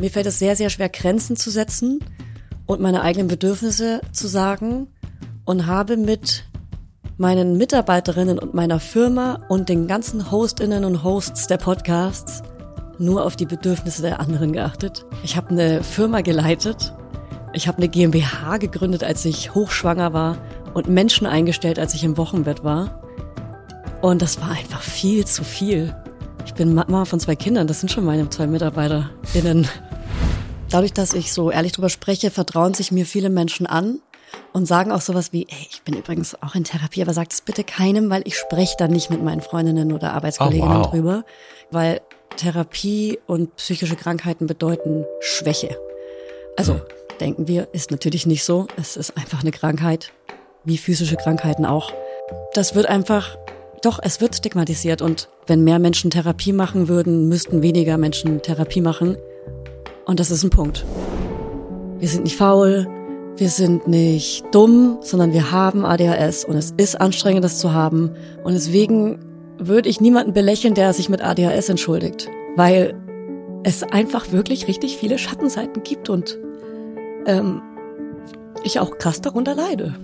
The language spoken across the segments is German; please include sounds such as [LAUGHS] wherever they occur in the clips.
Mir fällt es sehr, sehr schwer, Grenzen zu setzen und meine eigenen Bedürfnisse zu sagen und habe mit meinen Mitarbeiterinnen und meiner Firma und den ganzen Hostinnen und Hosts der Podcasts nur auf die Bedürfnisse der anderen geachtet. Ich habe eine Firma geleitet. Ich habe eine GmbH gegründet, als ich hochschwanger war und Menschen eingestellt, als ich im Wochenbett war. Und das war einfach viel zu viel. Ich bin Mama von zwei Kindern, das sind schon meine zwei MitarbeiterInnen. Dadurch, dass ich so ehrlich drüber spreche, vertrauen sich mir viele Menschen an und sagen auch sowas wie, ey, ich bin übrigens auch in Therapie, aber sagt es bitte keinem, weil ich spreche da nicht mit meinen Freundinnen oder Arbeitskolleginnen oh, wow. drüber, weil Therapie und psychische Krankheiten bedeuten Schwäche. Also mhm. denken wir, ist natürlich nicht so. Es ist einfach eine Krankheit, wie physische Krankheiten auch. Das wird einfach, doch, es wird stigmatisiert und wenn mehr Menschen Therapie machen würden, müssten weniger Menschen Therapie machen. Und das ist ein Punkt. Wir sind nicht faul, wir sind nicht dumm, sondern wir haben ADHS und es ist anstrengend, das zu haben. Und deswegen würde ich niemanden belächeln, der sich mit ADHS entschuldigt, weil es einfach wirklich richtig viele Schattenseiten gibt und ähm, ich auch krass darunter leide.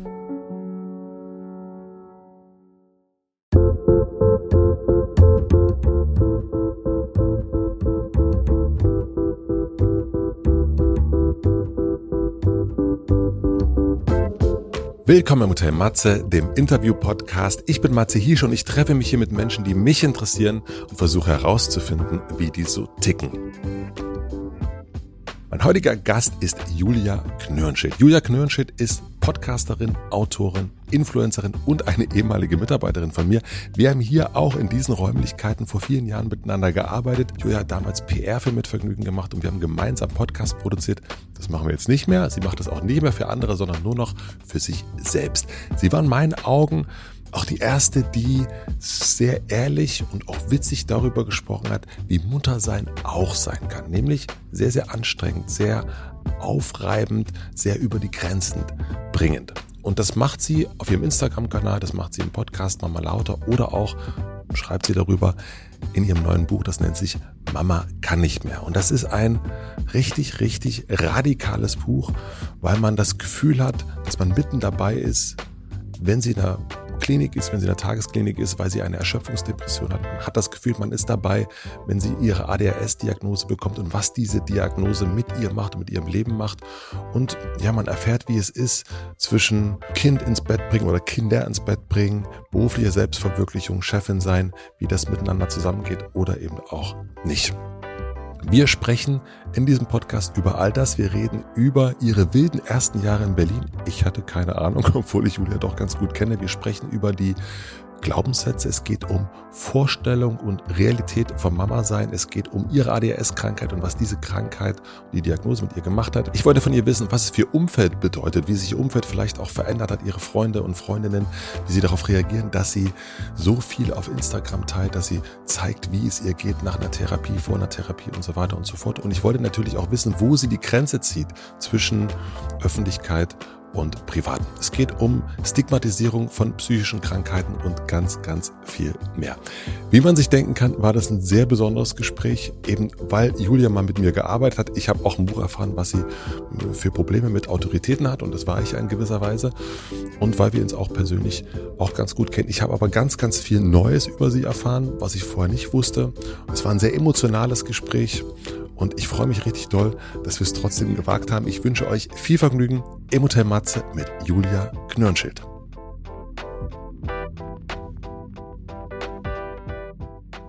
Willkommen im Hotel Matze, dem Interview-Podcast. Ich bin Matze Hiesch und ich treffe mich hier mit Menschen, die mich interessieren und versuche herauszufinden, wie die so ticken. Mein heutiger Gast ist Julia Knörnschild. Julia Knörnschild ist Podcasterin, Autorin, Influencerin und eine ehemalige Mitarbeiterin von mir. Wir haben hier auch in diesen Räumlichkeiten vor vielen Jahren miteinander gearbeitet. Julia hat damals PR für Mitvergnügen gemacht und wir haben gemeinsam Podcast produziert. Das machen wir jetzt nicht mehr. Sie macht das auch nicht mehr für andere, sondern nur noch für sich selbst. Sie war in meinen Augen auch die erste, die sehr ehrlich und auch witzig darüber gesprochen hat, wie Muttersein auch sein kann. Nämlich sehr, sehr anstrengend, sehr aufreibend, sehr über die Grenzen bringend. Und das macht sie auf ihrem Instagram-Kanal, das macht sie im Podcast Mama Lauter oder auch schreibt sie darüber in ihrem neuen Buch, das nennt sich Mama kann nicht mehr. Und das ist ein richtig, richtig radikales Buch, weil man das Gefühl hat, dass man mitten dabei ist, wenn sie in einer Klinik ist, wenn sie in der Tagesklinik ist, weil sie eine Erschöpfungsdepression hat. Man hat das Gefühl, man ist dabei, wenn sie ihre ADHS-Diagnose bekommt und was diese Diagnose mit ihr macht und mit ihrem Leben macht. Und ja, man erfährt, wie es ist, zwischen Kind ins Bett bringen oder Kinder ins Bett bringen, berufliche Selbstverwirklichung, Chefin sein, wie das miteinander zusammengeht oder eben auch nicht. Wir sprechen in diesem Podcast über all das. Wir reden über ihre wilden ersten Jahre in Berlin. Ich hatte keine Ahnung, [LAUGHS] obwohl ich Julia doch ganz gut kenne. Wir sprechen über die Glaubenssätze, es geht um Vorstellung und Realität vom Mama sein, es geht um ihre ADHS-Krankheit und was diese Krankheit und die Diagnose mit ihr gemacht hat. Ich wollte von ihr wissen, was es für ihr Umfeld bedeutet, wie sich ihr Umfeld vielleicht auch verändert hat, ihre Freunde und Freundinnen, wie sie darauf reagieren, dass sie so viel auf Instagram teilt, dass sie zeigt, wie es ihr geht nach einer Therapie, vor einer Therapie und so weiter und so fort. Und ich wollte natürlich auch wissen, wo sie die Grenze zieht zwischen Öffentlichkeit und Privaten. Es geht um Stigmatisierung von psychischen Krankheiten und ganz, ganz viel mehr. Wie man sich denken kann, war das ein sehr besonderes Gespräch, eben weil Julia mal mit mir gearbeitet hat. Ich habe auch ein Buch erfahren, was sie äh, für Probleme mit Autoritäten hat und das war ich in gewisser Weise. Und weil wir uns auch persönlich auch ganz gut kennen. Ich habe aber ganz, ganz viel Neues über sie erfahren, was ich vorher nicht wusste. Es war ein sehr emotionales Gespräch und ich freue mich richtig doll, dass wir es trotzdem gewagt haben. Ich wünsche euch viel Vergnügen im Hotel Matze mit Julia Knörnschild.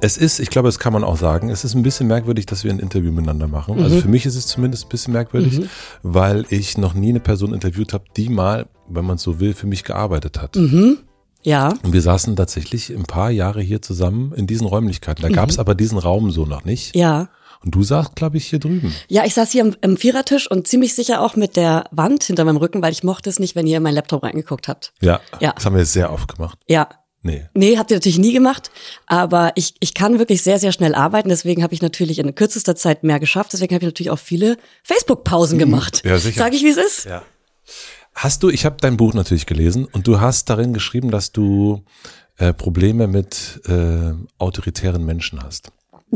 Es ist, ich glaube, das kann man auch sagen, es ist ein bisschen merkwürdig, dass wir ein Interview miteinander machen. Also mhm. Also für mich ist es zumindest ein bisschen merkwürdig, mhm. weil ich noch nie eine Person interviewt habe, die mal, wenn man es so will, für mich gearbeitet hat. Mhm. Ja. Und wir saßen tatsächlich ein paar Jahre hier zusammen in diesen Räumlichkeiten. Da gab es mhm. aber diesen Raum so noch nicht. Ja. Und du sagst, glaube ich, hier drüben. Ja, ich saß hier im, im, Vierertisch und ziemlich sicher auch mit der Wand hinter meinem Rücken, weil ich mochte es nicht, wenn ihr in meinen Laptop reingeguckt habt. Ja, ja. das haben wir sehr oft gemacht. Ja. Nee. Nee, habt ihr natürlich nie gemacht, aber ich, ich kann wirklich sehr, sehr schnell arbeiten, deswegen habe ich natürlich in kürzester Zeit mehr geschafft, deswegen habe ich natürlich auch viele Facebook-Pausen mhm. gemacht. Ja, sicher. Sag ich, wie es ist? Ja. Hast du, ich habe dein Buch natürlich gelesen und du hast darin geschrieben, dass du äh, Probleme mit äh, autoritären Menschen hast.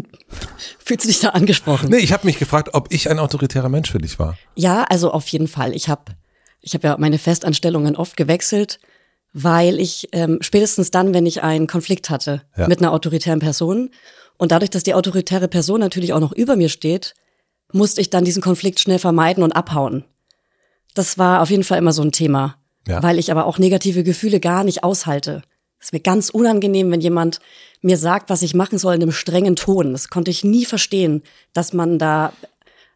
[LAUGHS] Fühlst du dich da angesprochen? Nee, ich habe mich gefragt, ob ich ein autoritärer Mensch für dich war. Ja, also auf jeden Fall. Ich habe ich hab ja meine Festanstellungen oft gewechselt, weil ich ähm, spätestens dann, wenn ich einen Konflikt hatte Ja. mit einer autoritären Person und dadurch, dass die autoritäre Person natürlich auch noch über mir steht, musste ich dann diesen Konflikt schnell vermeiden und abhauen. Das war auf jeden Fall immer so ein Thema, Ja. weil ich aber auch negative Gefühle gar nicht aushalte. Es ist mir ganz unangenehm, wenn jemand mir sagt, was ich machen soll in einem strengen Ton. Das konnte ich nie verstehen, dass man da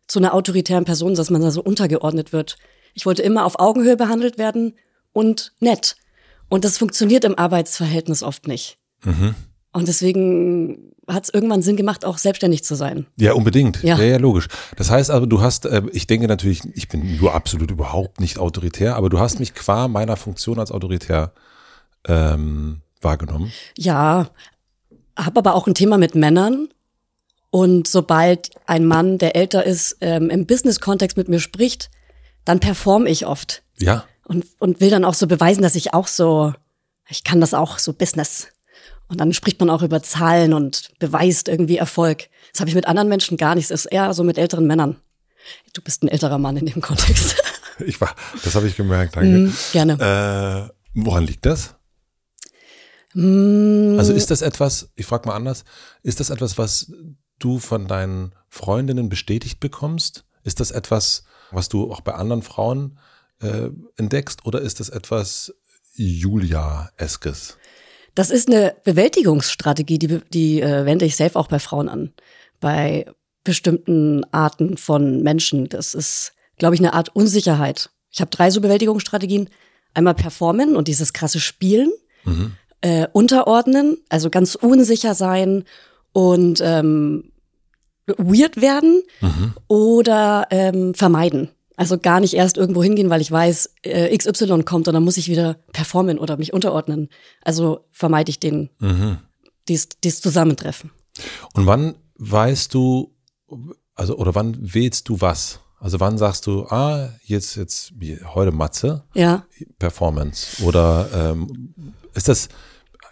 zu einer autoritären Person, dass man da so untergeordnet wird. Ich wollte immer auf Augenhöhe behandelt werden und nett. Und das funktioniert im Arbeitsverhältnis oft nicht. Und deswegen hat es irgendwann Sinn gemacht, auch selbstständig zu sein. Ja, unbedingt. Ja. Ja. ja, logisch. Das heißt aber, du hast, äh, ich denke natürlich, ich bin nur absolut überhaupt nicht autoritär, aber du hast mich qua meiner Funktion als autoritär ähm, wahrgenommen. Ja, habe aber auch ein Thema mit Männern. Und sobald ein Mann, der älter ist, ähm, im Business-Kontext mit mir spricht, dann perform ich oft Ja. und, und will dann auch so beweisen, dass ich auch so, ich kann das auch so Business. Und dann spricht man auch über Zahlen und beweist irgendwie Erfolg. Das habe ich mit anderen Menschen gar nicht. Das ist eher so mit älteren Männern. Du bist ein älterer Mann in dem Kontext. [LAUGHS] Ich war, das habe ich gemerkt, danke. Mhm, gerne. Äh, woran liegt das? Mm, Also ist das etwas, ich frage mal anders, ist das etwas, was du von deinen Freundinnen bestätigt bekommst? Ist das etwas, was du auch bei anderen Frauen äh, entdeckst oder ist das etwas Julia-eskes? Das ist eine Bewältigungsstrategie, die, die äh, wende ich selbst auch bei Frauen an. Bei bestimmten Arten von Menschen. Das ist, glaube ich, eine Art Unsicherheit. Ich habe drei so Bewältigungsstrategien. Einmal performen und dieses krasse Spielen, äh, unterordnen, also ganz unsicher sein und ähm, weird werden oder ähm, vermeiden. Also gar nicht erst irgendwo hingehen, weil ich weiß, äh, XY kommt und dann muss ich wieder performen oder mich unterordnen. Also vermeide ich den, dies, dies Zusammentreffen. Und wann weißt du, also oder wann wählst du was? Also wann sagst du, ah, jetzt, jetzt, heute Matze, Ja. Performance? Oder ähm, ist das,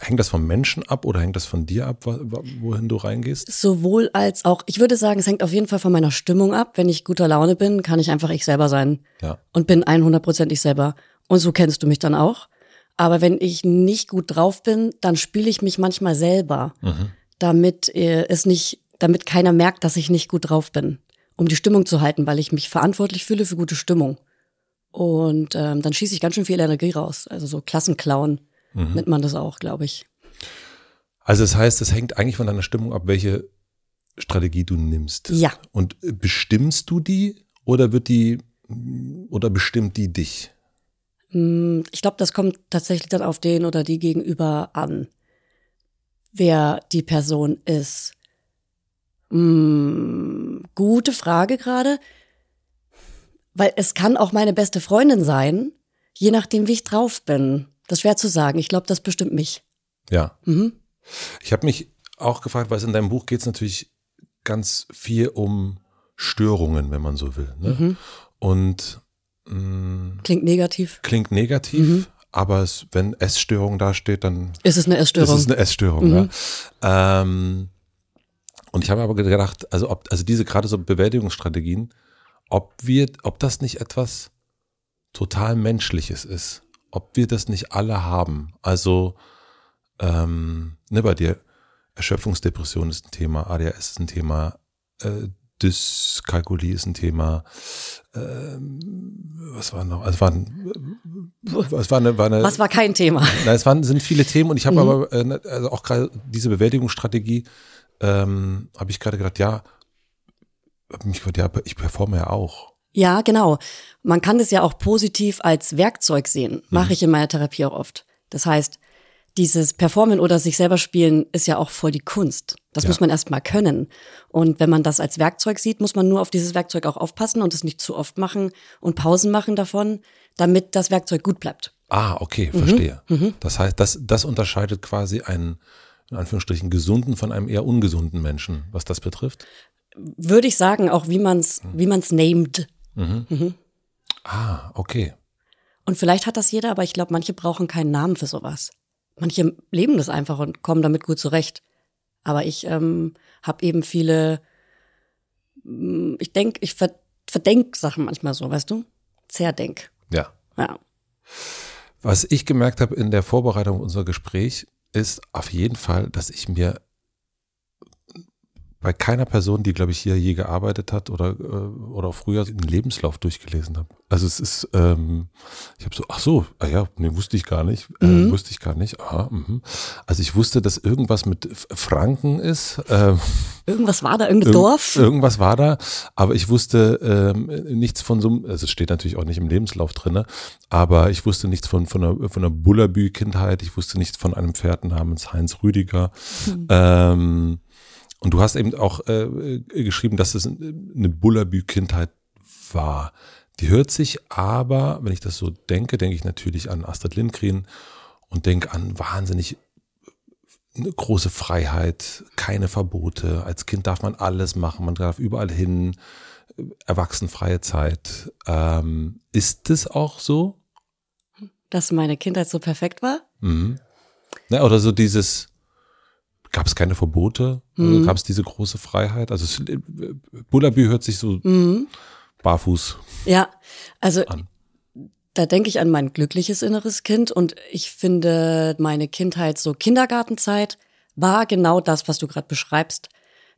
hängt das vom Menschen ab oder hängt das von dir ab, wo- wo- wohin du reingehst? Sowohl als auch, ich würde sagen, es hängt auf jeden Fall von meiner Stimmung ab. Wenn ich guter Laune bin, kann ich einfach ich selber sein. Ja. Und bin 100% ich selber. Und so kennst du mich dann auch. Aber wenn ich nicht gut drauf bin, dann spiele ich mich manchmal selber, damit äh, es nicht, damit keiner merkt, dass ich nicht gut drauf bin, um die Stimmung zu halten, weil ich mich verantwortlich fühle für gute Stimmung. Und ähm, dann schieße ich ganz schön viel Energie raus. Also so Klassenklauen nennt man das auch, glaube ich. Also das heißt, es hängt eigentlich von deiner Stimmung ab, welche Strategie du nimmst. Ja. Und bestimmst du die oder wird die oder bestimmt die dich? Hm, Ich glaube, das kommt tatsächlich dann auf den oder die gegenüber an, wer die Person ist. Hm, gute Frage gerade, weil es kann auch meine beste Freundin sein, je nachdem, wie ich drauf bin. Das ist schwer zu sagen. Ich glaube, das bestimmt mich. Ja. Mhm. Ich habe mich auch gefragt, weil es in deinem Buch geht es natürlich ganz viel um Störungen, wenn man so will. Ne? Mhm. Und mh, Klingt negativ. klingt negativ, Mhm. aber es, wenn Essstörung dasteht, dann Ist es eine ist Essstörung? es eine Essstörung. Mhm. Ja. Ähm, und ich habe aber gedacht, also ob, also diese gerade so Bewältigungsstrategien, ob wir, ob das nicht etwas total Menschliches ist, ob wir das nicht alle haben. Also ähm, ne, bei dir Erschöpfungsdepression ist ein Thema, ADHS ist ein Thema, äh, Dyskalkulie ist ein Thema. Ähm, was war noch? Also es war, ein, es war eine, war eine Was war kein Thema? Nein, es waren, sind viele Themen und ich habe Mhm. aber äh, ne, also auch gerade diese Bewältigungsstrategie, ähm, habe ich gerade gedacht, ja, hab mich gedacht, ja, ich performe ja auch. Ja, genau. Man kann das ja auch positiv als Werkzeug sehen. Mache ich in meiner Therapie auch oft. Das heißt, dieses Performen oder sich selber spielen ist ja auch voll die Kunst. Das Ja. muss man erst mal können. Und wenn man das als Werkzeug sieht, muss man nur auf dieses Werkzeug auch aufpassen und es nicht zu oft machen und Pausen machen davon, damit das Werkzeug gut bleibt. Ah, okay, Mhm. verstehe. Das heißt, das, das unterscheidet quasi einen, in Anführungsstrichen, gesunden von einem eher ungesunden Menschen, was das betrifft. Würde ich sagen, auch wie man's, wie man's named. Ah, okay. Und vielleicht hat das jeder, aber ich glaube, manche brauchen keinen Namen für sowas. Manche leben das einfach und kommen damit gut zurecht. Aber ich ähm, habe eben viele, mm, ich denke, ich ver verdenk Sachen manchmal so, weißt du? Zerdenk. Ja. Ja. Was ich gemerkt habe in der Vorbereitung unserer Gespräch, ist auf jeden Fall, dass ich mir bei keiner Person, die, glaube ich, hier je gearbeitet hat oder, äh, oder früher einen Lebenslauf durchgelesen habe. Also es ist, ähm, ich habe so, ach so, ah ja, nee, wusste ich gar nicht, äh, Mhm. wusste ich gar nicht. Aha, mhm. Also ich wusste, dass irgendwas mit Franken ist. Ähm, Irgendwas war da, irgendein Irg- Dorf. Irgendwas war da, aber ich wusste ähm, nichts von so einem, also es steht natürlich auch nicht im Lebenslauf drinne, aber ich wusste nichts von, von einer, von einer Bullabü-Kindheit, ich wusste nichts von einem Pferd namens Heinz Rüdiger. Ähm, und du hast eben auch äh, geschrieben, dass es eine Bullabü-Kindheit war. Die hört sich aber, wenn ich das so denke, denke ich natürlich an Astrid Lindgren und denke an wahnsinnig eine große Freiheit, keine Verbote. Als Kind darf man alles machen, man darf überall hin, erwachsenfreie Zeit. Ähm, ist das auch so? Dass meine Kindheit so perfekt war. Mhm. Ne, oder so dieses, gab es keine Verbote? Mhm. Gab es diese große Freiheit? Also es, Bullabü hört sich so Mhm. barfuß Ja, also an. da denke ich an mein glückliches inneres Kind und ich finde meine Kindheit so Kindergartenzeit war genau das, was du gerade beschreibst.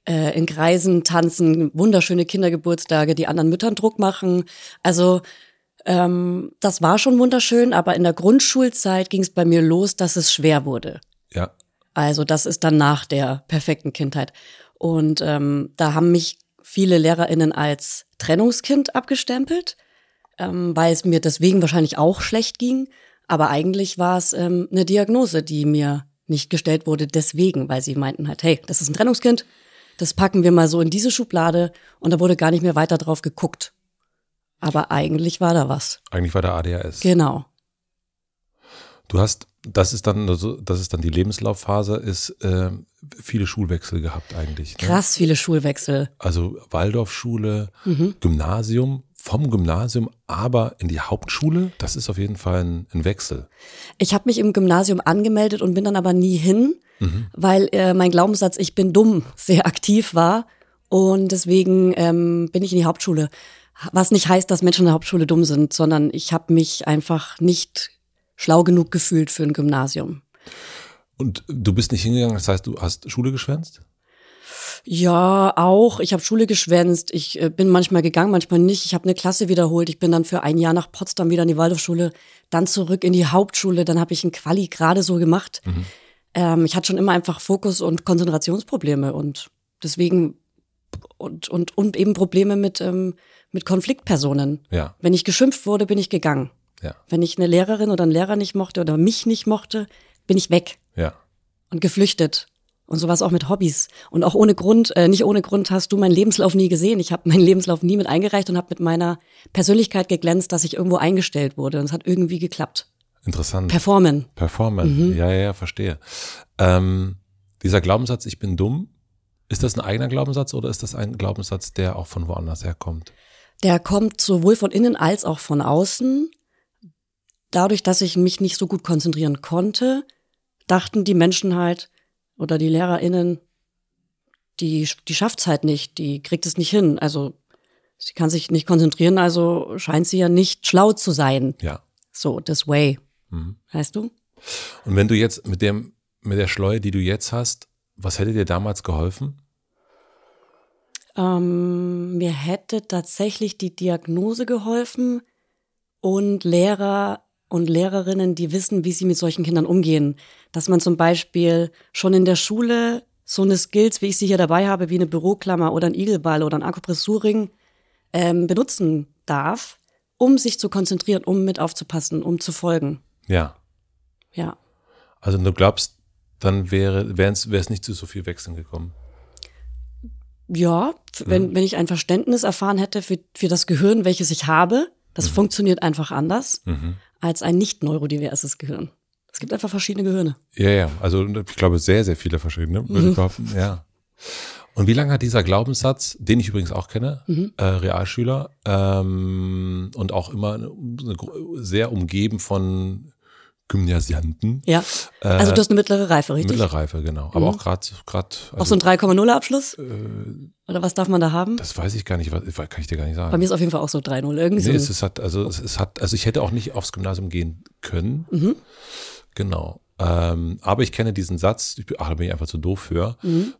Äh, in Kreisen tanzen, wunderschöne Kindergeburtstage, die anderen Müttern Druck machen. Also ähm, das war schon wunderschön, aber in der Grundschulzeit ging es bei mir los, dass es schwer wurde. Ja. Also das ist dann nach der perfekten Kindheit. Und ähm, da haben mich viele LehrerInnen als Trennungskind abgestempelt, ähm, weil es mir deswegen wahrscheinlich auch schlecht ging. Aber eigentlich war es ähm, eine Diagnose, die mir nicht gestellt wurde, deswegen, weil sie meinten halt, hey, das ist ein Trennungskind, das packen wir mal so in diese Schublade und da wurde gar nicht mehr weiter drauf geguckt. Aber eigentlich war da was. Eigentlich war der ADHS. Genau. Du hast, das ist dann, also, das ist dann die Lebenslaufphase, ist äh, viele Schulwechsel gehabt eigentlich. Ne? Krass viele Schulwechsel. Also Waldorfschule, Mhm. Gymnasium, vom Gymnasium aber in die Hauptschule, das ist auf jeden Fall ein, ein Wechsel. Ich habe mich im Gymnasium angemeldet und bin dann aber nie hin, Mhm. weil äh, mein Glaubenssatz, ich bin dumm, [LAUGHS] sehr aktiv war. Und deswegen ähm, bin ich in die Hauptschule. Was nicht heißt, dass Menschen in der Hauptschule dumm sind, sondern ich habe mich einfach nicht schlau genug gefühlt für ein Gymnasium. Und du bist nicht hingegangen, das heißt, du hast Schule geschwänzt? Ja, auch. Ich habe Schule geschwänzt. Ich äh, bin manchmal gegangen, manchmal nicht. Ich habe eine Klasse wiederholt. Ich bin dann für ein Jahr nach Potsdam wieder in die Waldorfschule, dann zurück in die Hauptschule. Dann habe ich ein Quali gerade so gemacht. Ähm, ich hatte schon immer einfach Fokus und Konzentrationsprobleme und deswegen und und und eben Probleme mit ähm, mit Konfliktpersonen. Ja, Wenn ich geschimpft wurde, bin ich gegangen. Ja, Wenn ich eine Lehrerin oder einen Lehrer nicht mochte oder mich nicht mochte, bin ich weg ja. und geflüchtet. Und sowas auch mit Hobbys. Und auch ohne Grund, äh, nicht ohne Grund hast du meinen Lebenslauf nie gesehen. Ich habe meinen Lebenslauf nie mit eingereicht und habe mit meiner Persönlichkeit geglänzt, dass ich irgendwo eingestellt wurde. Und es hat irgendwie geklappt. Interessant. Performen. Performen. Mhm. Ja, ja, ja, verstehe. Ähm, dieser Glaubenssatz, ich bin dumm, ist das ein eigener Glaubenssatz oder ist das ein Glaubenssatz, der auch von woanders herkommt? Der kommt sowohl von innen als auch von außen. Dadurch, dass ich mich nicht so gut konzentrieren konnte, dachten die Menschen halt oder die LehrerInnen, die, die schafft's halt nicht, die kriegt es nicht hin. Also sie kann sich nicht konzentrieren, also scheint sie ja nicht schlau zu sein. Ja. So, this way. Mhm. Weißt du? Und wenn du jetzt mit dem, mit der Schleue, die du jetzt hast, was hätte dir damals geholfen? Ähm, mir hätte tatsächlich die Diagnose geholfen und Lehrer und Lehrerinnen, die wissen, wie sie mit solchen Kindern umgehen. Dass man zum Beispiel schon in der Schule so eine Skills, wie ich sie hier dabei habe, wie eine Büroklammer oder ein Igelball oder ein Akupressurring, ähm, benutzen darf, um sich zu konzentrieren, um mit aufzupassen, um zu folgen. Ja. Ja. Also du glaubst, dann wäre wäre es nicht zu so viel Wechseln gekommen. Ja, wenn, wenn ich ein Verständnis erfahren hätte für, für das Gehirn, welches ich habe, das funktioniert einfach anders Mhm. Als ein nicht neurodiverses Gehirn. Es gibt einfach verschiedene Gehirne. Ja, ja. Also ich glaube, sehr, sehr viele verschiedene, würde ich behaupten. Ja. Und wie lange hat dieser Glaubenssatz, den ich übrigens auch kenne, äh, Realschüler, ähm, und auch immer eine, sehr umgeben von Gymnasianten. Ja. Also du hast eine mittlere Reife, richtig? Mittlere Reife, genau. Aber auch gerade, gerade. auch so ein 3,0 Abschluss? Oder was darf man da haben? Das weiß ich gar nicht, was, kann ich dir gar nicht sagen. Bei mir ist auf jeden Fall auch so 3,0 irgendwie. Nee, so. es hat, also es, es hat, also ich hätte auch nicht aufs Gymnasium gehen können. Mhm. Genau. Ähm, aber ich kenne diesen Satz, ich, ach, da bin ich einfach zu doof für, Mhm.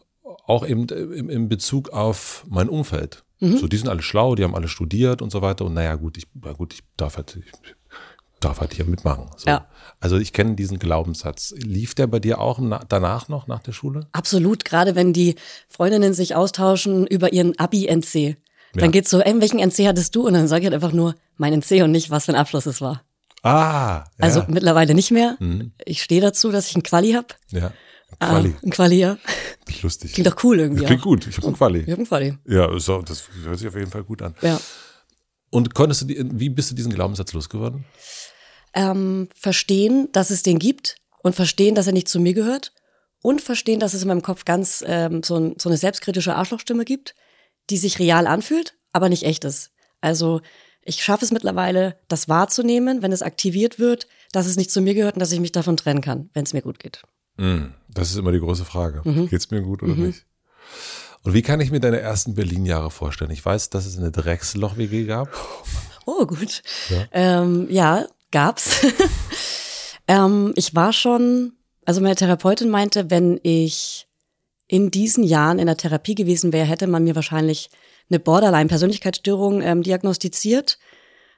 auch eben im, im Bezug auf mein Umfeld. Mhm. So, die sind alle schlau, die haben alle studiert und so weiter. Und naja, gut, ich, na gut, ich darf halt, ich darf halt hier mitmachen. So. Ja. Also ich kenne diesen Glaubenssatz. Lief der bei dir auch na, danach noch, nach der Schule? Absolut, gerade wenn die Freundinnen sich austauschen über ihren Abi-NC. Dann Ja. geht's so, ey, welchen NC hattest du? Und dann sage ich halt einfach nur mein NC und nicht, was für ein Abschluss es war. Ah, ja. Also mittlerweile nicht mehr. Mhm. Ich stehe dazu, dass ich einen Quali hab. ja. Ah, Quali. ein Quali, ja. Lustig. Klingt doch cool irgendwie. Klingt auch. gut. Ich habe einen Quali. Ich hab einen Quali. Ja, so, das hört sich auf jeden Fall gut an. Ja. Und konntest du, wie bist du diesen Glaubenssatz losgeworden? Ähm, verstehen, dass es den gibt und verstehen, dass er nicht zu mir gehört und verstehen, dass es in meinem Kopf ganz ähm, so, ein, so eine selbstkritische Arschlochstimme gibt, die sich real anfühlt, aber nicht echt ist. Also ich schaffe es mittlerweile, das wahrzunehmen, wenn es aktiviert wird, dass es nicht zu mir gehört und dass ich mich davon trennen kann, wenn es mir gut geht. Mm, Das ist immer die große Frage. Mhm. Geht's mir gut oder nicht? Und wie kann ich mir deine ersten Berlin-Jahre vorstellen? Ich weiß, dass es eine Drecksloch-WG gab. Oh, gut. Ja, ähm, ja gab's. [LAUGHS] ähm, ich war schon, also meine Therapeutin meinte, wenn ich in diesen Jahren in der Therapie gewesen wäre, hätte man mir wahrscheinlich eine Borderline-Persönlichkeitsstörung ähm, diagnostiziert,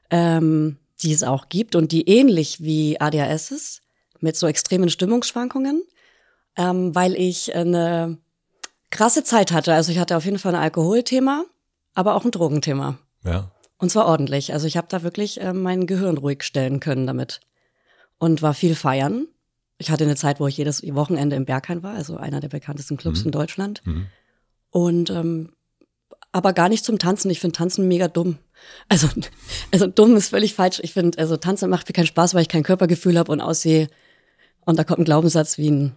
ähm, die es auch gibt und die ähnlich wie ADHS ist, mit so extremen Stimmungsschwankungen, ähm, weil ich eine krasse Zeit hatte. Also ich hatte auf jeden Fall ein Alkoholthema, aber auch ein Drogenthema. Ja. Und zwar ordentlich. Also ich habe da wirklich äh, mein Gehirn ruhig stellen können damit. Und war viel feiern. Ich hatte eine Zeit, wo ich jedes Wochenende im Berghain war, also einer der bekanntesten Clubs in Deutschland. Mhm. Und ähm, aber gar nicht zum Tanzen. Ich finde Tanzen mega dumm. [LAUGHS] Also, also dumm ist völlig falsch. Ich finde, also Tanzen macht mir keinen Spaß, weil ich kein Körpergefühl habe und aussehe. Und da kommt ein Glaubenssatz wie ein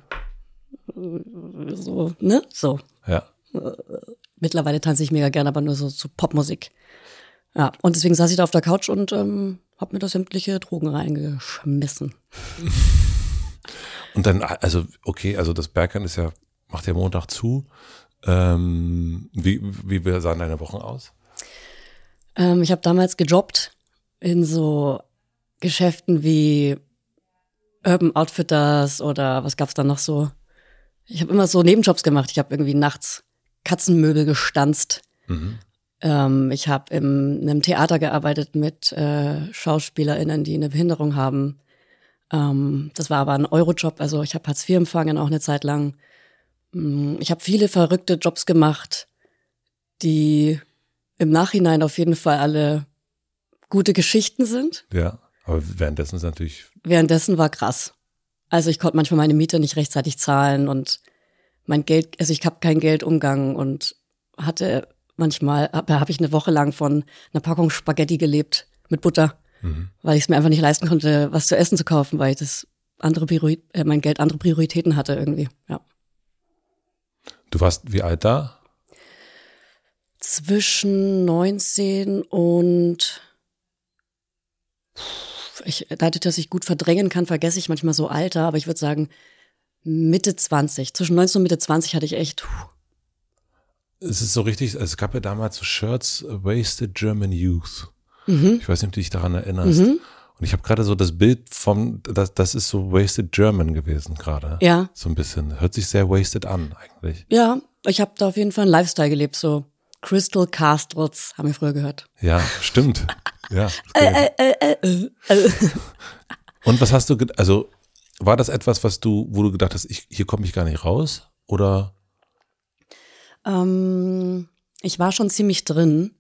so, ne? So. Ja. Mittlerweile tanze ich mega gerne, aber nur so zu Popmusik. Ja, und deswegen saß ich da auf der Couch und ähm, hab mir da sämtliche Drogen reingeschmissen. Und dann, also, okay, also das Bergheim ist ja, macht ja Montag zu. Ähm, wie, wie sahen deine Wochen aus? Ähm, ich habe damals gejobbt in so Geschäften wie Urban Outfitters oder was gab's da noch so? Ich habe immer so Nebenjobs gemacht. Ich habe irgendwie nachts Katzenmöbel gestanzt. Mhm. Ähm, ich habe in einem Theater gearbeitet mit äh, SchauspielerInnen, die eine Behinderung haben. Ähm, das war aber ein Eurojob, also ich habe Hartz IV empfangen auch eine Zeit lang. Mm, Ich habe viele verrückte Jobs gemacht, die im Nachhinein auf jeden Fall alle gute Geschichten sind. Ja. Aber währenddessen ist natürlich, Währenddessen war krass. Also ich konnte manchmal meine Miete nicht rechtzeitig zahlen und mein Geld, also ich habe keinen Geldumgang und hatte manchmal, habe hab ich eine Woche lang von einer Packung Spaghetti gelebt mit Butter, weil ich es mir einfach nicht leisten konnte, was zu essen zu kaufen, weil ich das andere Priori äh, mein Geld andere Prioritäten hatte irgendwie. Ja. du warst wie alt da? Zwischen 19 und ich, dadurch, dass ich gut verdrängen kann, vergesse ich manchmal so Alter, aber ich würde sagen Mitte 20. Zwischen 19 und Mitte 20 hatte ich echt, puh, Es ist so richtig, es gab ja damals so Shirts, äh, Wasted German Youth. Mhm. Ich weiß nicht, ob du dich daran erinnerst. Und ich habe gerade so das Bild vom, das, das ist so Wasted German gewesen gerade. Ja. So ein bisschen. Hört sich sehr wasted an eigentlich. Ja, ich habe da auf jeden Fall einen Lifestyle gelebt, so Crystal Castles, haben wir früher gehört. Ja, stimmt. ja. [LAUGHS] Äh, äh, äh, äh. Und was hast du, also war das etwas, was du, wo du gedacht hast, ich, hier komme ich gar nicht raus? Oder? Ähm, ich war schon ziemlich drin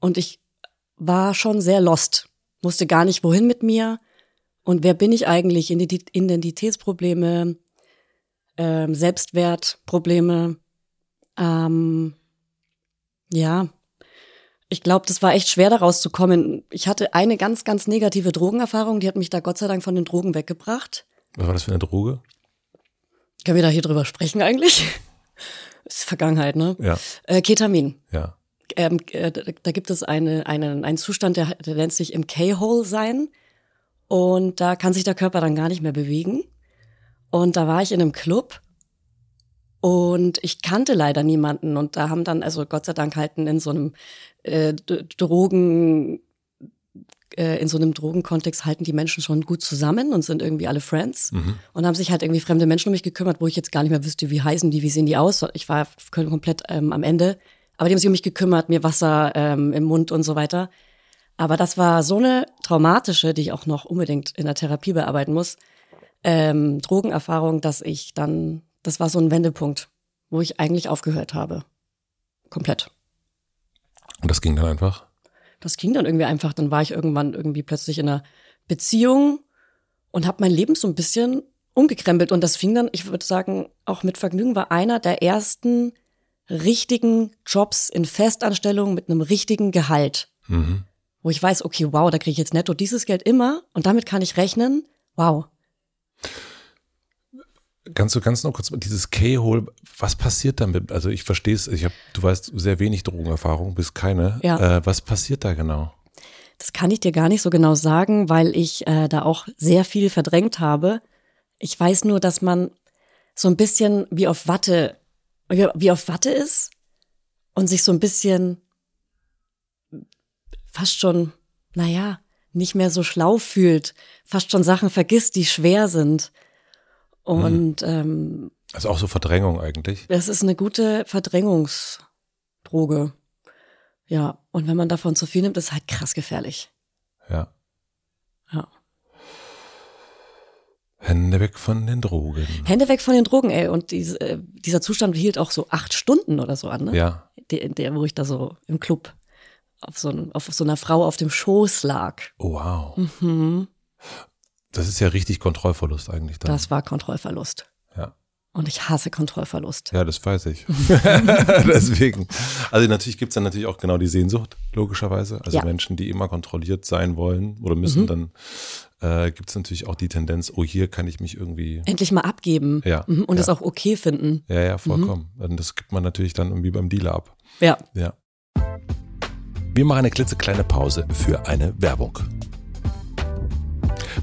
und ich war schon sehr lost. Wusste gar nicht, wohin mit mir und wer bin ich eigentlich? Identi- Identitätsprobleme, ähm, Selbstwertprobleme. Ähm, ja, ich glaube, das war echt schwer, da rauszukommen. Ich hatte eine ganz, ganz negative Drogenerfahrung, die hat mich da Gott sei Dank von den Drogen weggebracht. Was war das für eine Droge? Können wir da hier drüber sprechen eigentlich? Ist Vergangenheit, ne? Ja, Äh, Ketamin. ja. ähm, äh, da gibt es eine, einen, einen Zustand, der, der nennt sich im K-Hole sein. Und da kann sich der Körper dann gar nicht mehr bewegen. Und da war ich in einem Club und ich kannte leider niemanden. Und da haben dann, also Gott sei Dank halten in so einem äh, Drogen, äh, in so einem Drogenkontext halten die Menschen schon gut zusammen und sind irgendwie alle Friends mhm. und haben sich halt irgendwie fremde Menschen um mich gekümmert, wo ich jetzt gar nicht mehr wüsste, wie heißen die, wie sehen die aus. Ich war komplett ähm, am Ende. Aber die haben sich um mich gekümmert, mir Wasser ähm, im Mund und so weiter. Aber das war so eine traumatische, die ich auch noch unbedingt in der Therapie bearbeiten muss, ähm, Drogenerfahrung, dass ich dann, das war so ein Wendepunkt, wo ich eigentlich aufgehört habe. Komplett. Und das ging dann einfach? Das ging dann irgendwie einfach. Dann war ich irgendwann irgendwie plötzlich in einer Beziehung und habe mein Leben so ein bisschen umgekrempelt. Und das fing dann, ich würde sagen, auch mit Vergnügen war einer der ersten richtigen Jobs in Festanstellung mit einem richtigen Gehalt. Mhm wo ich weiß, okay, wow, da kriege ich jetzt netto dieses Geld immer und damit kann ich rechnen. Wow. Kannst du ganz noch kurz dieses K-Hole, was passiert damit? Also ich verstehe es, ich habe, du weißt sehr wenig Drogenerfahrung, bis keine. Ja. Äh, was passiert da genau? Das kann ich dir gar nicht so genau sagen, weil ich äh, da auch sehr viel verdrängt habe. Ich weiß nur, dass man so ein bisschen wie auf Watte, wie auf Watte ist und sich so ein bisschen fast schon, naja, nicht mehr so schlau fühlt, fast schon Sachen vergisst, die schwer sind. Und hm. ähm, also auch so Verdrängung eigentlich. Das ist eine gute Verdrängungsdroge. Ja, und wenn man davon zu viel nimmt, ist halt krass gefährlich. Ja. Ja. Hände weg von den Drogen. Hände weg von den Drogen, ey. Und diese, äh, dieser Zustand hielt auch so acht Stunden oder so an, ne? Ja. Der, der, wo ich da so im Club auf so, auf so einer Frau auf dem Schoß lag. Oh, wow. Mhm. Das ist ja richtig Kontrollverlust eigentlich. Dann. Das war Kontrollverlust. Ja. Und ich hasse Kontrollverlust. Ja, das weiß ich. [LAUGHS] [LAUGHS] Deswegen. Also natürlich gibt's dann natürlich auch genau die Sehnsucht, logischerweise. Also ja. Menschen, die immer kontrolliert sein wollen oder müssen, mhm. dann äh, gibt natürlich auch die Tendenz, oh, hier kann ich mich irgendwie. Endlich mal abgeben. Ja. Mhm. Und ja. das auch okay finden. Ja, ja, vollkommen. Mhm. Und das gibt man natürlich dann irgendwie beim Dealer ab. Ja. Ja. Wir machen eine klitzekleine Pause für eine Werbung.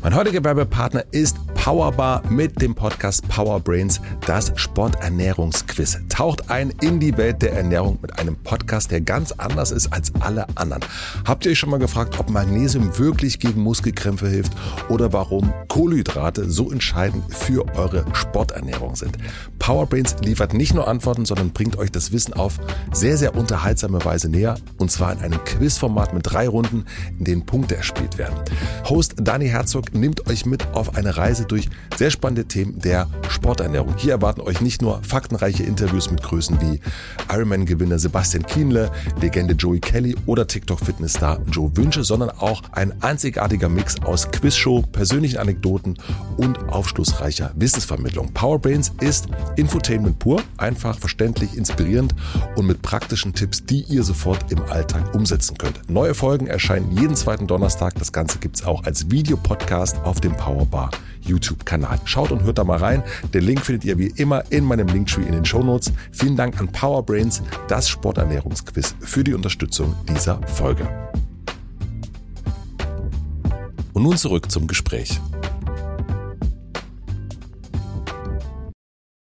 Mein heutiger Werbepartner ist Powerbar mit dem Podcast Powerbrains, das Sporternährungsquiz. Taucht ein in die Welt der Ernährung mit einem Podcast, der ganz anders ist als alle anderen. Habt ihr euch schon mal gefragt, ob Magnesium wirklich gegen Muskelkrämpfe hilft oder warum Kohlenhydrate so entscheidend für eure Sporternährung sind? Powerbrains liefert nicht nur Antworten, sondern bringt euch das Wissen auf sehr, sehr unterhaltsame Weise näher und zwar in einem Quizformat mit drei Runden, in denen Punkte erspielt werden. Host Dani Herzog nimmt euch mit auf eine Reise durch sehr spannende Themen der Sporternährung. Hier erwarten euch nicht nur faktenreiche Interviews mit Größen wie Ironman-Gewinner Sebastian Kienle, Legende Joey Kelly oder TikTok-Fitnessstar Joe Wünsche, sondern auch ein einzigartiger Mix aus Quizshow, persönlichen Anekdoten und aufschlussreicher Wissensvermittlung. Powerbrains ist Infotainment pur, einfach, verständlich, inspirierend und mit praktischen Tipps, die ihr sofort im Alltag umsetzen könnt. Neue Folgen erscheinen jeden zweiten Donnerstag. Das Ganze gibt es auch als Videopodcast auf dem Powerbar YouTube-Kanal. Schaut und hört da mal rein. Den Link findet ihr wie immer in meinem Linktree in den Shownotes. Vielen Dank an Powerbrains, das Sporternährungsquiz, für die Unterstützung dieser Folge. Und nun zurück zum Gespräch.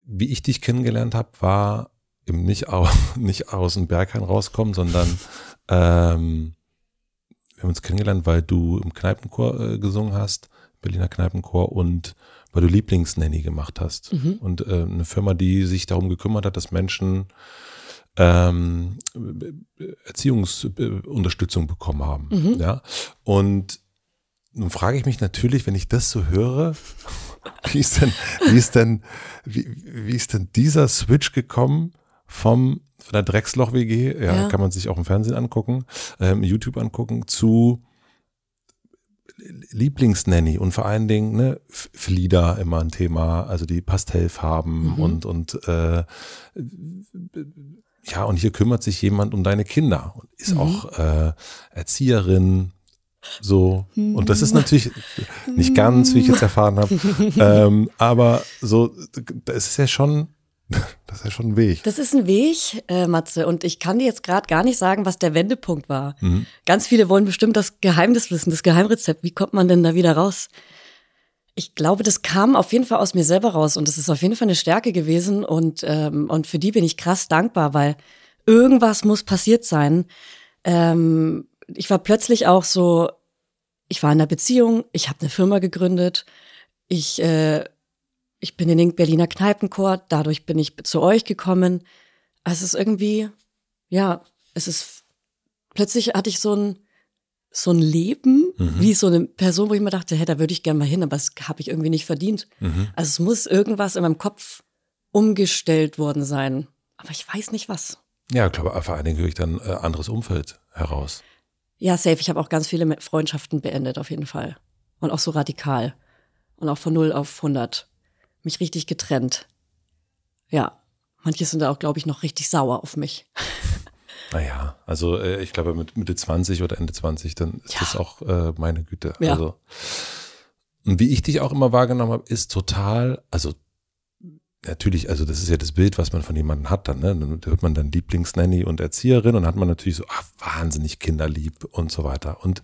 Wie ich dich kennengelernt habe, war eben nicht, aus, [LAUGHS] nicht aus dem Berghain rauskommen, sondern ähm, wir haben uns kennengelernt, weil du im Kneipenchor äh, gesungen hast Berliner Kneipenchor und weil du Lieblingsnanny gemacht hast. Mhm. Und äh, eine Firma, die sich darum gekümmert hat, dass Menschen ähm, Erziehungsunterstützung bekommen haben. Mhm. Ja. Und nun frage ich mich natürlich, wenn ich das so höre, [LAUGHS] wie ist denn, wie ist denn, wie, wie ist denn dieser Switch gekommen vom von der Drecksloch-WG, ja, ja, kann man sich auch im Fernsehen angucken, ähm, YouTube angucken, zu Lieblingsnanny und vor allen Dingen ne, Flieder immer ein Thema, also die Pastellfarben mhm. und und äh, ja und hier kümmert sich jemand um deine Kinder und ist mhm. auch äh, Erzieherin so und das ist natürlich nicht ganz, wie ich jetzt erfahren habe, ähm, aber so das ist ja schon [LAUGHS] Das ist ja schon ein Weg. Das ist ein Weg, äh, Matze, und ich kann dir jetzt gerade gar nicht sagen, was der Wendepunkt war. Mhm. Ganz viele wollen bestimmt das Geheimnis wissen, das Geheimrezept. Wie kommt man denn da wieder raus? Ich glaube, das kam auf jeden Fall aus mir selber raus und das ist auf jeden Fall eine Stärke gewesen und, ähm, und für die bin ich krass dankbar, weil irgendwas muss passiert sein. Ähm, ich war plötzlich auch so, ich war in einer Beziehung, ich habe eine Firma gegründet, ich, äh, ich bin in den Berliner Kneipenchor, dadurch bin ich zu euch gekommen. Also es ist irgendwie, ja, es ist, plötzlich hatte ich so ein, so ein Leben, mhm. wie so eine Person, wo ich mir dachte, hey, da würde ich gerne mal hin, aber das habe ich irgendwie nicht verdient. Mhm. Also es muss irgendwas in meinem Kopf umgestellt worden sein. Aber ich weiß nicht was. Ja, ich glaube, vor allen Dingen durch dann äh, anderes Umfeld heraus. Ja, safe. Ich habe auch ganz viele Freundschaften beendet, auf jeden Fall. Und auch so radikal. Und auch von 0 auf 100. Mich richtig getrennt. Ja. Manche sind da auch, glaube ich, noch richtig sauer auf mich. Naja, also äh, ich glaube mit Mitte 20 oder Ende 20, dann ist ja. das auch äh, meine Güte. Ja. Also und wie ich dich auch immer wahrgenommen habe, ist total, also natürlich, also das ist ja das Bild, was man von jemandem hat dann, ne? Dann hört man dann Lieblingsnanny und Erzieherin und hat man natürlich so, ach, wahnsinnig kinderlieb und so weiter. Und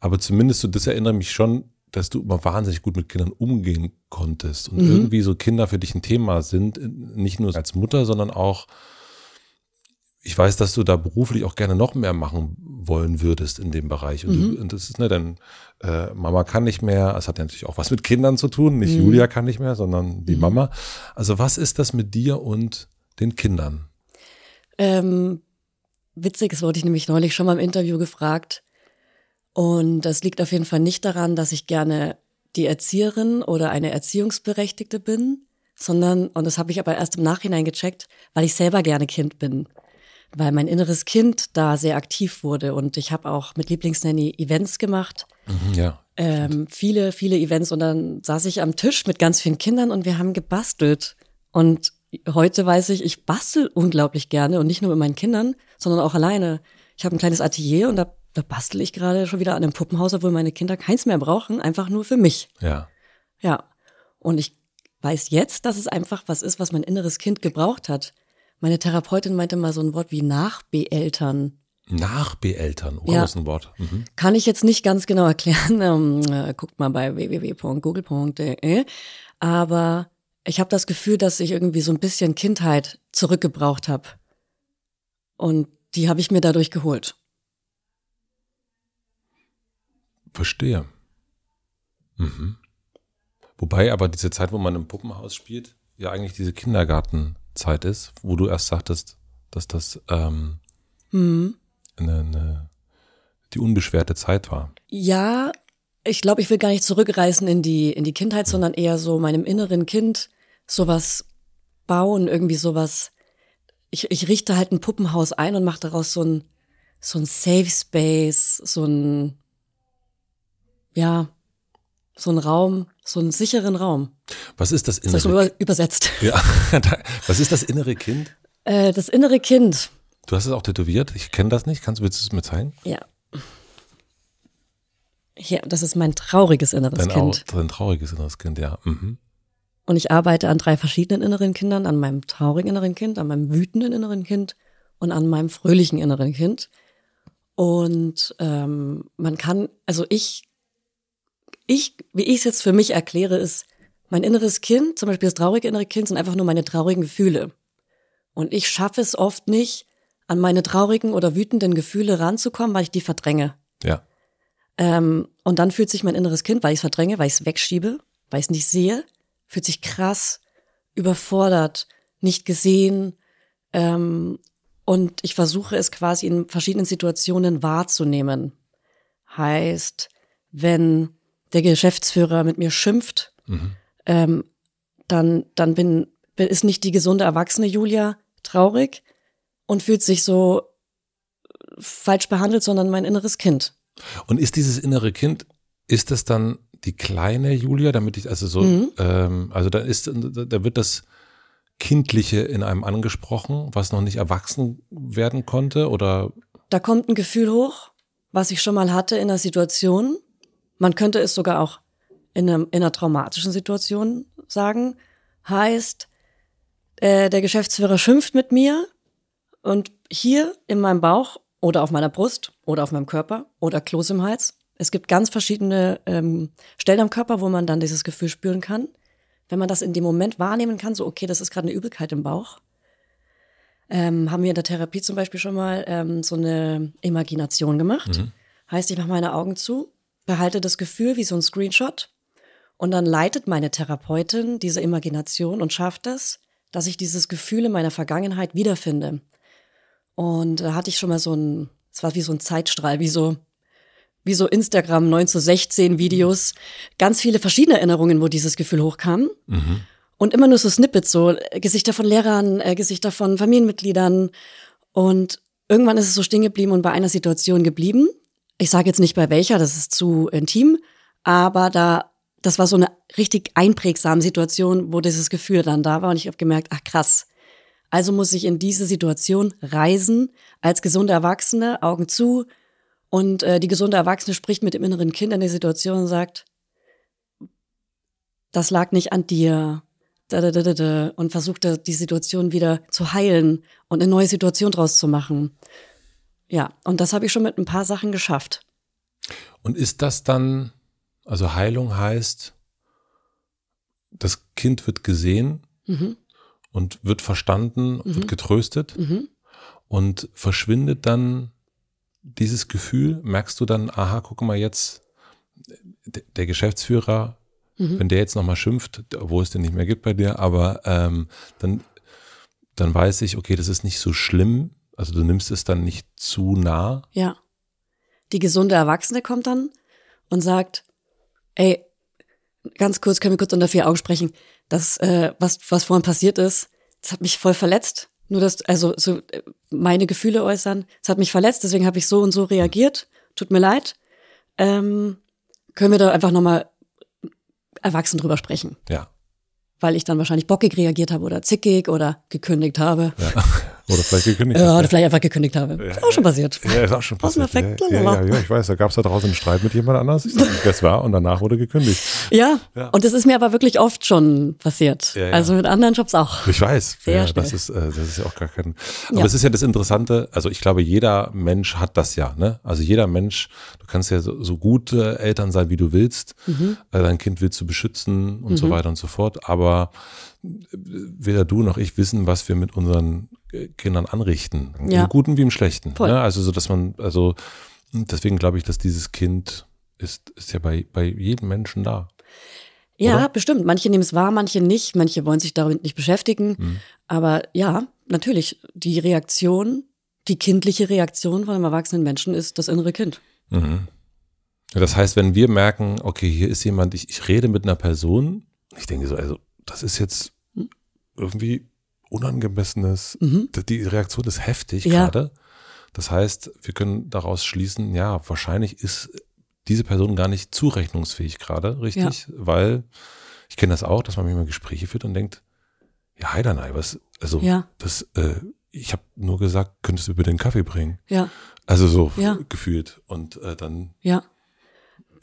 aber zumindest so, das erinnere mich schon, dass du immer wahnsinnig gut mit Kindern umgehen konntest und mhm. irgendwie so Kinder für dich ein Thema sind, nicht nur als Mutter, sondern auch ich weiß, dass du da beruflich auch gerne noch mehr machen wollen würdest in dem Bereich. Und, mhm. du, und das ist, ne, denn äh, Mama kann nicht mehr, es hat ja natürlich auch was mit Kindern zu tun, nicht mhm. Julia kann nicht mehr, sondern die mhm. Mama. Also was ist das mit dir und den Kindern? Ähm, witzig, das wurde ich nämlich neulich schon mal im Interview gefragt. Und das liegt auf jeden Fall nicht daran, dass ich gerne die Erzieherin oder eine Erziehungsberechtigte bin, sondern, und das habe ich aber erst im Nachhinein gecheckt, weil ich selber gerne Kind bin weil mein inneres Kind da sehr aktiv wurde und ich habe auch mit Lieblingsnanny Events gemacht. Mhm, ja. Ähm, viele, viele Events und dann saß ich am Tisch mit ganz vielen Kindern und wir haben gebastelt. Und heute weiß ich, ich bastel unglaublich gerne und nicht nur mit meinen Kindern, sondern auch alleine. Ich habe ein kleines Atelier und da, da bastel ich gerade schon wieder an einem Puppenhaus, obwohl meine Kinder keins mehr brauchen, einfach nur für mich. Ja. Ja. Und ich weiß jetzt, dass es einfach was ist, was mein inneres Kind gebraucht hat. Meine Therapeutin meinte mal so ein Wort wie Nachbeeltern. Nachbeeltern, oh, ja. das ist ein Wort. Mhm. Kann ich jetzt nicht ganz genau erklären. [LAUGHS] Ähm, äh, guckt mal bei www.google.de. Aber ich habe das Gefühl, dass ich irgendwie so ein bisschen Kindheit zurückgebraucht habe. Und die habe ich mir dadurch geholt. Verstehe. Mhm. Wobei aber diese Zeit, wo man im Puppenhaus spielt, ja eigentlich diese Kindergarten Zeit ist, wo du erst sagtest, dass das ähm, mhm. eine, eine, die unbeschwerte Zeit war. Ja, ich glaube, ich will gar nicht zurückreisen in die, in die Kindheit, mhm. sondern eher so meinem inneren Kind sowas bauen, irgendwie sowas. Ich, ich richte halt ein Puppenhaus ein und mache daraus so ein, so ein Safe Space, so ein, ja, so ein Raum, so einen sicheren Raum. Was ist das innere? Das ist über, übersetzt. Ja. [LAUGHS] Was ist das innere Kind? Äh, das innere Kind. Du hast es auch tätowiert. Ich kenne das nicht. Kannst du willst du es mir zeigen? Ja. Hier, das ist mein trauriges inneres dein Kind. Dein trauriges inneres Kind, ja. Mhm. Und ich arbeite an drei verschiedenen inneren Kindern, an meinem traurigen inneren Kind, an meinem wütenden inneren Kind und an meinem fröhlichen inneren Kind. Und ähm, man kann, also ich ich, wie ich es jetzt für mich erkläre, ist, mein inneres Kind, zum Beispiel das traurige innere Kind, sind einfach nur meine traurigen Gefühle. Und ich schaffe es oft nicht, an meine traurigen oder wütenden Gefühle ranzukommen, weil ich die verdränge. Ja. Ähm, und dann fühlt sich mein inneres Kind, weil ich es verdränge, weil ich es wegschiebe, weil ich es nicht sehe, fühlt sich krass, überfordert, nicht gesehen. Ähm, und ich versuche es quasi in verschiedenen Situationen wahrzunehmen. Heißt, wenn der Geschäftsführer mit mir schimpft, mhm. ähm, dann, dann bin, ist nicht die gesunde erwachsene Julia traurig und fühlt sich so falsch behandelt, sondern mein inneres Kind. Und ist dieses innere Kind, ist das dann die kleine Julia, damit ich, also so, mhm. ähm, also da ist, da wird das Kindliche in einem angesprochen, was noch nicht erwachsen werden konnte, oder? Da kommt ein Gefühl hoch, was ich schon mal hatte in einer Situation, man könnte es sogar auch in, einem, in einer traumatischen Situation sagen. Heißt, äh, der Geschäftsführer schimpft mit mir und hier in meinem Bauch oder auf meiner Brust oder auf meinem Körper oder Kloß im Hals. Es gibt ganz verschiedene ähm, Stellen am Körper, wo man dann dieses Gefühl spüren kann. Wenn man das in dem Moment wahrnehmen kann, so okay, das ist gerade eine Übelkeit im Bauch, ähm, haben wir in der Therapie zum Beispiel schon mal ähm, so eine Imagination gemacht. Mhm. Heißt, ich mache meine Augen zu, behalte das Gefühl wie so ein Screenshot und dann leitet meine Therapeutin diese Imagination und schafft es, dass ich dieses Gefühl in meiner Vergangenheit wiederfinde. Und da hatte ich schon mal so ein, es war wie so ein Zeitstrahl, wie so, wie so Instagram 9 zu 16 Videos, ganz viele verschiedene Erinnerungen, wo dieses Gefühl hochkam. Mhm. Und immer nur so Snippets, so äh, Gesichter von Lehrern, äh, Gesichter von Familienmitgliedern. Und irgendwann ist es so stehen geblieben und bei einer Situation geblieben. Ich sage jetzt nicht bei welcher, das ist zu intim, aber da, das war so eine richtig einprägsame Situation, wo dieses Gefühl dann da war und ich habe gemerkt, ach krass. Also muss ich in diese Situation reisen, als gesunde Erwachsene, Augen zu, und äh, die gesunde Erwachsene spricht mit dem inneren Kind in der Situation und sagt, das lag nicht an dir, und versucht die Situation wieder zu heilen und eine neue Situation draus zu machen. Ja, und das habe ich schon mit ein paar Sachen geschafft. Und ist das dann, also Heilung heißt, das Kind wird gesehen mhm. und wird verstanden, mhm. wird getröstet mhm. und verschwindet dann dieses Gefühl, merkst du dann, aha, guck mal jetzt, der Geschäftsführer Mhm. Wenn der jetzt nochmal schimpft, wo es den nicht mehr gibt bei dir, aber ähm, dann, dann weiß ich, okay, das ist nicht so schlimm. Also du nimmst es dann nicht zu nah. Ja. Die gesunde Erwachsene kommt dann und sagt, ey, ganz kurz, können wir kurz unter vier Augen sprechen. Das, äh, was, was vorhin passiert ist, das hat mich voll verletzt. Nur das, also so äh, meine Gefühle äußern, das hat mich verletzt, deswegen habe ich so und so reagiert. Tut mir leid. Ähm, können wir da einfach nochmal erwachsen drüber sprechen. Ja. Weil ich dann wahrscheinlich bockig reagiert habe oder zickig oder gekündigt habe. Ja. [LAUGHS] Oder vielleicht gekündigt Ja, oder vielleicht einfach gekündigt habe. Ja, ist auch schon passiert. Ja, ist auch schon passiert. Perfekt, ja, ja, ja, ich weiß, da gab es da draußen einen Streit mit jemand anders. Das war und danach wurde gekündigt. Ja, ja, und das ist mir aber wirklich oft schon passiert. Also mit anderen Jobs auch. Ich weiß. Sehr ja, das ist, äh, das ist ja auch gar kein. Aber es ist ja das Interessante. Also ich glaube, jeder Mensch hat das ja. Ne? Also jeder Mensch. Du kannst ja so, so gute Eltern sein, wie du willst. Mhm. Äh, dein Kind willst du beschützen und mhm. so weiter und so fort. Aber weder du noch ich wissen, was wir mit unseren Kindern anrichten. Ja. Im Guten wie im Schlechten. Voll. Ne? Also so, dass man, also deswegen glaube ich, dass dieses Kind ist, ist ja bei, bei jedem Menschen da. Ja, Oder? bestimmt. Manche nehmen es wahr, manche nicht. Manche wollen sich damit nicht beschäftigen. Mhm. Aber ja, natürlich, die Reaktion, die kindliche Reaktion von einem erwachsenen Menschen ist das innere Kind. Mhm. Das heißt, wenn wir merken, okay, hier ist jemand, ich, ich rede mit einer Person, ich denke so, also das ist jetzt hm? irgendwie unangemessenes, mhm. die Reaktion ist heftig ja. gerade. Das heißt, wir können daraus schließen, ja, wahrscheinlich ist diese Person gar nicht zurechnungsfähig gerade, richtig? Ja. Weil ich kenne das auch, dass man manchmal Gespräche führt und denkt, ja, Heidanei, was, also ja. das, äh, ich habe nur gesagt, könntest du bitte den Kaffee bringen? Ja. Also so ja. gefühlt. Und äh, dann ja.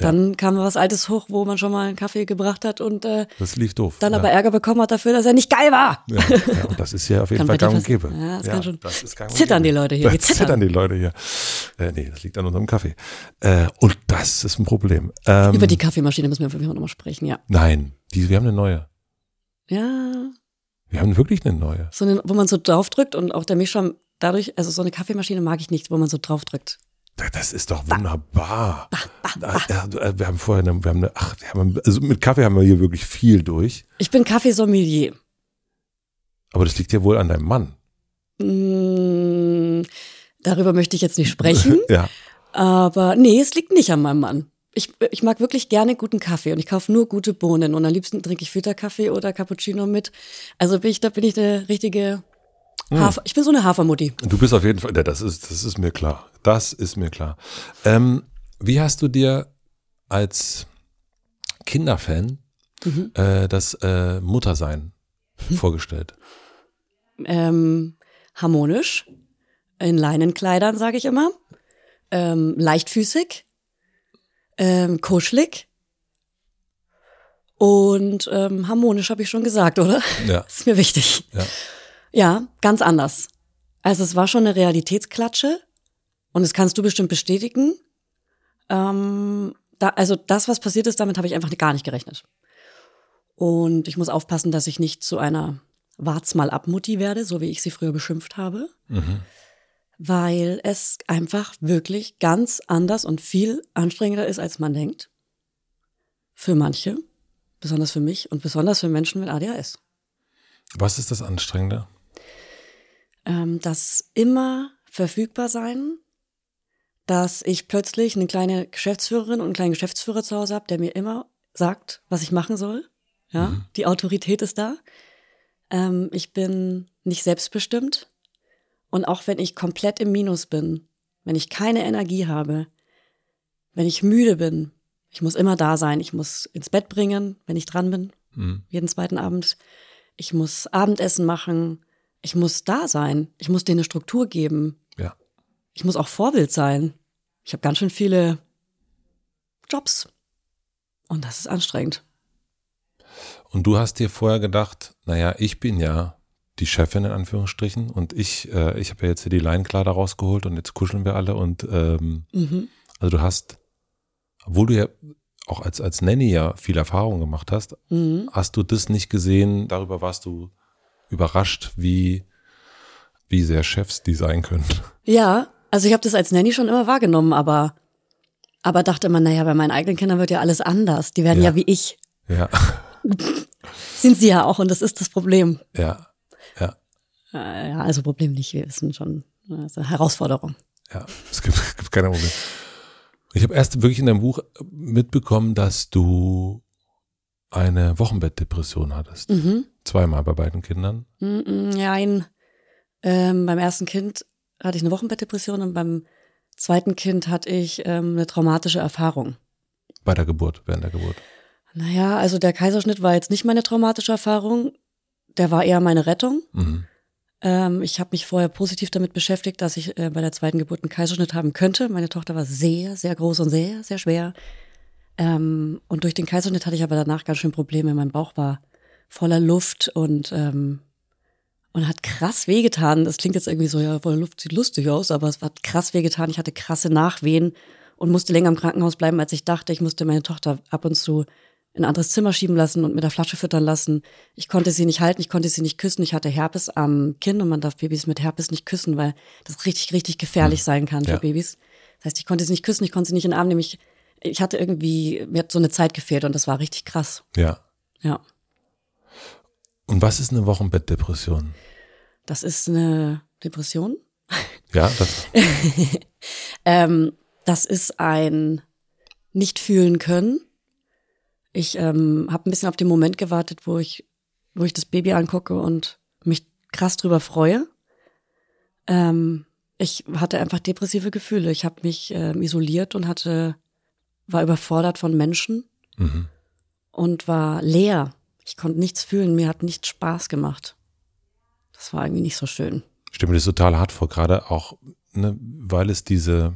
Dann kam was Altes hoch, wo man schon mal einen Kaffee gebracht hat und äh, das lief doof. Dann ja. aber Ärger bekommen hat dafür, dass er nicht geil war. Ja, ja und das ist ja auf jeden Fall gang und gäbe. Ja, das kann schon. Das ist gang zittern die Leute hier. Die zittern. zittern die Leute hier. Äh, nee, das liegt an unserem Kaffee. Äh, und das ist ein Problem. Ähm, Über die Kaffeemaschine müssen wir auf jeden Fall nochmal sprechen, ja. Nein, die, wir haben eine neue. Ja. Wir haben wirklich eine neue. So eine, wo man so draufdrückt und auch der Mischer dadurch, also so eine Kaffeemaschine mag ich nicht, wo man so draufdrückt. Das ist doch wunderbar. Äh, wir haben vorher, eine, wir haben eine, ach, wir haben, also mit Kaffee haben wir hier wirklich viel durch. Ich bin Kaffeesommelier. Aber das liegt ja wohl an deinem Mann. Mm, darüber möchte ich jetzt nicht sprechen. [LAUGHS] ja. Aber nee, es liegt nicht an meinem Mann. Ich, ich mag wirklich gerne guten Kaffee und ich kaufe nur gute Bohnen und am liebsten trinke ich Filterkaffee oder Cappuccino mit. Also bin ich, da bin ich der richtige. Hafer, ich bin so eine Hafermutti. Du bist auf jeden Fall, das ist, das ist mir klar. Das ist mir klar. Ähm, wie hast du dir als Kinderfan mhm. äh, das äh, Muttersein mhm. vorgestellt? Ähm, harmonisch, in Leinenkleidern, sage ich immer, ähm, leichtfüßig, ähm, kuschelig Und ähm, harmonisch habe ich schon gesagt, oder? Ja. Das [LAUGHS] ist mir wichtig. Ja. Ja, ganz anders. Also es war schon eine Realitätsklatsche und das kannst du bestimmt bestätigen. Ähm, da, also das, was passiert ist, damit habe ich einfach gar nicht gerechnet. Und ich muss aufpassen, dass ich nicht zu einer Wart's mal ab Mutti werde, so wie ich sie früher beschimpft habe. Weil es einfach wirklich ganz anders und viel anstrengender ist, als man denkt. Für manche, besonders für mich und besonders für Menschen mit ADHS. Was ist das Anstrengende? Ähm, das immer verfügbar sein, dass ich plötzlich eine kleine Geschäftsführerin und einen kleinen Geschäftsführer zu Hause habe, der mir immer sagt, was ich machen soll. Ja, die Autorität ist da. Ähm, ich bin nicht selbstbestimmt. Und auch wenn ich komplett im Minus bin, wenn ich keine Energie habe, wenn ich müde bin, ich muss immer da sein. Ich muss ins Bett bringen, wenn ich dran bin, jeden zweiten Abend. Ich muss Abendessen machen. Ich muss da sein. Ich muss denen eine Struktur geben. Ja. Ich muss auch Vorbild sein. Ich habe ganz schön viele Jobs. Und das ist anstrengend. Und du hast dir vorher gedacht, naja, ich bin ja die Chefin in Anführungsstrichen und ich, äh, ich habe ja jetzt hier die Leinenkleider rausgeholt und jetzt kuscheln wir alle und ähm, also du hast, obwohl du ja auch als, als Nanny ja viel Erfahrung gemacht hast, hast du das nicht gesehen, darüber warst du überrascht, wie, wie sehr Chefs die sein können. Ja, also ich habe das als Nanny schon immer wahrgenommen, aber, aber dachte man, naja, bei meinen eigenen Kindern wird ja alles anders. Die werden Ja. ja, wie ich. Ja, [LAUGHS] Sind sie ja auch und das ist das Problem. ja, ja, Äh, ja, also Problem nicht, wir wissen schon, eine Herausforderung. ja. Es gibt, [LAUGHS] es gibt keine Probleme. Ich habe erst wirklich in deinem Buch mitbekommen, dass du eine Wochenbettdepression hattest. Zweimal bei beiden Kindern. Mm, Ja, ein, ähm, beim ersten Kind hatte ich eine Wochenbettdepression und beim zweiten Kind hatte ich ähm, eine traumatische Erfahrung. Bei der Geburt, während der Geburt. Naja, also der Kaiserschnitt war jetzt nicht meine traumatische Erfahrung, der war eher meine Rettung. Mhm. Ähm, ich habe mich vorher positiv damit beschäftigt, dass ich äh, bei der zweiten Geburt einen Kaiserschnitt haben könnte. Meine Tochter war sehr, sehr groß und sehr, sehr schwer. Ähm, und durch den Kaiserschnitt hatte ich aber danach ganz schön Probleme. Mein Bauch war voller Luft und ähm, und hat krass wehgetan. Das klingt jetzt irgendwie so, ja, voller Luft sieht lustig aus, aber es hat krass wehgetan. Ich hatte krasse Nachwehen und musste länger im Krankenhaus bleiben, als ich dachte. Ich musste meine Tochter ab und zu in ein anderes Zimmer schieben lassen und mit der Flasche füttern lassen. Ich konnte sie nicht halten, ich konnte sie nicht küssen. Ich hatte Herpes am Kinn und man darf Babys mit Herpes nicht küssen, weil das richtig, richtig gefährlich sein kann für Ja. Babys. Das heißt, ich konnte sie nicht küssen, ich konnte sie nicht in den Arm nehmen. Ich, ich hatte irgendwie, mir hat so eine Zeit gefehlt und das war richtig krass. Ja. Ja. Und was ist eine Wochenbettdepression? Das ist eine Depression. Ja, [LAUGHS] das, Ähm, das ist ein nicht fühlen können. Ich ähm, habe ein bisschen auf den Moment gewartet, wo ich, wo ich das Baby angucke und mich krass drüber freue. Ähm, ich hatte einfach depressive Gefühle. Ich habe mich ähm, isoliert und hatte, war überfordert von Menschen mhm. und war leer. Ich konnte nichts fühlen. Mir hat nichts Spaß gemacht. Das war irgendwie nicht so schön. Mir das total hart vor, gerade auch, ne, weil es diese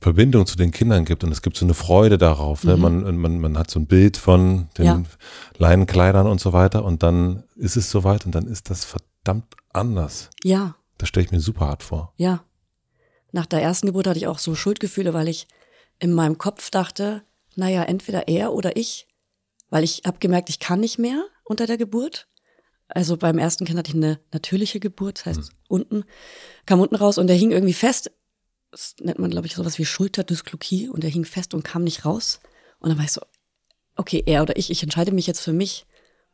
Verbindung zu den Kindern gibt und es gibt so eine Freude darauf. Ne? Man, man, man hat so ein Bild von den Ja. Leinenkleidern und so weiter und dann ist es soweit und dann ist das verdammt anders. Ja, Das stelle ich mir super hart vor. Ja. Nach der ersten Geburt hatte ich auch so Schuldgefühle, weil ich in meinem Kopf dachte, naja, entweder er oder ich. Weil ich habe gemerkt, ich kann nicht mehr unter der Geburt. Also beim ersten Kind hatte ich eine natürliche Geburt, das heißt unten, kam unten raus und der hing irgendwie fest. Das nennt man, glaube ich, sowas wie Schulterdysglokie und der hing fest und kam nicht raus. Und dann war ich so, okay, er oder ich, ich entscheide mich jetzt für mich.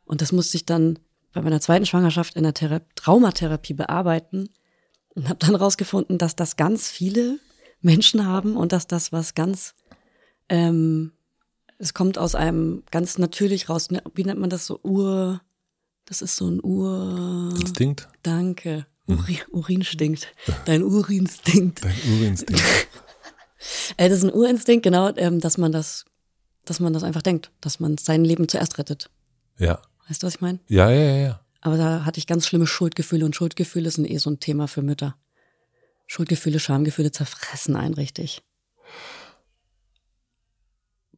Und das musste ich dann bei meiner zweiten Schwangerschaft in der Thera Traumatherapie bearbeiten und habe dann rausgefunden, dass das ganz viele Menschen haben und dass das was ganz, ähm, es kommt aus einem ganz natürlich raus. Ne, Wie nennt man das so? Ur, das ist so ein Ur, Instinkt? danke. Uri, Urin stinkt. Dein Urin stinkt. Dein Urinstinkt. [LAUGHS] Äh, das ist ein Urinstinkt, genau, ähm, dass man das, dass man das einfach denkt, dass man sein Leben zuerst rettet. ja. Weißt du, was ich meine? Ja, ja, ja, ja. Aber da hatte ich ganz schlimme Schuldgefühle und Schuldgefühle sind eh so ein Thema für Mütter. Schuldgefühle, Schamgefühle zerfressen einen richtig.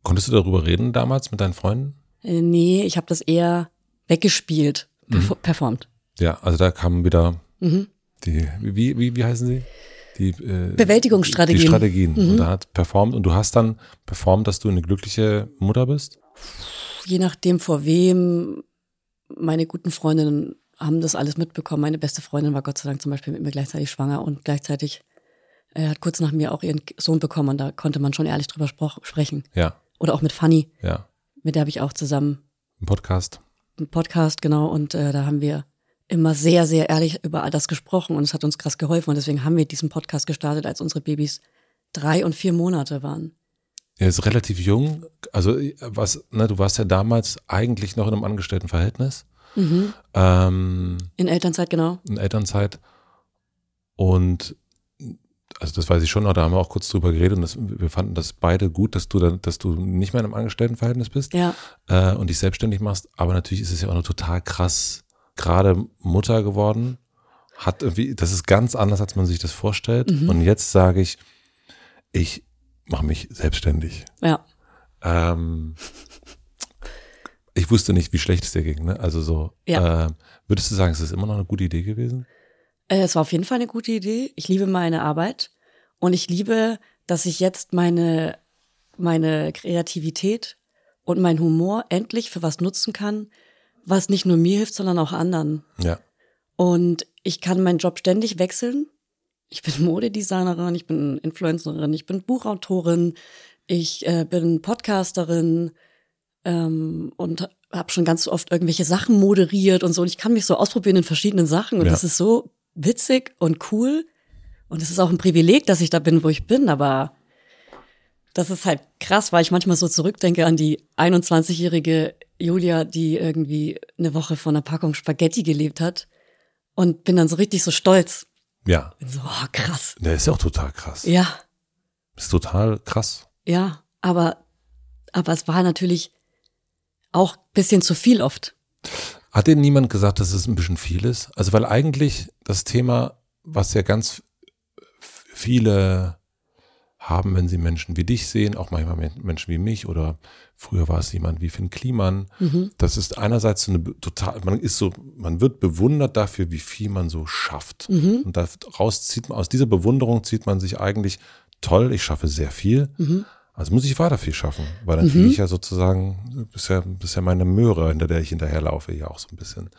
Konntest du darüber reden damals mit deinen Freunden? Äh, nee, ich habe das eher weggespielt, perf performt. Ja, also da kamen wieder Mhm. die, wie, wie, wie heißen sie? Die äh, Bewältigungsstrategien. Die Strategien. Und da hat performt und du hast dann performt, dass du eine glückliche Mutter bist? Je nachdem vor wem, meine guten Freundinnen haben das alles mitbekommen. Meine beste Freundin war Gott sei Dank zum Beispiel mit mir gleichzeitig schwanger und gleichzeitig äh, hat kurz nach mir auch ihren Sohn bekommen und da konnte man schon ehrlich drüber sprechen. Ja, Oder auch mit Fanny, ja. mit der habe ich auch zusammen Ein Podcast. einen Podcast, genau, und äh, da haben wir immer sehr, sehr ehrlich über all das gesprochen und es hat uns krass geholfen und deswegen haben wir diesen Podcast gestartet, als unsere Babys drei und vier Monate waren. Er ist relativ jung. Also was, ne, du warst ja damals eigentlich noch in einem Angestelltenverhältnis. Mhm. Ähm, In Elternzeit, genau. in Elternzeit. Und also das weiß ich schon, noch, da haben wir auch kurz drüber geredet und das, wir fanden das beide gut, dass du dann, dass du nicht mehr in einem Angestelltenverhältnis bist Ja, äh, und dich selbstständig machst. Aber natürlich ist es ja auch noch total krass, gerade Mutter geworden. Hat irgendwie, das ist ganz anders, als man sich das vorstellt. Und jetzt sage ich, ich mache mich selbstständig. ja. Ähm, ich wusste nicht, wie schlecht es dir ging. Ne? Also so, Ja. äh, würdest du sagen, es ist immer noch eine gute Idee gewesen? Äh, es war auf jeden Fall eine gute Idee. Ich liebe meine Arbeit und ich liebe, dass ich jetzt meine, meine Kreativität und mein Humor endlich für was nutzen kann, was nicht nur mir hilft, sondern auch anderen. Ja. Und ich kann meinen Job ständig wechseln. Ich bin Modedesignerin, ich bin Influencerin, ich bin Buchautorin, ich äh, bin Podcasterin ähm, und habe schon ganz oft irgendwelche Sachen moderiert und so. Und ich kann mich so ausprobieren in verschiedenen Sachen. Und Ja. das ist so witzig und cool. Und es ist auch ein Privileg, dass ich da bin, wo ich bin. Aber das ist halt krass, weil ich manchmal so zurückdenke an die 21-jährige Julia, die irgendwie eine Woche von einer Packung Spaghetti gelebt hat. Und bin dann so richtig so stolz. Ja. Bin so, oh, krass. Der ist ja auch total krass. Ja, Ist total krass. ja. Aber, aber es war natürlich auch ein bisschen zu viel oft. Hat dir niemand gesagt, dass es ein bisschen viel ist? Also, weil eigentlich das Thema, was ja ganz viele haben, wenn sie Menschen wie dich sehen, auch manchmal Men- Menschen wie mich oder früher war es jemand wie Finn Kliman. Das ist einerseits so eine total, man ist so, man wird bewundert dafür, wie viel man so schafft. Und daraus zieht man, aus dieser Bewunderung zieht man sich eigentlich toll, ich schaffe sehr viel. Also muss ich weiter viel schaffen, weil dann kriege ich ja sozusagen, bisher, bisher meine Möhre, hinter der ich hinterherlaufe, ja auch so ein bisschen.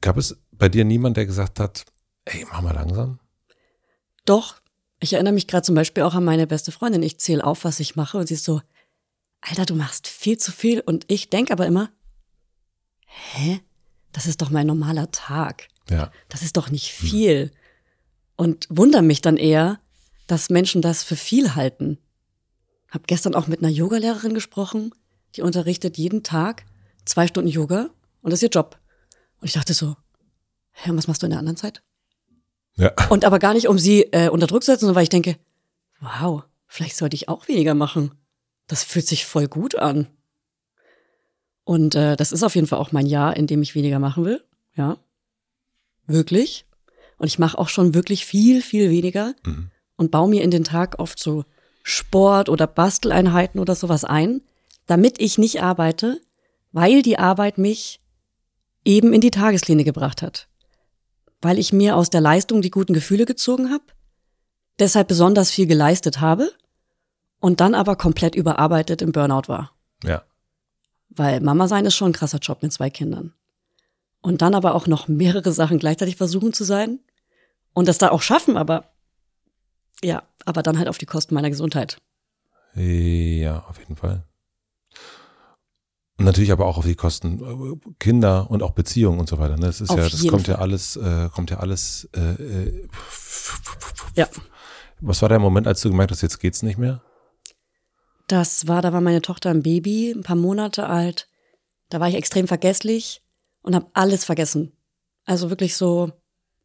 Gab es bei dir niemand, der gesagt hat, ey, mach mal langsam? Doch, ich erinnere mich gerade zum Beispiel auch an meine beste Freundin. Ich zähle auf, was ich mache und sie ist so, Alter, du machst viel zu viel. Und ich denke aber immer, hä? Das ist doch mein normaler Tag. Ja, Das ist doch nicht viel. Und wundere mich dann eher, dass Menschen das für viel halten. Hab gestern auch mit einer Yogalehrerin gesprochen, die unterrichtet jeden Tag zwei Stunden Yoga und das ist ihr Job. Und ich dachte so, hä, und was machst du in der anderen Zeit? Ja, Und aber gar nicht, um sie äh, unter Druck zu setzen, sondern weil ich denke, wow, vielleicht sollte ich auch weniger machen. Das fühlt sich voll gut an. Und äh, das ist auf jeden Fall auch mein Jahr, in dem ich weniger machen will. Ja. Wirklich. Und ich mache auch schon wirklich viel, viel weniger und baue mir in den Tag oft so Sport oder Basteleinheiten oder sowas ein, damit ich nicht arbeite, weil die Arbeit mich eben in die Tageslinie gebracht hat weil ich mir aus der Leistung die guten Gefühle gezogen habe, deshalb besonders viel geleistet habe und dann aber komplett überarbeitet im Burnout war. ja. Weil Mama sein ist schon ein krasser Job mit zwei Kindern. Und dann aber auch noch mehrere Sachen gleichzeitig versuchen zu sein und das da auch schaffen, aber ja, aber dann halt auf die Kosten meiner Gesundheit. Ja, auf jeden Fall. Und natürlich aber auch auf die Kosten äh, Kinder und auch Beziehungen und so weiter. Ne? Das ist Auf ja, das kommt ja Fall. alles, äh, kommt ja alles. Äh, äh, Ja. was war der Moment, als du gemerkt hast, jetzt geht's nicht mehr? Das war, da war meine Tochter ein Baby, ein paar Monate alt. Da war ich extrem vergesslich und habe alles vergessen. Also wirklich so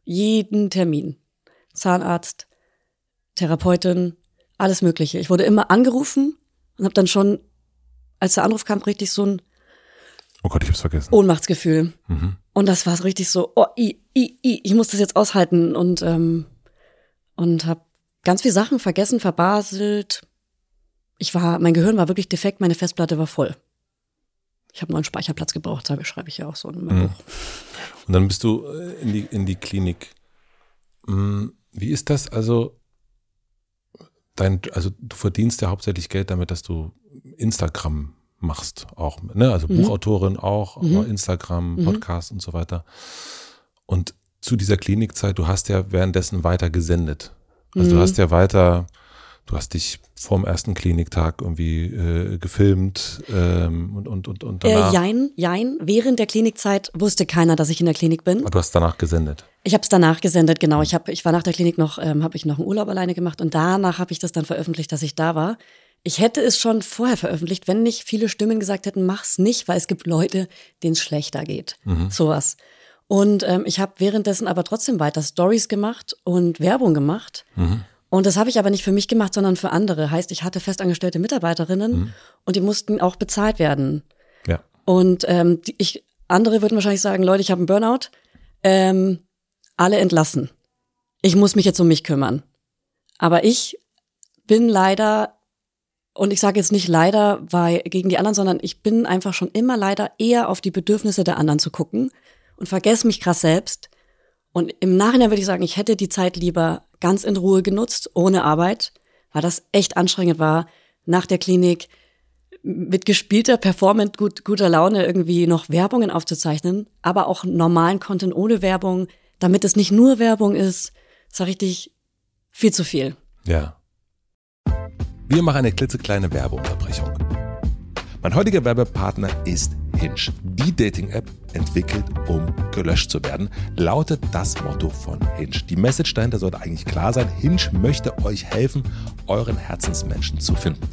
jeden Termin. Zahnarzt, Therapeutin, alles Mögliche. Ich wurde immer angerufen und habe dann schon, als der Anruf kam, richtig so ein Oh Gott, ich hab's vergessen. Ohnmachtsgefühl. Und das war richtig so, oh, i, i, i, ich muss das jetzt aushalten und ähm, und habe ganz viele Sachen vergessen, verbaselt. ich war, mein Gehirn war wirklich defekt, meine Festplatte war voll. Ich habe nur einen Speicherplatz gebraucht, schreibe ich ja auch so in meinem Mhm. Buch. Und dann bist du äh, in die, in die Klinik. Mm, Wie ist das? Also, dein, also du verdienst ja hauptsächlich Geld damit, dass du Instagram machst, auch, ne? Also Mhm. Buchautorin auch, Mhm. Instagram, Mhm. Podcast und so weiter. Und zu dieser Klinikzeit, du hast ja währenddessen weiter gesendet. Also du Mhm. hast ja weiter, du hast dich vorm ersten Kliniktag irgendwie äh, gefilmt ähm, und, und, und, und danach. Äh, jein, jein. Während der Klinikzeit wusste keiner, dass ich in der Klinik bin. Ah, Du hast danach gesendet. Ich habe es danach gesendet, genau. Ich, hab, ich war nach der Klinik noch, ähm, habe ich noch einen Urlaub alleine gemacht und danach habe ich das dann veröffentlicht, dass ich da war. Ich hätte es schon vorher veröffentlicht, wenn nicht viele Stimmen gesagt hätten, mach's nicht, weil es gibt Leute, denen es schlechter geht. Sowas. Und ähm, ich habe währenddessen aber trotzdem weiter Stories gemacht und Werbung gemacht. Und das habe ich aber nicht für mich gemacht, sondern für andere. Heißt, ich hatte festangestellte Mitarbeiterinnen und die mussten auch bezahlt werden. Ja. Und ähm, die, ich, andere würden wahrscheinlich sagen, Leute, ich habe einen Burnout. Ähm, alle entlassen. Ich muss mich jetzt um mich kümmern. Aber ich bin leider, und ich sage jetzt nicht leider weil, gegen die anderen, sondern ich bin einfach schon immer leider eher auf die Bedürfnisse der anderen zu gucken und vergesse mich krass selbst. Und im Nachhinein würde ich sagen, ich hätte die Zeit lieber ganz in Ruhe genutzt, ohne Arbeit, weil das echt anstrengend war, nach der Klinik mit gespielter Performance, gut, guter Laune irgendwie noch Werbungen aufzuzeichnen, aber auch normalen Content ohne Werbung, damit es nicht nur Werbung ist, ist ja richtig viel zu viel. Ja. Wir machen eine klitzekleine Werbeunterbrechung. Mein heutiger Werbepartner ist Hinge. Die Dating-App entwickelt, um gelöscht zu werden, lautet das Motto von Hinge. Die Message dahinter sollte eigentlich klar sein. Hinge möchte euch helfen, euren Herzensmenschen zu finden.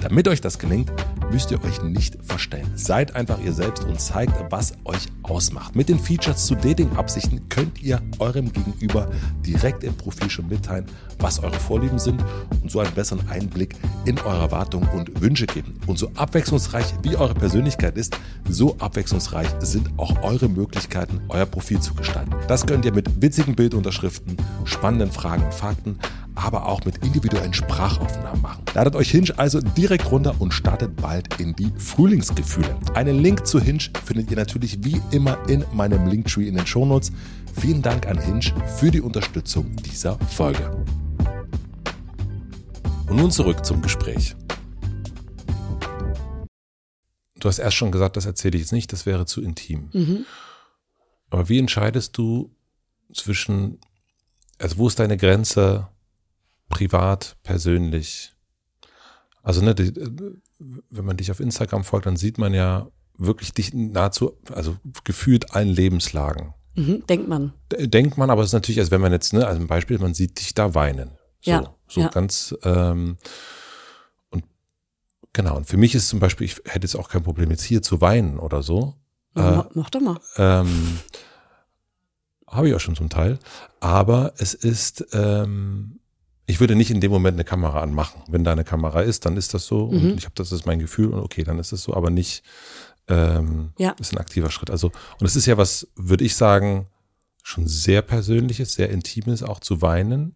Damit euch das gelingt, müsst ihr euch nicht verstellen. Seid einfach ihr selbst und zeigt, was euch ausmacht. Mit den Features zu Dating-Absichten könnt ihr eurem Gegenüber direkt im Profil schon mitteilen, was eure Vorlieben sind und so einen besseren Einblick in eure Erwartungen und Wünsche geben. Und so abwechslungsreich wie eure Persönlichkeit ist, so abwechslungsreich sind auch eure Möglichkeiten, euer Profil zu gestalten. Das könnt ihr mit witzigen Bildunterschriften, spannenden Fragen und Fakten, aber auch mit individuellen Sprachaufnahmen machen. Ladet euch Hinge also direkt runter und startet bald in die Frühlingsgefühle. Einen Link zu Hinge findet ihr natürlich wie immer in meinem Linktree in den Shownotes. Vielen Dank an Hinge für die Unterstützung dieser Folge. Und nun zurück zum Gespräch. Du hast erst schon gesagt, das erzähle ich jetzt nicht, das wäre zu intim. Mhm. Aber wie entscheidest du zwischen, also wo ist deine Grenze privat, persönlich? Also, ne, die, wenn man dich auf Instagram folgt, dann sieht man ja wirklich dich nahezu, also gefühlt allen Lebenslagen. Mhm, denkt man. Denkt man, aber es ist natürlich, als wenn man jetzt, ne, also ein Beispiel, man sieht dich da weinen. So, Ja, so ja. ganz, ähm, und genau, und für mich ist zum Beispiel, ich hätte jetzt auch kein Problem, jetzt hier zu weinen oder so. Äh, mach, mach doch mal. ähm, Habe ich auch schon zum Teil. Aber es ist, ähm, ich würde nicht in dem Moment eine Kamera anmachen. Wenn da eine Kamera ist, dann ist das so. Mhm. Und ich habe, das ist mein Gefühl und okay, dann ist es so, aber nicht, ähm, Ja. ist ein aktiver Schritt. Also, und es ist ja was, würde ich sagen, schon sehr Persönliches, sehr Intimes, auch zu weinen.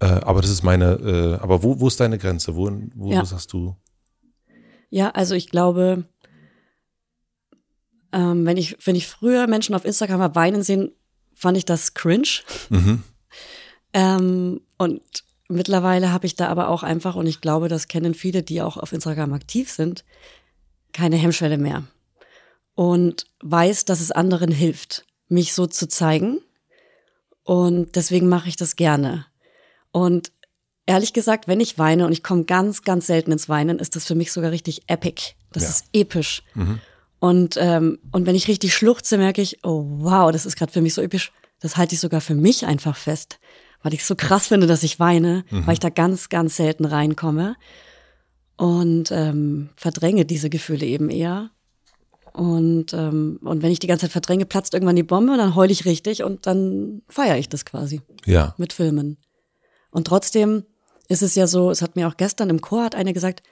Äh, aber das ist meine, äh, aber wo, wo ist deine Grenze? Wo, wo Ja. sagst du? Ja, also ich glaube, ähm, wenn ich, wenn ich früher Menschen auf Instagram habe weinen sehen, fand ich das cringe. Mhm. Ähm, und mittlerweile habe ich da aber auch einfach, und ich glaube, das kennen viele, die auch auf Instagram aktiv sind, keine Hemmschwelle mehr. Und weiß, dass es anderen hilft, mich so zu zeigen. Und deswegen mache ich das gerne. Und ehrlich gesagt, wenn ich weine, und ich komme ganz, ganz selten ins Weinen, ist das für mich sogar richtig epic. Das Ja. ist episch. Und, ähm, und wenn ich richtig schluchze, merke ich, oh wow, das ist gerade für mich so episch. Das halte ich sogar für mich einfach fest, weil ich so krass finde, dass ich weine, weil ich da ganz, ganz selten reinkomme und ähm, verdränge diese Gefühle eben eher. Und, ähm, und wenn ich die ganze Zeit verdränge, platzt irgendwann die Bombe und dann heule ich richtig und dann feiere ich das quasi Ja. mit Filmen. Und trotzdem ist es ja so, es hat mir auch gestern im Chor hat eine gesagt,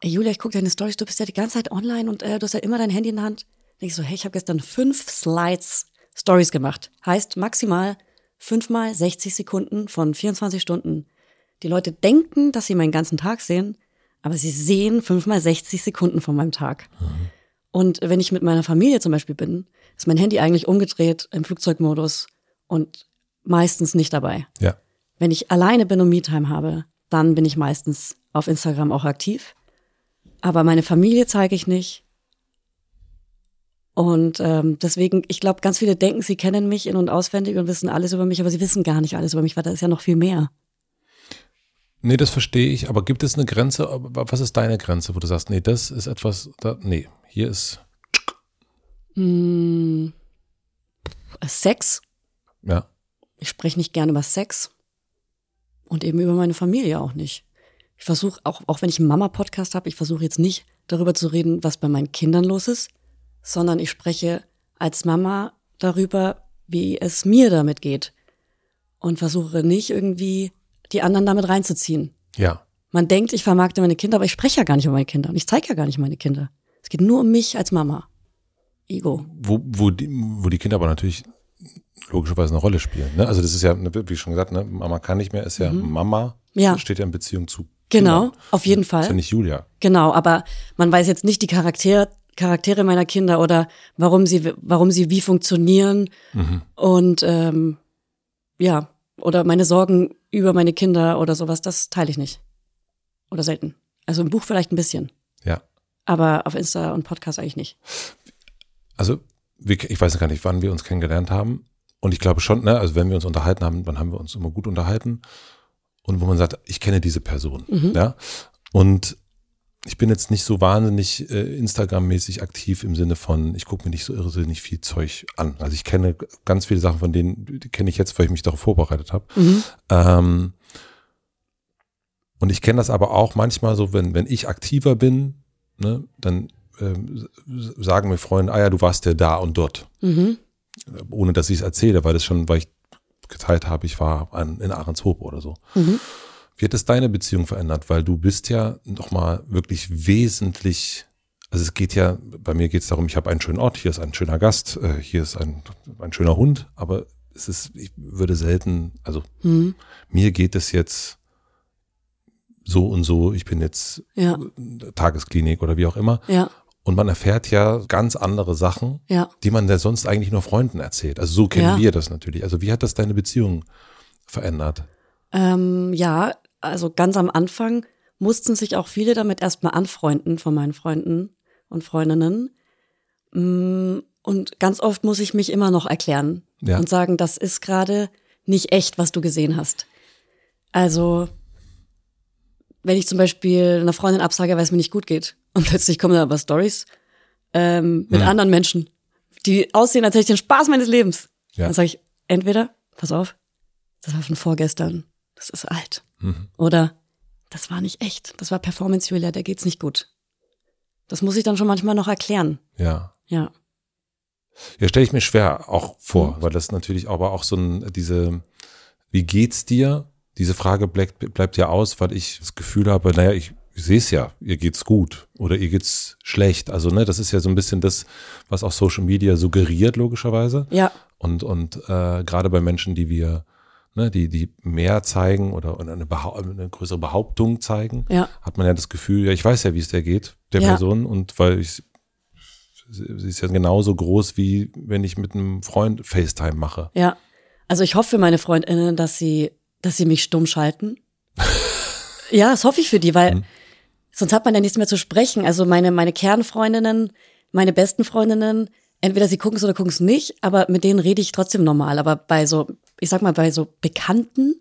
ey Julia, ich gucke deine Stories, du bist ja die ganze Zeit online und äh, du hast ja immer dein Handy in der Hand. Denk ich so, hey, ich habe gestern fünf Slides Stories gemacht. Heißt maximal fünfmal 60 Sekunden von 24 Stunden. Die Leute denken, dass sie meinen ganzen Tag sehen, aber sie sehen fünfmal 60 Sekunden von meinem Tag. Und wenn ich mit meiner Familie zum Beispiel bin, ist mein Handy eigentlich umgedreht im Flugzeugmodus und meistens nicht dabei. Ja. Wenn ich alleine bin und Me-Time habe, dann bin ich meistens auf Instagram auch aktiv. Aber meine Familie zeige ich nicht. Und ähm, deswegen, ich glaube, ganz viele denken, sie kennen mich in- und auswendig und wissen alles über mich, aber sie wissen gar nicht alles über mich, weil da ist ja noch viel mehr. Nee, das verstehe ich, aber gibt es eine Grenze? Was ist deine Grenze, wo du sagst, nee, das ist etwas, da, nee, hier ist, Hm, Sex. ja, Ich spreche nicht gerne über Sex. Und eben über meine Familie auch nicht. Ich versuche, auch, auch wenn ich einen Mama-Podcast habe, ich versuche jetzt nicht darüber zu reden, was bei meinen Kindern los ist, sondern ich spreche als Mama darüber, wie es mir damit geht. Und versuche nicht irgendwie die anderen damit reinzuziehen. ja, Man denkt, ich vermarkte meine Kinder, aber ich spreche ja gar nicht über meine Kinder und ich zeige ja gar nicht meine Kinder. Es geht nur um mich als Mama. Ego. wo, wo, die, wo die Kinder aber natürlich logischerweise eine Rolle spielen. Ne? Also das ist ja, wie schon gesagt, ne? Mama kann nicht mehr, ist ja Mama, Mhm. Ja. steht ja in Beziehung zu Genau, Kindern. auf jeden Ist Fall. ja nicht Julia. Genau, aber man weiß jetzt nicht die Charakter, Charaktere meiner Kinder oder warum sie, warum sie wie funktionieren und ähm, ja, oder meine Sorgen über meine Kinder oder sowas, das teile ich nicht. Oder selten. Also im Buch vielleicht ein bisschen, Ja. aber auf Insta und Podcast eigentlich nicht. Also, ich weiß gar nicht, wann wir uns kennengelernt haben. Und ich glaube schon, ne, also wenn wir uns unterhalten haben, dann haben wir uns immer gut unterhalten. Und wo man sagt, ich kenne diese Person. Ja. Und ich bin jetzt nicht so wahnsinnig äh, Instagram-mäßig aktiv im Sinne von, ich gucke mir nicht so irrsinnig viel Zeug an. Also ich kenne ganz viele Sachen von denen, die kenne ich jetzt, weil ich mich darauf vorbereitet habe. Ähm, und ich kenne das aber auch manchmal so, wenn, wenn ich aktiver bin, ne, dann ähm, sagen mir Freunde, ah ja, du warst ja da und dort. Mhm. Ohne dass ich es erzähle, weil das schon, weil ich geteilt habe, ich war an, in Ahrenshoop oder so. Mhm. Wie hat das deine Beziehung verändert? Weil du bist ja nochmal wirklich wesentlich, also es geht ja, bei mir geht es darum, ich habe einen schönen Ort, hier ist ein schöner Gast, äh, hier ist ein, ein schöner Hund, aber es ist, ich würde selten, also Mhm. mir geht es jetzt so und so, ich bin jetzt Ja, Tagesklinik oder wie auch immer. ja, Und man erfährt ja ganz andere Sachen, ja. die man ja sonst eigentlich nur Freunden erzählt. Also so kennen Ja. wir das natürlich. Also wie hat das deine Beziehung verändert? Ähm, ja, also ganz am Anfang mussten sich auch viele damit erstmal anfreunden von meinen Freunden und Freundinnen. Mm, Und ganz oft muss ich mich immer noch erklären Ja. und sagen, das ist gerade nicht echt, was du gesehen hast. Also, wenn ich zum Beispiel einer Freundin absage, weil es mir nicht gut geht [LAUGHS] und plötzlich kommen da aber Stories ähm, mit anderen Menschen, die aussehen, als hätte ich den Spaß meines Lebens. Ja. Dann sage ich, entweder, pass auf, das war von vorgestern, das ist alt. Mhm. Oder das war nicht echt, das war Performance Julia, der geht's nicht gut. Das muss ich dann schon manchmal noch erklären. Ja. Ja. Ja, stelle ich mir schwer auch vor, Mhm. weil das natürlich aber auch so ein, diese, wie geht's dir? Diese Frage bleibt, bleibt ja aus, weil ich das Gefühl habe, naja, ich, ich sehe es ja, ihr geht's gut oder ihr geht's schlecht. Also, ne, das ist ja so ein bisschen das, was auch Social Media suggeriert, logischerweise. Ja, Und, und äh, gerade bei Menschen, die wir, ne, die, die mehr zeigen oder eine, Behau eine größere Behauptung zeigen, Ja. hat man ja das Gefühl, ja, ich weiß ja, wie es der geht, der Ja. Person. Und weil ich sie ist ja genauso groß, wie wenn ich mit einem Freund FaceTime mache. ja. Also ich hoffe für meine Freundinnen, dass sie, dass sie mich stumm schalten. [LAUGHS] ja, das hoffe ich für die, weil sonst hat man ja nichts mehr zu sprechen. Also meine, meine Kernfreundinnen, meine besten Freundinnen, entweder sie gucken es oder gucken es nicht, aber mit denen rede ich trotzdem normal. Aber bei so, ich sag mal, bei so Bekannten,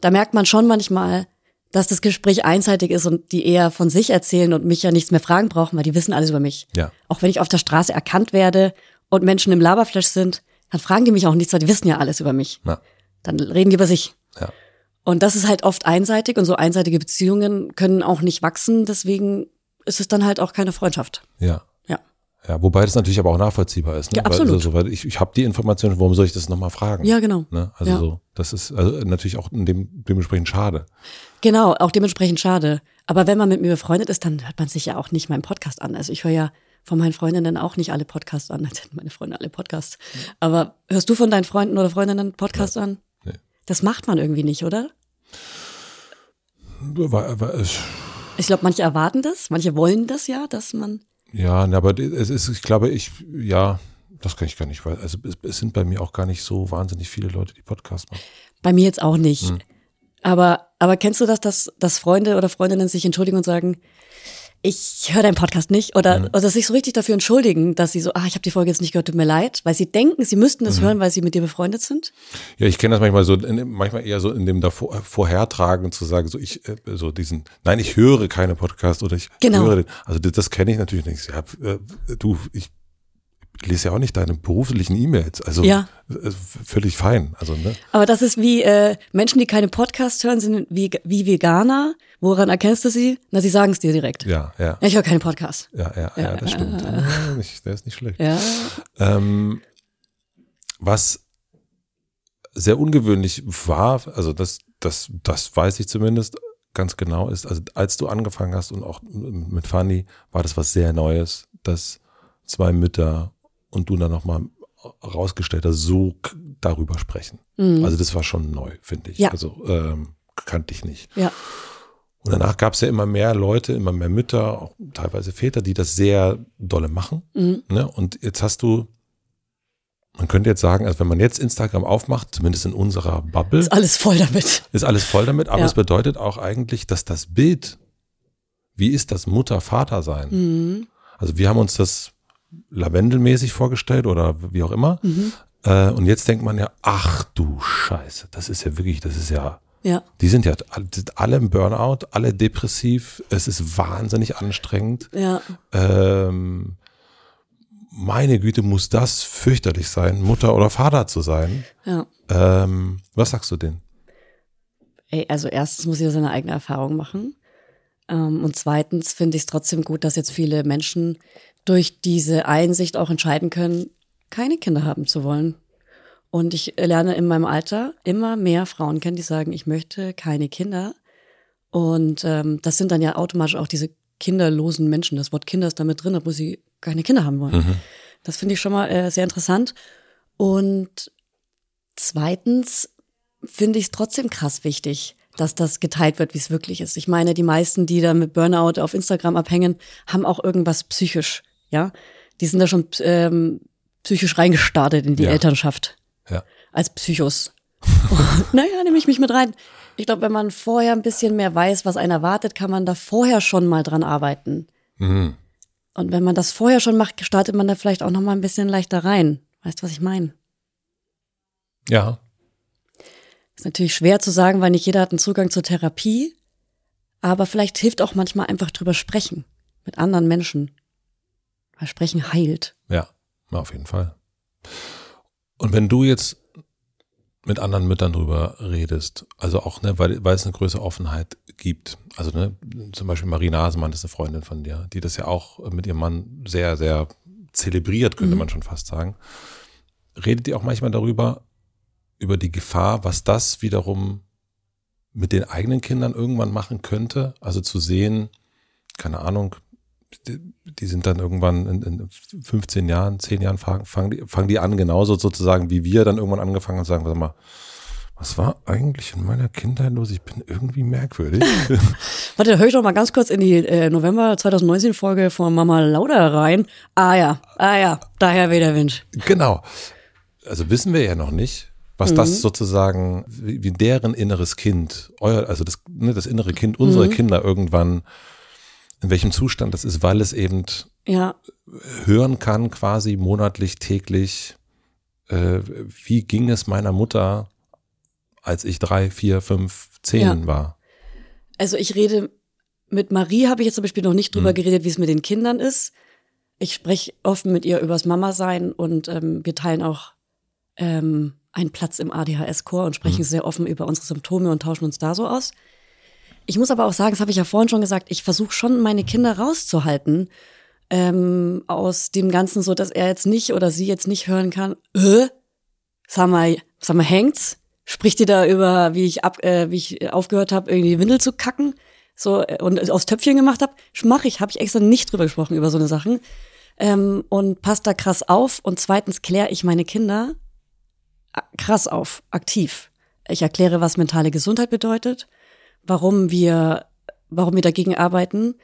da merkt man schon manchmal, dass das Gespräch einseitig ist und die eher von sich erzählen und mich ja nichts mehr fragen brauchen, weil die wissen alles über mich. Ja. Auch wenn ich auf der Straße erkannt werde und Menschen im Laberflash sind, dann fragen die mich auch nichts, weil die wissen ja alles über mich. Na, Dann reden die über sich. ja. Und das ist halt oft einseitig und so einseitige Beziehungen können auch nicht wachsen, deswegen ist es dann halt auch keine Freundschaft. Ja. Ja. Ja, wobei das natürlich aber auch nachvollziehbar ist. Ne? Ja, absolut. Weil, also, weil ich, ich habe die Information, warum soll ich das nochmal fragen? Ja, genau. Ne? Also Ja. so, das ist also natürlich auch dem, dementsprechend schade. Genau, auch dementsprechend schade. Aber wenn man mit mir befreundet ist, dann hört man sich ja auch nicht meinen Podcast an. Also ich höre ja von meinen Freundinnen auch nicht alle Podcasts an. [LAUGHS] Als hätten meine Freunde alle Podcasts. Aber hörst du von deinen Freunden oder Freundinnen Podcasts an? Nee. Das macht man irgendwie nicht, oder? War, war, Ich glaube, manche erwarten das, manche wollen das ja, dass man. Ja, aber es ist, ich glaube, ich, ja, das kann ich gar nicht, weil, also es, es sind bei mir auch gar nicht so wahnsinnig viele Leute, die Podcasts machen. Bei mir jetzt auch nicht. Hm. Aber, aber kennst du das, dass, dass Freunde oder Freundinnen sich entschuldigen und sagen, ich höre deinen Podcast nicht oder, mhm. oder sich so richtig dafür entschuldigen, dass sie so, ah, ich habe die Folge jetzt nicht gehört, tut mir leid, weil sie denken, sie müssten es mhm. hören, weil sie mit dir befreundet sind? Ja, ich kenne das manchmal so, in, manchmal eher so in dem davor, äh, vorhertragen zu sagen, so ich, äh, so diesen, nein, ich höre keine Podcast oder ich genau. höre den. Also das, das kenne ich natürlich nicht. Ja, äh, du, ich lese ja auch nicht deine beruflichen E-Mails. Also ja. völlig fein. Also, ne? Aber das ist wie äh, Menschen, die keine Podcasts hören, sind wie, wie Veganer. Woran erkennst du sie? Na, sie sagen es dir direkt. Ja, ja. Ich höre keine Podcasts. Ja, ja, ja, ja das stimmt. [LAUGHS] Ja, der ist nicht schlecht. Ja. Ähm, was sehr ungewöhnlich war, also das, das, das weiß ich zumindest ganz genau, ist, also als du angefangen hast und auch mit Fanny, war das was sehr Neues, dass zwei Mütter und du dann nochmal rausgestellt hast, so darüber sprechen. Mhm. Also das war schon neu, finde ich. Ja. Also ähm, kannte ich nicht. Ja. Und danach gab es ja immer mehr Leute, immer mehr Mütter, auch teilweise Väter, die das sehr dolle machen. Mhm. Ne? Und jetzt hast du, man könnte jetzt sagen, also wenn man jetzt Instagram aufmacht, zumindest in unserer Bubble. Ist alles voll damit. Ist alles voll damit, aber ja. es bedeutet auch eigentlich, dass das Bild, wie ist das Mutter-Vater sein? Mhm. Also wir haben uns das lavendelmäßig vorgestellt oder wie auch immer. Mhm. Äh, und jetzt denkt man ja, ach du Scheiße, das ist ja wirklich, das ist ja, ja. Die sind ja alle im Burnout, alle depressiv. Es ist wahnsinnig anstrengend. Ja. Ähm, meine Güte, muss das fürchterlich sein, Mutter oder Vater zu sein. Ja. Ähm, was sagst du denn? Ey, also erstens muss jeder seine eigene Erfahrung machen. Ähm, und zweitens finde ich es trotzdem gut, dass jetzt viele Menschen durch diese Einsicht auch entscheiden können, keine Kinder haben zu wollen. Und ich lerne in meinem Alter immer mehr Frauen kennen, die sagen, ich möchte keine Kinder. Und ähm, das sind dann ja automatisch auch diese kinderlosen Menschen. Das Wort Kinder ist damit drin, obwohl sie keine Kinder haben wollen. Mhm. Das finde ich schon mal äh, sehr interessant. Und zweitens finde ich es trotzdem krass wichtig, dass das geteilt wird, wie es wirklich ist. Ich meine, die meisten, die da mit Burnout auf Instagram abhängen, haben auch irgendwas psychisch ja, die sind da schon ähm, psychisch reingestartet in die ja. Elternschaft. Ja. Als Psychos. [LAUGHS] naja, nehme ich mich mit rein. Ich glaube, wenn man vorher ein bisschen mehr weiß, was einen erwartet, kann man da vorher schon mal dran arbeiten. Mhm. Und wenn man das vorher schon macht, startet man da vielleicht auch noch mal ein bisschen leichter rein. Weißt du, was ich meine? Ja. Ist natürlich schwer zu sagen, weil nicht jeder hat einen Zugang zur Therapie. Aber vielleicht hilft auch manchmal einfach drüber sprechen mit anderen Menschen. Weil Sprechen heilt. Ja, auf jeden Fall. Und wenn du jetzt mit anderen Müttern drüber redest, also auch, ne, weil, weil es eine größere Offenheit gibt. Also, ne, zum Beispiel Marie Nasemann ist eine Freundin von dir, die das ja auch mit ihrem Mann sehr, sehr zelebriert, könnte mhm. man schon fast sagen. Redet ihr auch manchmal darüber, über die Gefahr, was das wiederum mit den eigenen Kindern irgendwann machen könnte? Also zu sehen, keine Ahnung, die, sind dann irgendwann in, in 15 Jahren, 10 Jahren fangen, fangen, die, fangen die an, genauso sozusagen wie wir dann irgendwann angefangen und sagen, sag mal, was war eigentlich in meiner Kindheit los? Ich bin irgendwie merkwürdig. [LAUGHS] [LAUGHS] Warte, da höre ich doch mal ganz kurz in die äh, November 2019 Folge von Mama Lauda rein. Ah ja, ah ja, daher weht der Wind. Genau. Also wissen wir ja noch nicht, was mhm. das sozusagen, wie, wie, deren inneres Kind, euer, also das, ne, das innere Kind unserer mhm. Kinder irgendwann in welchem Zustand das ist, weil es eben ja. hören kann, quasi monatlich, täglich, äh, wie ging es meiner Mutter, als ich drei, vier, fünf, zehn ja. war. Also ich rede mit Marie habe ich jetzt zum Beispiel noch nicht drüber hm. geredet, wie es mit den Kindern ist. Ich spreche offen mit ihr übers Mama-Sein und ähm, wir teilen auch ähm, einen Platz im ADHS-Chor und sprechen hm. sehr offen über unsere Symptome und tauschen uns da so aus. Ich muss aber auch sagen, das habe ich ja vorhin schon gesagt, ich versuche schon, meine Kinder rauszuhalten ähm, aus dem Ganzen, so dass er jetzt nicht oder sie jetzt nicht hören kann, äh, sag mal, sag mal, hängt's? Spricht ihr da über, wie ich ab, äh, wie ich aufgehört habe, irgendwie Windel zu kacken? So äh, und aufs Töpfchen gemacht habe, mach ich, habe ich extra nicht drüber gesprochen über so eine Sachen. Ähm, und passt da krass auf. Und zweitens kläre ich meine Kinder äh, krass auf, aktiv. Ich erkläre, was mentale Gesundheit bedeutet warum wir warum wir dagegen arbeiten,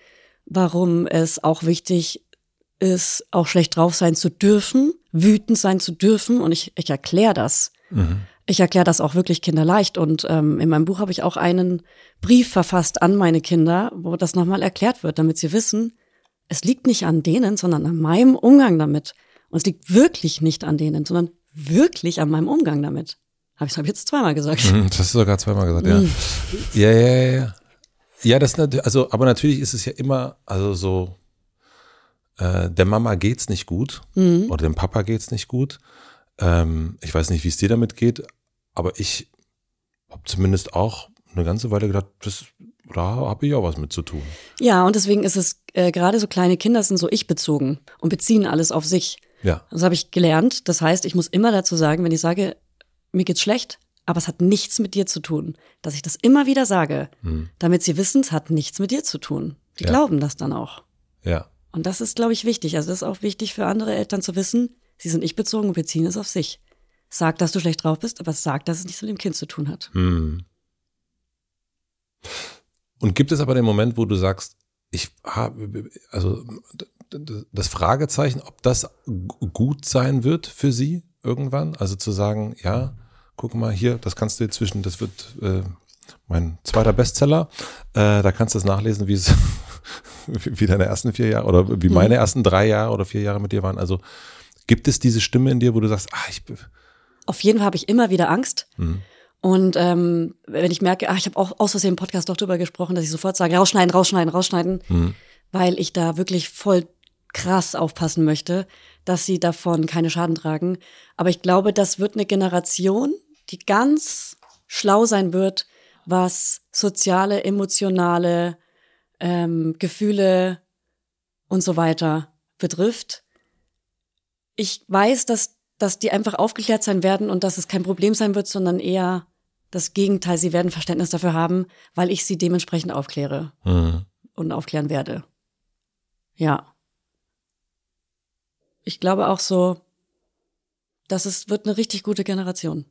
warum es auch wichtig ist, auch schlecht drauf sein zu dürfen, wütend sein zu dürfen. Und ich, ich erkläre das. Mhm. Ich erkläre das auch wirklich kinderleicht. Und ähm, in meinem Buch habe ich auch einen Brief verfasst an meine Kinder, wo das nochmal erklärt wird, damit sie wissen, es liegt nicht an denen, sondern an meinem Umgang damit. Und es liegt wirklich nicht an denen, sondern wirklich an meinem Umgang damit. Habe ich hab jetzt zweimal gesagt. Mhm, das hast du sogar zweimal gesagt, ja. Mhm. Ja, ja, ja, ja. Ja, das also, aber natürlich ist es ja immer, also so, äh, der Mama geht's nicht gut mhm. oder dem Papa geht's nicht gut. Ähm, ich weiß nicht, wie es dir damit geht, aber ich habe zumindest auch eine ganze Weile gedacht, das, da habe ich auch was mit zu tun. Ja, und deswegen ist es äh, gerade so kleine Kinder sind so ich bezogen und beziehen alles auf sich. Ja. Das habe ich gelernt. Das heißt, ich muss immer dazu sagen, wenn ich sage, mir geht's schlecht, aber es hat nichts mit dir zu tun, dass ich das immer wieder sage, hm. damit sie wissen, es hat nichts mit dir zu tun. Die ja. glauben das dann auch. Ja. Und das ist, glaube ich, wichtig. Also das ist auch wichtig für andere Eltern zu wissen, sie sind ich bezogen und beziehen es auf sich. Sag, dass du schlecht drauf bist, aber sag, dass es nichts mit dem Kind zu tun hat. Hm. Und gibt es aber den Moment, wo du sagst, ich habe, also das Fragezeichen, ob das gut sein wird für sie irgendwann. Also zu sagen, ja, guck mal hier, das kannst du jetzt zwischen, das wird äh, mein zweiter Bestseller. Äh, da kannst du es nachlesen, wie es [LAUGHS] wie deine ersten vier Jahre oder wie mhm. meine ersten drei Jahre oder vier Jahre mit dir waren. Also gibt es diese Stimme in dir, wo du sagst, ah, ich auf jeden Fall habe ich immer wieder Angst. Mhm. Und ähm, wenn ich merke, ach, ich habe auch aus Versehen im Podcast doch drüber gesprochen, dass ich sofort sage, rausschneiden, rausschneiden, rausschneiden, mhm. weil ich da wirklich voll krass aufpassen möchte, dass sie davon keine Schaden tragen. Aber ich glaube, das wird eine Generation, die ganz schlau sein wird, was soziale, emotionale ähm, Gefühle und so weiter betrifft. Ich weiß, dass, dass die einfach aufgeklärt sein werden und dass es kein Problem sein wird, sondern eher das Gegenteil. Sie werden Verständnis dafür haben, weil ich sie dementsprechend aufkläre mhm. und aufklären werde. Ja ich glaube auch so, dass es wird eine richtig gute Generation.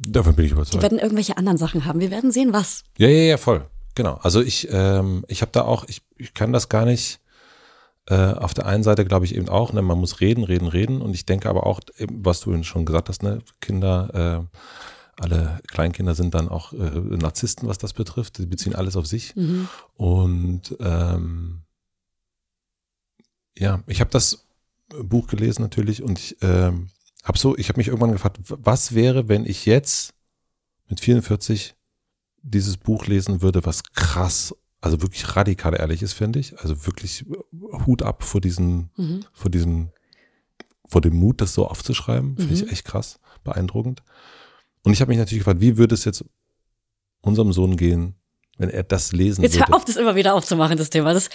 Davon bin ich überzeugt. Die werden irgendwelche anderen Sachen haben. Wir werden sehen, was. Ja, ja, ja, voll. Genau. Also ich, ähm, ich habe da auch, ich, ich kann das gar nicht. Äh, auf der einen Seite glaube ich eben auch, ne, man muss reden, reden, reden. Und ich denke aber auch, was du schon gesagt hast, ne, Kinder, äh, alle Kleinkinder sind dann auch äh, Narzissten, was das betrifft. Die beziehen alles auf sich. Mhm. Und ähm, ja, ich habe das Buch gelesen natürlich und ich ähm, habe so, ich habe mich irgendwann gefragt, was wäre, wenn ich jetzt mit 44 dieses Buch lesen würde, was krass, also wirklich radikal ehrlich ist, finde ich. Also wirklich Hut ab vor diesen, mhm. vor diesem, vor dem Mut, das so aufzuschreiben, finde mhm. ich echt krass, beeindruckend. Und ich habe mich natürlich gefragt, wie würde es jetzt unserem Sohn gehen, wenn er das lesen jetzt würde? Jetzt hör auf, das immer wieder aufzumachen, das Thema. Das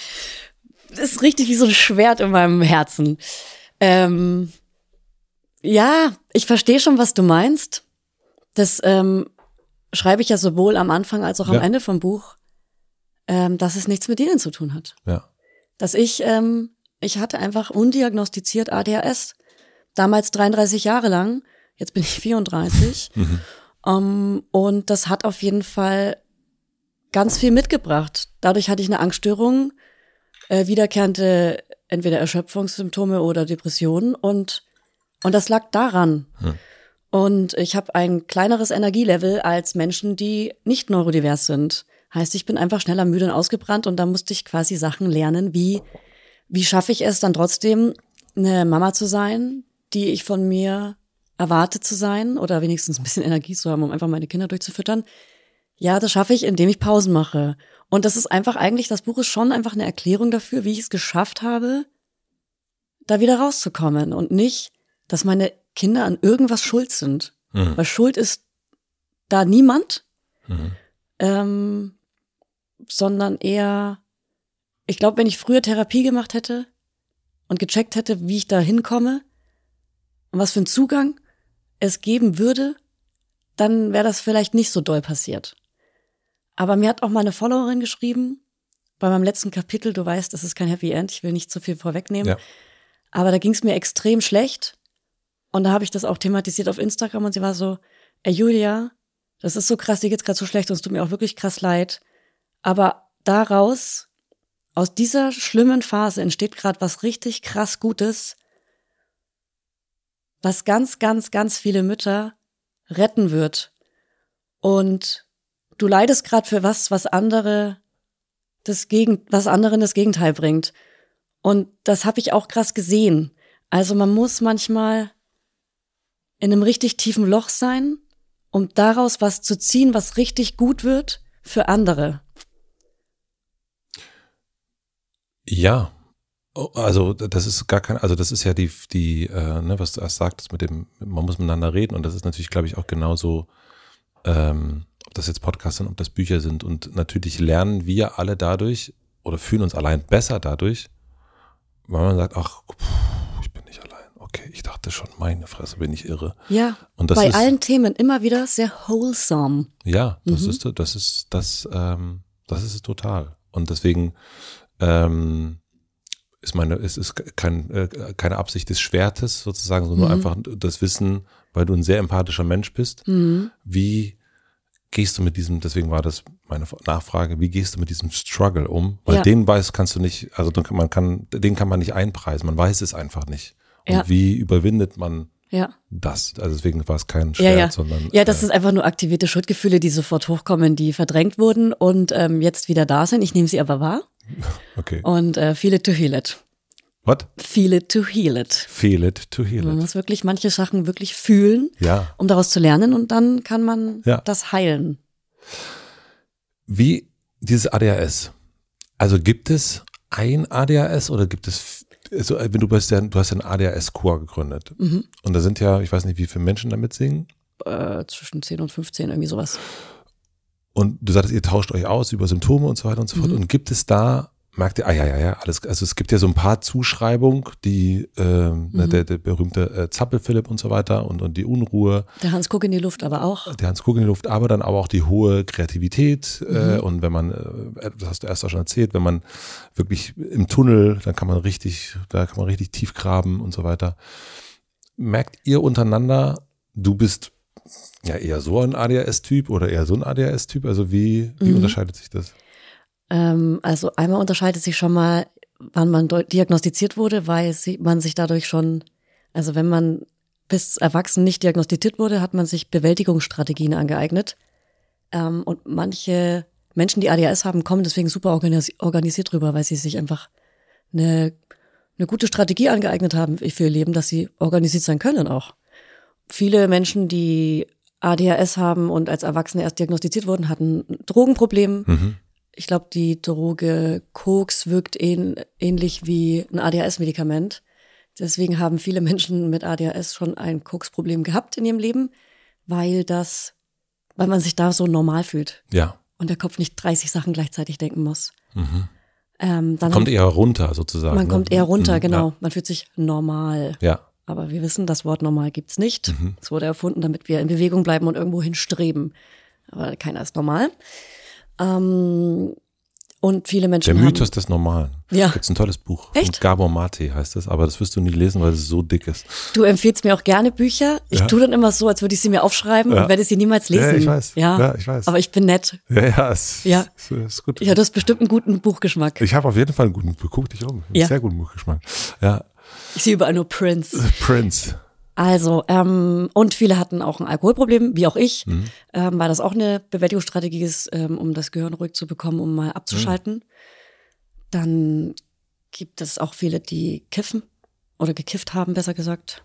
ist richtig wie so ein Schwert in meinem Herzen. Ähm, ja, ich verstehe schon, was du meinst. Das ähm, schreibe ich ja sowohl am Anfang als auch am ja. Ende vom Buch, ähm, dass es nichts mit denen zu tun hat. Ja. Dass ich, ähm, ich hatte einfach undiagnostiziert ADHS. Damals 33 Jahre lang. Jetzt bin ich 34. [LAUGHS] mhm. um, ähm, und das hat auf jeden Fall ganz viel mitgebracht. Dadurch hatte ich eine Angststörung, äh, wiederkehrende entweder Erschöpfungssymptome oder Depressionen und und das lag daran. Hm. Und ich habe ein kleineres Energielevel als Menschen, die nicht neurodivers sind. Heißt, ich bin einfach schneller müde und ausgebrannt und da musste ich quasi Sachen lernen, wie wie schaffe ich es dann trotzdem eine Mama zu sein, die ich von mir erwarte zu sein oder wenigstens ein bisschen Energie zu haben, um einfach meine Kinder durchzufüttern. Ja, das schaffe ich, indem ich Pausen mache und das ist einfach eigentlich, das Buch ist schon einfach eine Erklärung dafür, wie ich es geschafft habe, da wieder rauszukommen und nicht, dass meine Kinder an irgendwas schuld sind. Mhm. Weil Schuld ist da niemand, mhm. ähm, sondern eher, ich glaube, wenn ich früher Therapie gemacht hätte und gecheckt hätte, wie ich da hinkomme und was für einen Zugang es geben würde, dann wäre das vielleicht nicht so doll passiert. Aber mir hat auch mal eine Followerin geschrieben, bei meinem letzten Kapitel, du weißt, das ist kein Happy End, ich will nicht zu viel vorwegnehmen. Ja. Aber da ging es mir extrem schlecht. Und da habe ich das auch thematisiert auf Instagram und sie war so, ey Julia, das ist so krass, dir geht's gerade so schlecht und es tut mir auch wirklich krass leid. Aber daraus, aus dieser schlimmen Phase entsteht gerade was richtig krass Gutes, was ganz, ganz, ganz viele Mütter retten wird. Und du leidest gerade für was, was andere das Gegen, was anderen das Gegenteil bringt. Und das habe ich auch krass gesehen. Also man muss manchmal in einem richtig tiefen Loch sein, um daraus was zu ziehen, was richtig gut wird für andere. Ja, Oh, Also das ist gar kein, also das ist ja die, die, äh, ne, was du erst sagtest mit dem, man muss miteinander reden und das ist natürlich, glaube ich, auch genauso, ähm, ob das jetzt Podcasts sind, ob das Bücher sind und natürlich lernen wir alle dadurch oder fühlen uns allein besser dadurch, weil man sagt, ach, pff, ich bin nicht allein. Okay, ich dachte schon, meine Fresse, bin ich irre. Ja, Und das bei ist, allen Themen immer wieder sehr wholesome. Ja, das Mhm. ist das ist das ähm, das ist es total. Und deswegen ähm, ist meine es ist kein äh, keine Absicht des Schwertes sozusagen, sondern nur Mhm. einfach das Wissen, weil du ein sehr empathischer Mensch bist. Mhm. Wie gehst du mit diesem? Deswegen war das meine Nachfrage. Wie gehst du mit diesem Struggle um? Weil Ja. den weiß kannst du nicht. Also man kann den kann man nicht einpreisen. Man weiß es einfach nicht. Und Ja. wie überwindet man Ja. das? Also deswegen war es kein Ja, Schwert, ja. sondern Ja, das äh, sind einfach nur aktivierte Schuldgefühle, die sofort hochkommen, die verdrängt wurden und ähm, jetzt wieder da sind. Ich nehme sie aber wahr [LAUGHS] okay. und äh, feel it to heal it. What? Feel it to heal it. Feel it to heal Man it. muss wirklich manche Sachen wirklich fühlen, Ja. um daraus zu lernen und dann kann man Ja. das heilen. Wie dieses ADHS. Also gibt es ein ADHS oder gibt es, also wenn du bist ja, du hast ja einen ADHS-Chor gegründet. Mhm. Und da sind ja, ich weiß nicht, wie viele Menschen damit singen. Äh, zwischen 10 und 15, irgendwie sowas. Und du sagtest, ihr tauscht euch aus über Symptome und so weiter und so fort. Mhm. Und gibt es da, merkt ihr, ah ja, ja, ja, alles, also es gibt ja so ein paar Zuschreibungen, die, ne, Mhm. der, der berühmte äh, Zappel-Philipp und so weiter und, und die Unruhe, Der Hans guck in die Luft aber auch. der Hans Kuck in die Luft, aber dann aber auch die hohe Kreativität. Äh, Mhm. und wenn man, äh, das hast du erst auch schon erzählt, wenn man wirklich im Tunnel, dann kann man richtig, da kann man richtig tief graben und so weiter. Merkt ihr untereinander, du bist ja eher so ein ADHS-Typ oder eher so ein ADHS-Typ? Also wie, wie Mhm. unterscheidet sich das? Ähm, also einmal unterscheidet sich schon mal, wann man diagnostiziert wurde, weil man sich dadurch schon, also wenn man bis erwachsen nicht diagnostiziert wurde, hat man sich Bewältigungsstrategien angeeignet. Ähm, und manche Menschen, die ADHS haben, kommen deswegen super organis organisiert drüber, weil sie sich einfach eine, eine gute Strategie angeeignet haben für ihr Leben, dass sie organisiert sein können auch. Viele Menschen, die ADHS haben und als Erwachsene erst diagnostiziert wurden, hatten ein Drogenproblem. Mhm. Ich glaube, die Droge Koks wirkt ähn, ähnlich wie ein ADHS-Medikament. Deswegen haben viele Menschen mit ADHS schon ein Koksproblem gehabt in ihrem Leben, weil das, weil man sich da so normal fühlt Ja. und der Kopf nicht 30 Sachen gleichzeitig denken muss. Mhm. Ähm, dann Kommt eher runter sozusagen. man ne? kommt eher runter, Mhm, genau. Man fühlt sich normal. Ja. ja. Aber wir wissen, das Wort normal gibt's nicht. Mhm. Es wurde erfunden, damit wir in Bewegung bleiben und irgendwo hinstreben. Aber keiner ist normal. Ähm, und viele Menschen Der haben, Mythos des Normalen. Ja. Gibt's ein tolles Buch. Echt? Von Gabor Mate heißt es, aber das wirst du nie lesen, weil es so dick ist. Du empfiehlst mir auch gerne Bücher. Ich Ja. tue dann immer so, als würde ich sie mir aufschreiben Ja. und werde sie niemals lesen. Ja, ich weiß. Ja, Ja, ich weiß. Aber ich bin nett. Ja, ja, es, Ja. es ist gut. Ja, du hast bestimmt einen guten Buchgeschmack. Ich habe auf jeden Fall einen guten, guck dich um, Ja. sehr guten Buchgeschmack. Ja, Ich sehe überall nur Prince. Prince. Also, ähm, und viele hatten auch ein Alkoholproblem, wie auch ich, Mhm. ähm, weil das auch eine Bewältigungsstrategie ist, ähm, um das Gehirn ruhig zu bekommen, um mal abzuschalten. Mhm. Dann gibt es auch viele, die kiffen oder gekifft haben, besser gesagt,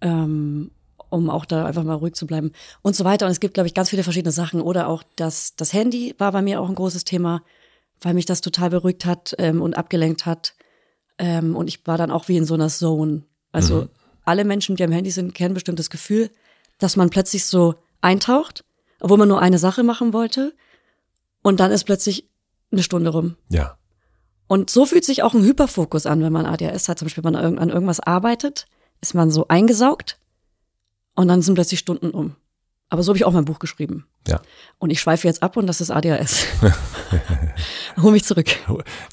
ähm, um auch da einfach mal ruhig zu bleiben und so weiter. Und es gibt, glaube ich, ganz viele verschiedene Sachen. Oder auch das, das Handy war bei mir auch ein großes Thema, weil mich das total beruhigt hat ähm, und abgelenkt hat. Ähm, und ich war dann auch wie in so einer Zone. Also alle Menschen, die am Handy sind, kennen bestimmt das Gefühl, dass man plötzlich so eintaucht, obwohl man nur eine Sache machen wollte. Und dann ist plötzlich eine Stunde rum. Ja. Und so fühlt sich auch ein Hyperfokus an, wenn man ADHS hat. Zum Beispiel, wenn man an irgendwas arbeitet, ist man so eingesaugt und dann sind plötzlich Stunden um. Aber so habe ich auch mein Buch geschrieben. Ja. Und ich schweife jetzt ab und das ist ADHS. [LAUGHS] Hol mich zurück.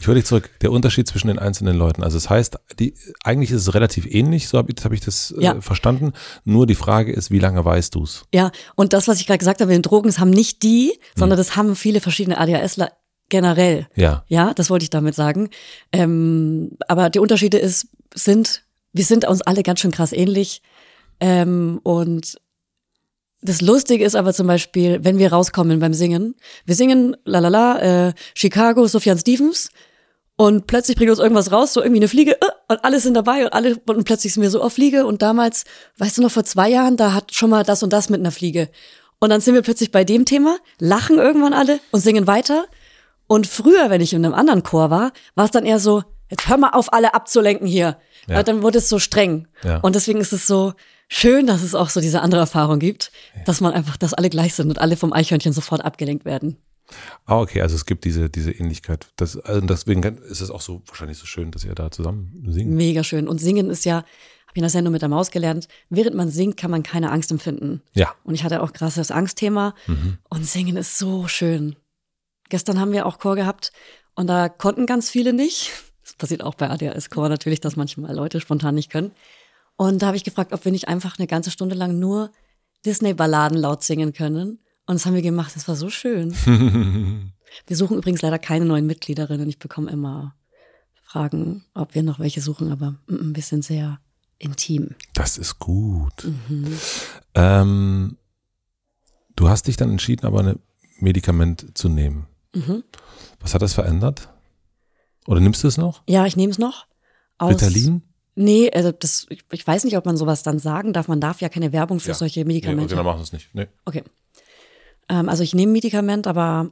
Ich höre dich zurück. Der Unterschied zwischen den einzelnen Leuten. Also es heißt, die, eigentlich ist es relativ ähnlich, so habe ich, hab ich das äh, Ja. verstanden. Nur die Frage ist, wie lange weißt du's? Ja, und das, was ich gerade gesagt habe mit den Drogen, das haben nicht die, sondern das haben viele verschiedene ADHSler generell. Ja. Ja, das wollte ich damit sagen. Ähm, aber die Unterschiede ist, sind, wir sind uns alle ganz schön krass ähnlich. Ähm, und das Lustige ist aber zum Beispiel, wenn wir rauskommen beim Singen, wir singen la la la, äh, Chicago, Sufjan Stevens und plötzlich bringt uns irgendwas raus, so irgendwie eine Fliege äh, und alle sind dabei und alle und plötzlich sind wir so auf Fliege und damals, weißt du noch, vor zwei Jahren, da hat schon mal das und das mit einer Fliege. Und dann sind wir plötzlich bei dem Thema, lachen irgendwann alle und singen weiter. Und früher, wenn ich in einem anderen Chor war, war es dann eher so, jetzt hör mal auf, alle abzulenken hier. Ja. Weil dann wurde es so streng. Ja. Und deswegen ist es so schön, dass es auch so diese andere Erfahrung gibt, dass man einfach, dass alle gleich sind und alle vom Eichhörnchen sofort abgelenkt werden. Ah, okay, also es gibt diese, diese Ähnlichkeit. Das, also deswegen ist es auch so wahrscheinlich so schön, dass ihr da zusammen singt. Mega schön. Und singen ist ja, habe ich in der Sendung mit der Maus gelernt, während man singt, kann man keine Angst empfinden. Ja. Und ich hatte auch krasses Angstthema. Und singen ist so schön. Gestern haben wir auch Chor gehabt und da konnten ganz viele nicht. Das passiert auch bei ADHS-Chor natürlich, dass manchmal Leute spontan nicht können. Und da habe ich gefragt, ob wir nicht einfach eine ganze Stunde lang nur Disney-Balladen laut singen können. Und das haben wir gemacht. Das war so schön. [LAUGHS] wir suchen übrigens leider keine neuen Mitgliederinnen. Ich bekomme immer Fragen, ob wir noch welche suchen, aber mm, mm, wir sind sehr intim. Das ist gut. Ähm, du hast dich dann entschieden, aber ein Medikament zu nehmen. Mhm. Was hat das verändert? Oder nimmst du es noch? Ja, ich nehme es noch. Aus, Ritalin? Nee, also das, ich, weiß nicht, ob man sowas dann sagen darf. Man darf ja keine Werbung für solche Medikamente. Nee, okay, dann machen es nicht. Nee. Okay. Ähm, also ich nehme ein Medikament, aber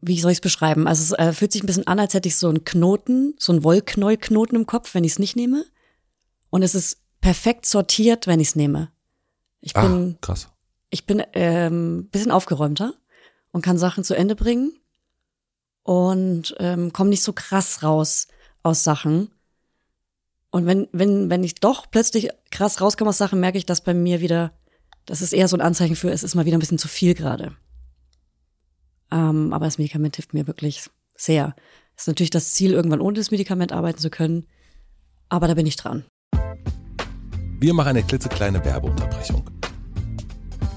wie soll ich es beschreiben? Also es äh, fühlt sich ein bisschen an, als hätte ich so einen Knoten, so einen Wollknäuelknoten im Kopf, wenn ich es nicht nehme. Und es ist perfekt sortiert, wenn ich es nehme. Ich Ah, bin, krass. ich bin ähm, bisschen aufgeräumter und kann Sachen zu Ende bringen und ähm, komme nicht so krass raus aus Sachen. Und wenn, wenn, wenn ich doch plötzlich krass rauskomme aus Sachen, merke ich, dass bei mir wieder, das ist eher so ein Anzeichen für, es ist mal wieder ein bisschen zu viel gerade. Ähm, aber das Medikament hilft mir wirklich sehr. Ist natürlich das Ziel, irgendwann ohne das Medikament arbeiten zu können. Aber da bin ich dran. Wir machen eine klitzekleine Werbeunterbrechung.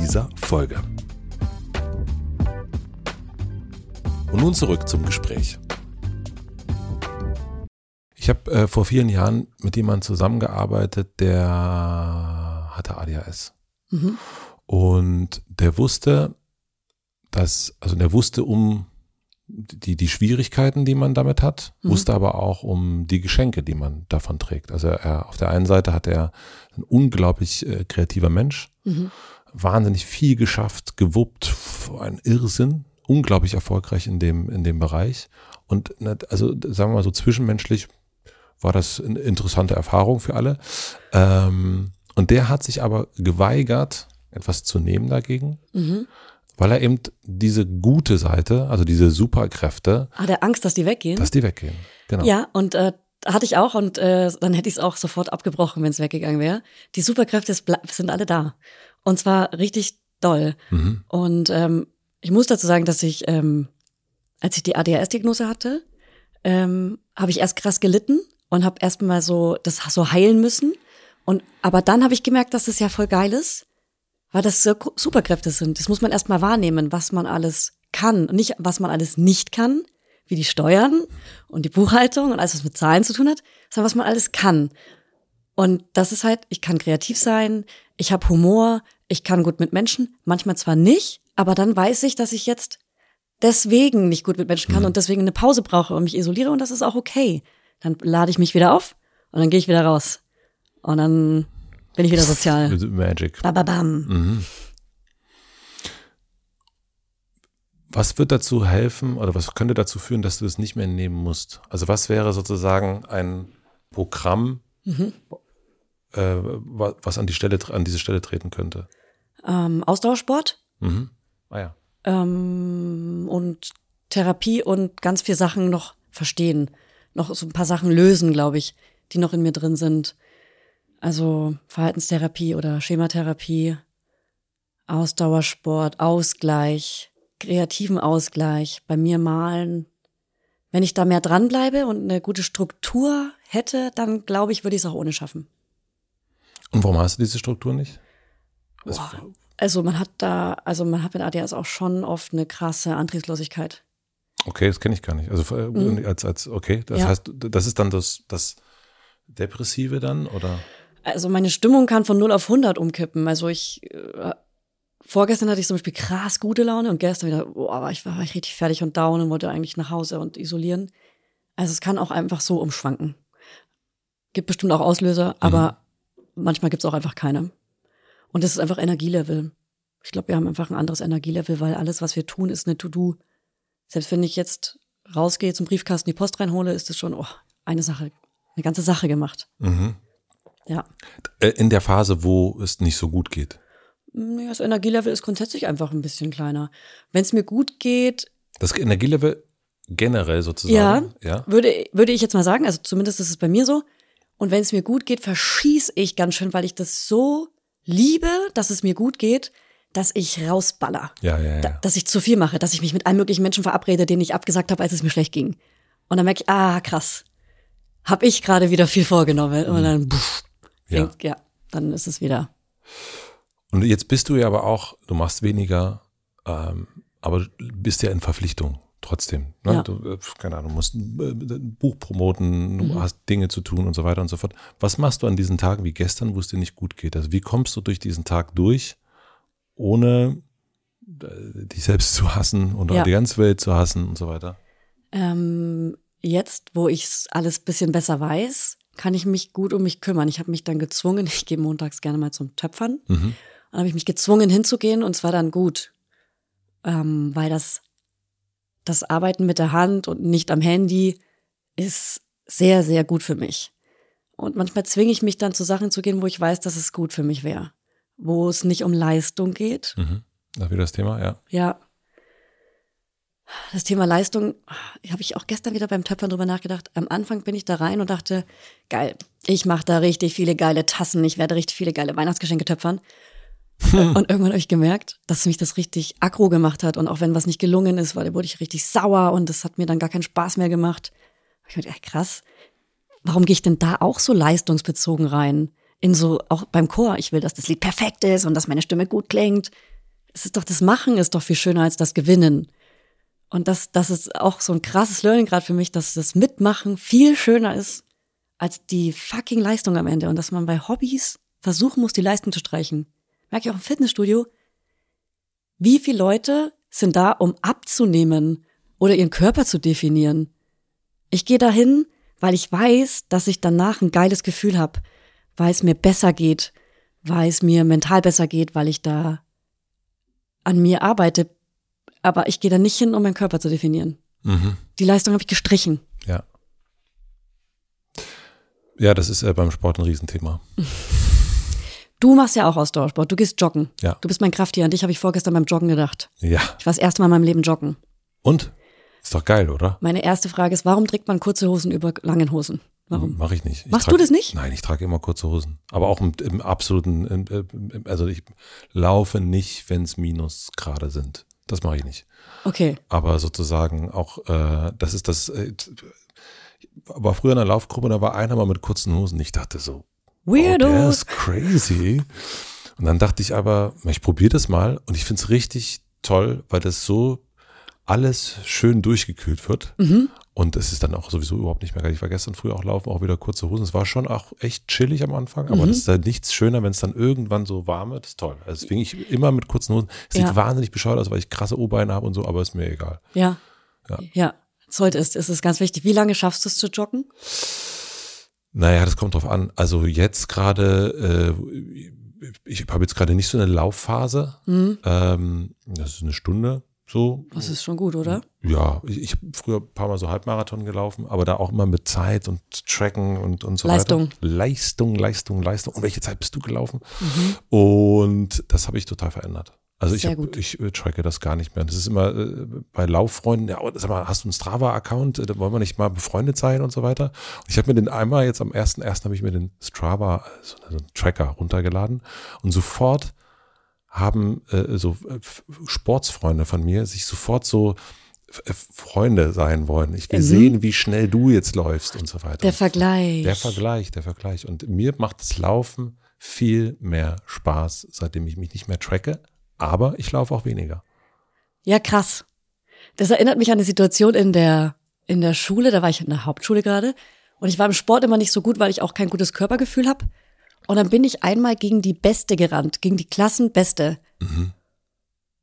dieser Folge. Und nun zurück zum Gespräch. Ich habe äh, vor vielen Jahren mit jemandem zusammengearbeitet, der hatte ADHS. Mhm. Und der wusste, dass, also der wusste um die, die Schwierigkeiten, die man damit hat, Mhm. wusste aber auch um die Geschenke, die man davon trägt. Also er, auf der einen Seite hat er ein unglaublich äh, kreativer Mensch, Mhm. Wahnsinnig viel geschafft, gewuppt, ein Irrsinn, unglaublich erfolgreich in dem, in dem Bereich. Und also sagen wir mal so zwischenmenschlich war das eine interessante Erfahrung für alle. Ähm, und der hat sich aber geweigert, etwas zu nehmen dagegen, Mhm. weil er eben diese gute Seite, also diese Superkräfte, Hat er Angst, dass die weggehen? dass die weggehen. Genau. Ja, und äh, hatte ich auch und äh, dann hätte ich es auch sofort abgebrochen, wenn es weggegangen wäre. Die Superkräfte sind alle da. Und zwar richtig doll. Mhm. Und ähm, ich muss dazu sagen, dass ich, ähm, als ich die ADHS-Diagnose hatte, ähm, habe ich erst krass gelitten und habe erst mal so das so heilen müssen. Und aber dann habe ich gemerkt, dass das ja voll geil ist, weil das so Superkräfte sind. Das muss man erst mal wahrnehmen, was man alles kann, und nicht was man alles nicht kann, wie die Steuern und die Buchhaltung und alles, was mit Zahlen zu tun hat, sondern was man alles kann. Und das ist halt, ich kann kreativ sein, ich habe Humor, ich kann gut mit Menschen, manchmal zwar nicht, Aber dann weiß ich, dass ich jetzt deswegen nicht gut mit Menschen kann und deswegen eine Pause brauche und mich isoliere und das ist auch okay. Dann lade ich mich wieder auf und dann gehe ich wieder raus. Und dann bin ich wieder sozial. Magic. Bababam. Was wird dazu helfen oder was könnte dazu führen, dass du es nicht mehr nehmen musst? Also was wäre sozusagen ein Programm, Mhm. Äh, wa- was an die Stelle an diese Stelle treten könnte? Ähm, Ausdauersport Mhm. Ah ja. ähm, und Therapie und ganz viel Sachen noch verstehen. Noch so ein paar Sachen lösen, glaube ich, die noch in mir drin sind. Also Verhaltenstherapie oder Schematherapie, Ausdauersport, Ausgleich, kreativen Ausgleich, bei mir malen. Wenn ich da mehr dranbleibe und eine gute Struktur hätte, dann glaube ich, würde ich es auch ohne schaffen. Und warum hast du diese Struktur nicht? Also, Boah. Also man hat da, also man hat mit ADHS auch schon oft eine krasse Antriebslosigkeit. Okay, das kenne ich gar nicht. Also äh, als als okay, das Mhm. Ja. heißt, das ist dann das das Depressive dann oder? Also meine Stimmung kann von 0 auf 100 umkippen. Also ich, äh, vorgestern hatte ich zum Beispiel krass gute Laune und gestern wieder, boah, war ich, war ich richtig fertig und down und wollte eigentlich nach Hause und isolieren. Also es kann auch einfach so umschwanken. Gibt bestimmt auch Auslöser, aber manchmal gibt es auch einfach keine. Und das ist einfach Energielevel. Ich glaube, wir haben einfach ein anderes Energielevel, weil alles, was wir tun, ist eine To-Do. Selbst wenn ich jetzt rausgehe, zum Briefkasten die Post reinhole, ist es schon oh, eine Sache, eine ganze Sache gemacht. Mhm. Ja. Äh, In der Phase, wo es nicht so gut geht. Ja, Das Energielevel ist grundsätzlich einfach ein bisschen kleiner. Wenn es mir gut geht, Das Energielevel generell sozusagen. ja, Ja. Würde, würde ich jetzt mal sagen, also zumindest ist es bei mir so. Und wenn es mir gut geht, verschieße ich ganz schön, weil ich das so liebe, dass es mir gut geht, dass ich rausballer. Ja, ja, Da, ja. dass ich zu viel mache, dass ich mich mit allen möglichen Menschen verabrede, denen ich abgesagt habe, als es mir schlecht ging. Und dann merke ich, ah, krass. Hab ich gerade wieder viel vorgenommen. Und dann, pff, Mhm. Ja. ja. ja, dann ist es wieder. Und jetzt bist du ja aber auch, du machst weniger, ähm, aber du bist ja in Verpflichtung trotzdem. Ne? Ja. Du, äh, keine Ahnung, musst ein äh, ein Buch promoten, du Mhm. hast Dinge zu tun und so weiter und so fort. Was machst du an diesen Tagen wie gestern, wo es dir nicht gut geht? Also wie kommst du durch diesen Tag durch, ohne äh, dich selbst zu hassen oder Ja. die ganze Welt zu hassen und so weiter? Ähm, jetzt, wo ich alles bisschen besser weiß, kann ich mich gut um mich kümmern. Ich habe mich dann gezwungen, [LAUGHS] ich gehe montags gerne mal zum Töpfern. Mhm. Dann habe ich mich gezwungen hinzugehen und es war dann gut. Ähm, weil das, das Arbeiten mit der Hand und nicht am Handy ist sehr, sehr gut für mich. Und manchmal zwinge ich mich dann zu Sachen zu gehen, wo ich weiß, dass es gut für mich wäre. Wo es nicht um Leistung geht, Mhm. Da wieder das Thema, ja. ja. Das Thema Leistung habe ich auch gestern wieder beim Töpfern drüber nachgedacht. Am Anfang bin ich da rein und dachte, geil, ich mache da richtig viele geile Tassen, ich werde richtig viele geile Weihnachtsgeschenke töpfern. [LAUGHS] und irgendwann habe ich gemerkt, dass mich das richtig aggro gemacht hat. Und auch wenn was nicht gelungen ist, weil da wurde ich richtig sauer und das hat mir dann gar keinen Spaß mehr gemacht. Ich mir gedacht, krass, warum gehe ich denn da auch so leistungsbezogen rein? In so, auch beim Chor, ich will, dass das Lied perfekt ist und dass meine Stimme gut klingt. Es ist doch, das Machen ist doch viel schöner als das Gewinnen. Und das, das ist auch so ein krasses Learning gerade für mich, dass das Mitmachen viel schöner ist als die fucking Leistung am Ende. Und dass man bei Hobbys versuchen muss, die Leistung zu streichen. Merke ich auch im Fitnessstudio. Wie viele Leute sind da, um abzunehmen oder ihren Körper zu definieren? Ich gehe dahin, weil ich weiß, dass ich danach ein geiles Gefühl habe, weil es mir besser geht, weil es mir mental besser geht, weil ich da an mir arbeite. Aber ich gehe da nicht hin, um meinen Körper zu definieren. Mhm. Die Leistung habe ich gestrichen. Ja. Ja, das ist äh, beim Sport ein Riesenthema. [LAUGHS] Du machst ja auch Ausdauersport. Du gehst joggen. Ja. Du bist mein Krafttier. An dich habe ich vorgestern beim Joggen gedacht. Ja. Ich war das erste Mal in meinem Leben joggen. Und? Ist doch geil, oder? Meine erste Frage ist, warum trägt man kurze Hosen über langen Hosen? Warum? Mache ich nicht. Ich Machst trage- du das nicht? Nein, ich trage immer kurze Hosen. Aber auch im, im absoluten, im, also ich laufe nicht, wenn es Minusgrade sind. Das mache ich nicht. Okay. Aber sozusagen auch, äh, das ist das, äh, war früher in einer Laufgruppe, da war einer mal mit kurzen Hosen. Ich dachte so, oh, der Weirdo. ist crazy. Und dann dachte ich aber, ich probiere das mal und ich finde es richtig toll, weil das so alles schön durchgekühlt wird. Mhm. Und es ist dann auch sowieso überhaupt nicht mehr geil. Ich war gestern früh auch laufen, auch wieder kurze Hosen. Es war schon auch echt chillig am Anfang, aber Mhm. das ist halt nichts schöner, wenn es dann irgendwann so warm wird. Das ist toll. Also deswegen ich immer mit kurzen Hosen. Es sieht Ja. wahnsinnig bescheuert aus, weil ich krasse O-Beine habe und so, aber ist mir egal. Ja. Ja. Ja. Sollte es, ist es ganz wichtig. Wie lange schaffst du es zu joggen? Naja, das kommt drauf an. Also jetzt gerade, äh, ich habe jetzt gerade nicht so eine Laufphase. Hm? Ähm, das ist eine Stunde so. Das ist schon gut, oder? Ja, ich, ich habe früher ein paar Mal so Halbmarathon gelaufen, aber da auch immer mit Zeit und Tracken und, und so Leistung. weiter. Leistung, Leistung, Leistung. Und welche Zeit bist du gelaufen? Mhm. Und das habe ich total verändert. Also ich, hab, ich äh, tracke das gar nicht mehr. Das ist immer äh, bei Lauffreunden, ja, sag mal, hast du einen Strava-Account? Äh, Da wollen wir nicht mal befreundet sein und so weiter. Und ich habe mir den einmal jetzt am 1.1. habe ich mir den Strava, so einen Tracker runtergeladen und sofort haben äh, so äh, Sportsfreunde von mir sich sofort so Freunde sein wollen. Ich will Mhm. sehen, wie schnell du jetzt läufst und so weiter. Der Vergleich. Der Vergleich, der Vergleich. Und mir macht das Laufen viel mehr Spaß, seitdem ich mich nicht mehr tracke, aber ich laufe auch weniger. Ja, krass. Das erinnert mich an eine Situation in der, in der Schule, da war ich in der Hauptschule gerade und ich war im Sport immer nicht so gut, weil ich auch kein gutes Körpergefühl habe. Und dann bin ich einmal gegen die Beste gerannt, gegen die Klassenbeste.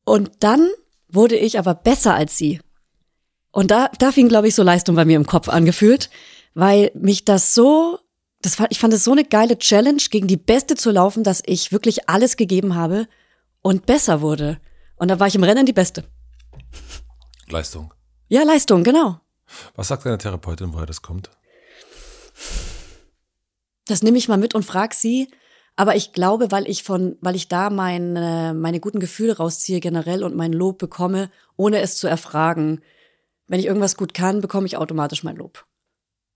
Und dann wurde ich aber besser als sie. Und da, da fing, glaube ich, so Leistung bei mir im Kopf angefühlt, weil mich das so, das war, ich fand es so eine geile Challenge, gegen die Beste zu laufen, dass ich wirklich alles gegeben habe und besser wurde. Und da war ich im Rennen die Beste. Leistung. Ja, Leistung, genau. Was sagt deine Therapeutin, woher das kommt? Das nehme ich mal mit und frag sie. Aber ich glaube, weil ich von, weil ich da meine, meine guten Gefühle rausziehe generell und mein Lob bekomme, ohne es zu erfragen. Wenn ich irgendwas gut kann, bekomme ich automatisch mein Lob.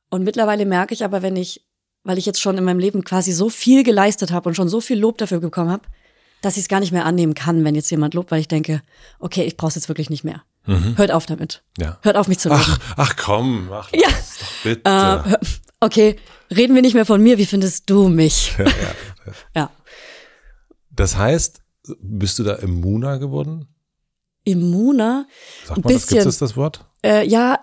Und mittlerweile merke ich aber, wenn ich, weil ich jetzt schon in meinem Leben quasi so viel geleistet habe und schon so viel Lob dafür bekommen habe, dass ich es gar nicht mehr annehmen kann, wenn jetzt jemand lobt, weil ich denke, okay, ich brauche es jetzt wirklich nicht mehr. Hört auf damit. Ja. Hört auf mich zu loben. Ach, ach komm, ach, Ja. bitte. Äh, okay, reden wir nicht mehr von mir. Wie findest du mich? [LAUGHS] ja, ja. Ja. Das heißt, bist du da immuner geworden? Immuner? Sagt Ein man das? Gibt bisschen. es das Wort? Äh, ja,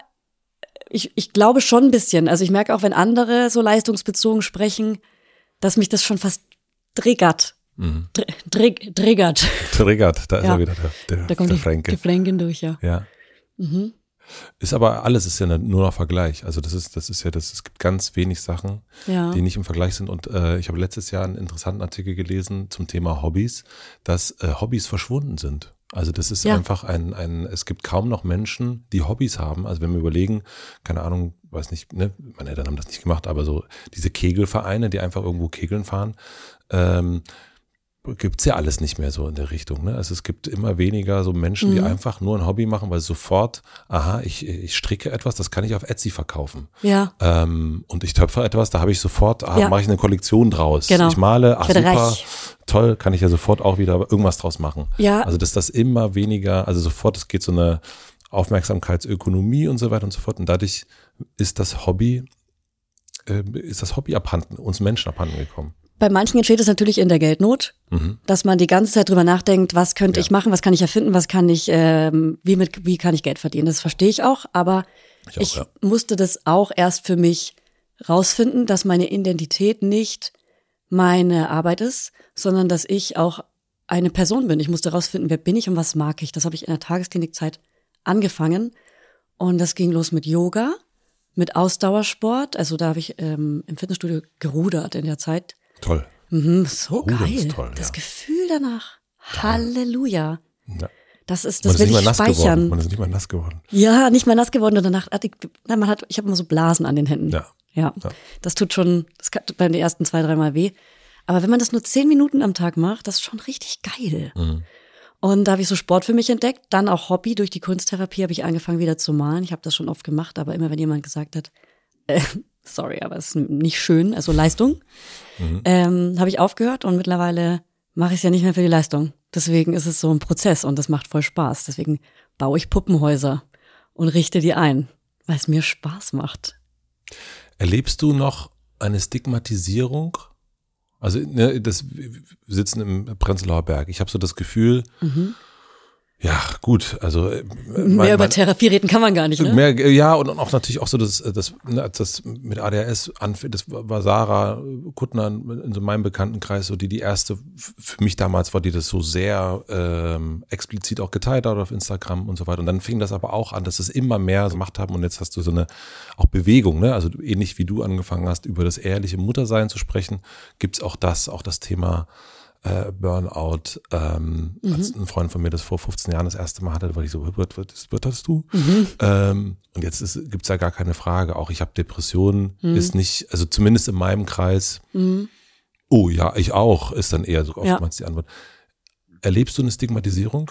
ich, ich glaube schon ein bisschen. Also ich merke auch, wenn andere so leistungsbezogen sprechen, dass mich das schon fast triggert. Mhm. Tr trig triggert. Triggert, da ist Ja. er wieder, der, der, Da kommt der die, Fränke. die Fränkin durch, ja. Ja. Mhm. Ist aber alles ist ja nur noch Vergleich. Also das ist, das ist ja, das, es gibt ganz wenig Sachen, Ja. die nicht im Vergleich sind. Und äh, ich habe letztes Jahr einen interessanten Artikel gelesen zum Thema Hobbys, dass äh, Hobbys verschwunden sind. Also das ist Ja. einfach ein, ein, es gibt kaum noch Menschen, die Hobbys haben. Also wenn wir überlegen, keine Ahnung, weiß nicht, ne, meine Eltern haben das nicht gemacht, aber so diese Kegelvereine, die einfach irgendwo Kegeln fahren, ähm, gibt's ja alles nicht mehr so in der Richtung. Ne? Also es gibt immer weniger so Menschen, die Mhm. einfach nur ein Hobby machen, weil sofort, aha, ich, ich stricke etwas, das kann ich auf Etsy verkaufen. Ja. Ähm, und ich töpfe etwas, da habe ich sofort, ah, Ja. mache ich eine Kollektion draus. Genau. Ich male, ach Ich super, reich. toll, kann ich ja sofort auch wieder irgendwas draus machen. Ja. Also dass das immer weniger, also sofort, es geht so eine Aufmerksamkeitsökonomie und so weiter und so fort. Und dadurch ist das Hobby, äh, ist das Hobby abhanden, uns Menschen abhanden gekommen. Bei manchen entsteht es natürlich in der Geldnot, Mhm. dass man die ganze Zeit drüber nachdenkt, was könnte Ja. ich machen, was kann ich erfinden, was kann ich, ähm, wie mit, wie kann ich Geld verdienen. Das verstehe ich auch, aber Ich auch, ich ja. musste das auch erst für mich rausfinden, dass meine Identität nicht meine Arbeit ist, sondern dass ich auch eine Person bin. Ich musste rausfinden, wer bin ich und was mag ich. Das habe ich in der Tagesklinikzeit angefangen und das ging los mit Yoga, mit Ausdauersport. Also da habe ich ähm, im Fitnessstudio gerudert in der Zeit. Toll. Mhm, so Rudern geil. ist toll, das ja. Gefühl danach. Halleluja. Ja. Das ist, Man das ist will nicht ich mal nass geworden. speichern. Man ist nicht mal nass geworden. Ja, nicht mal nass geworden und danach hatte ich, na, man hat, ich habe immer so Blasen an den Händen. Ja. Ja. Ja. Das tut schon, das tut bei den ersten zwei, dreimal weh. Aber wenn man das nur zehn Minuten am Tag macht, das ist schon richtig geil. Mhm. Und da habe ich so Sport für mich entdeckt, dann auch Hobby. Durch die Kunsttherapie habe ich angefangen wieder zu malen. Ich habe das schon oft gemacht, aber immer wenn jemand gesagt hat, äh, sorry, aber es ist nicht schön, also Leistung, Mhm. ähm, habe ich aufgehört und mittlerweile mache ich es ja nicht mehr für die Leistung. Deswegen ist es so ein Prozess und das macht voll Spaß. Deswegen baue ich Puppenhäuser und richte die ein, weil es mir Spaß macht. Erlebst du noch eine Stigmatisierung? Also, ne, das, wir sitzen im Prenzlauer Berg. Ich habe so das Gefühl, Mhm. Ja, gut, also äh, mein, mehr über Therapie reden kann man gar nicht, ne? Mehr, ja, und auch natürlich auch so das, das, ne, das mit ADHS anfängt, das war Sarah Kuttner in so meinem Bekanntenkreis, so die die erste für mich damals war, die das so sehr ähm, explizit auch geteilt hat auf Instagram und so weiter. Und dann fing das aber auch an, dass es immer mehr gemacht haben und jetzt hast du so eine auch Bewegung, ne? Also ähnlich wie du angefangen hast, über das ehrliche Muttersein zu sprechen, gibt's auch das, auch das Thema äh, Burnout. Ähm, mhm. Als ein Freund von mir das vor 15 Jahren das erste Mal hatte, war ich so, wird, wird, wird das du? Mhm. Ähm, und jetzt ist, gibt's ja gar keine Frage. Auch ich habe Depressionen, mhm. ist nicht, also zumindest in meinem Kreis. Mhm. Oh ja, ich auch, ist dann eher so oftmals ja. die Antwort. Erlebst du eine Stigmatisierung?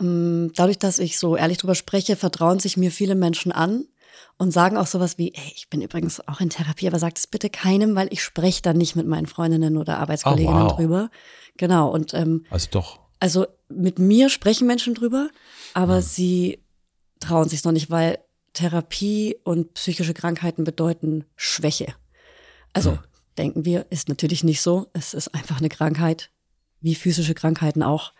Ähm, dadurch, dass ich so ehrlich drüber spreche, vertrauen sich mir viele Menschen an und sagen auch sowas wie, ey, ich bin übrigens auch in Therapie, aber sagt es bitte keinem, weil ich spreche dann nicht mit meinen Freundinnen oder Arbeitskolleginnen oh, wow. drüber. Genau. Und ähm, also doch. Also mit mir sprechen Menschen drüber, aber hm. sie trauen sich noch nicht, weil Therapie und psychische Krankheiten bedeuten Schwäche. Also hm. denken wir, ist natürlich nicht so. Es ist einfach eine Krankheit, wie physische Krankheiten auch.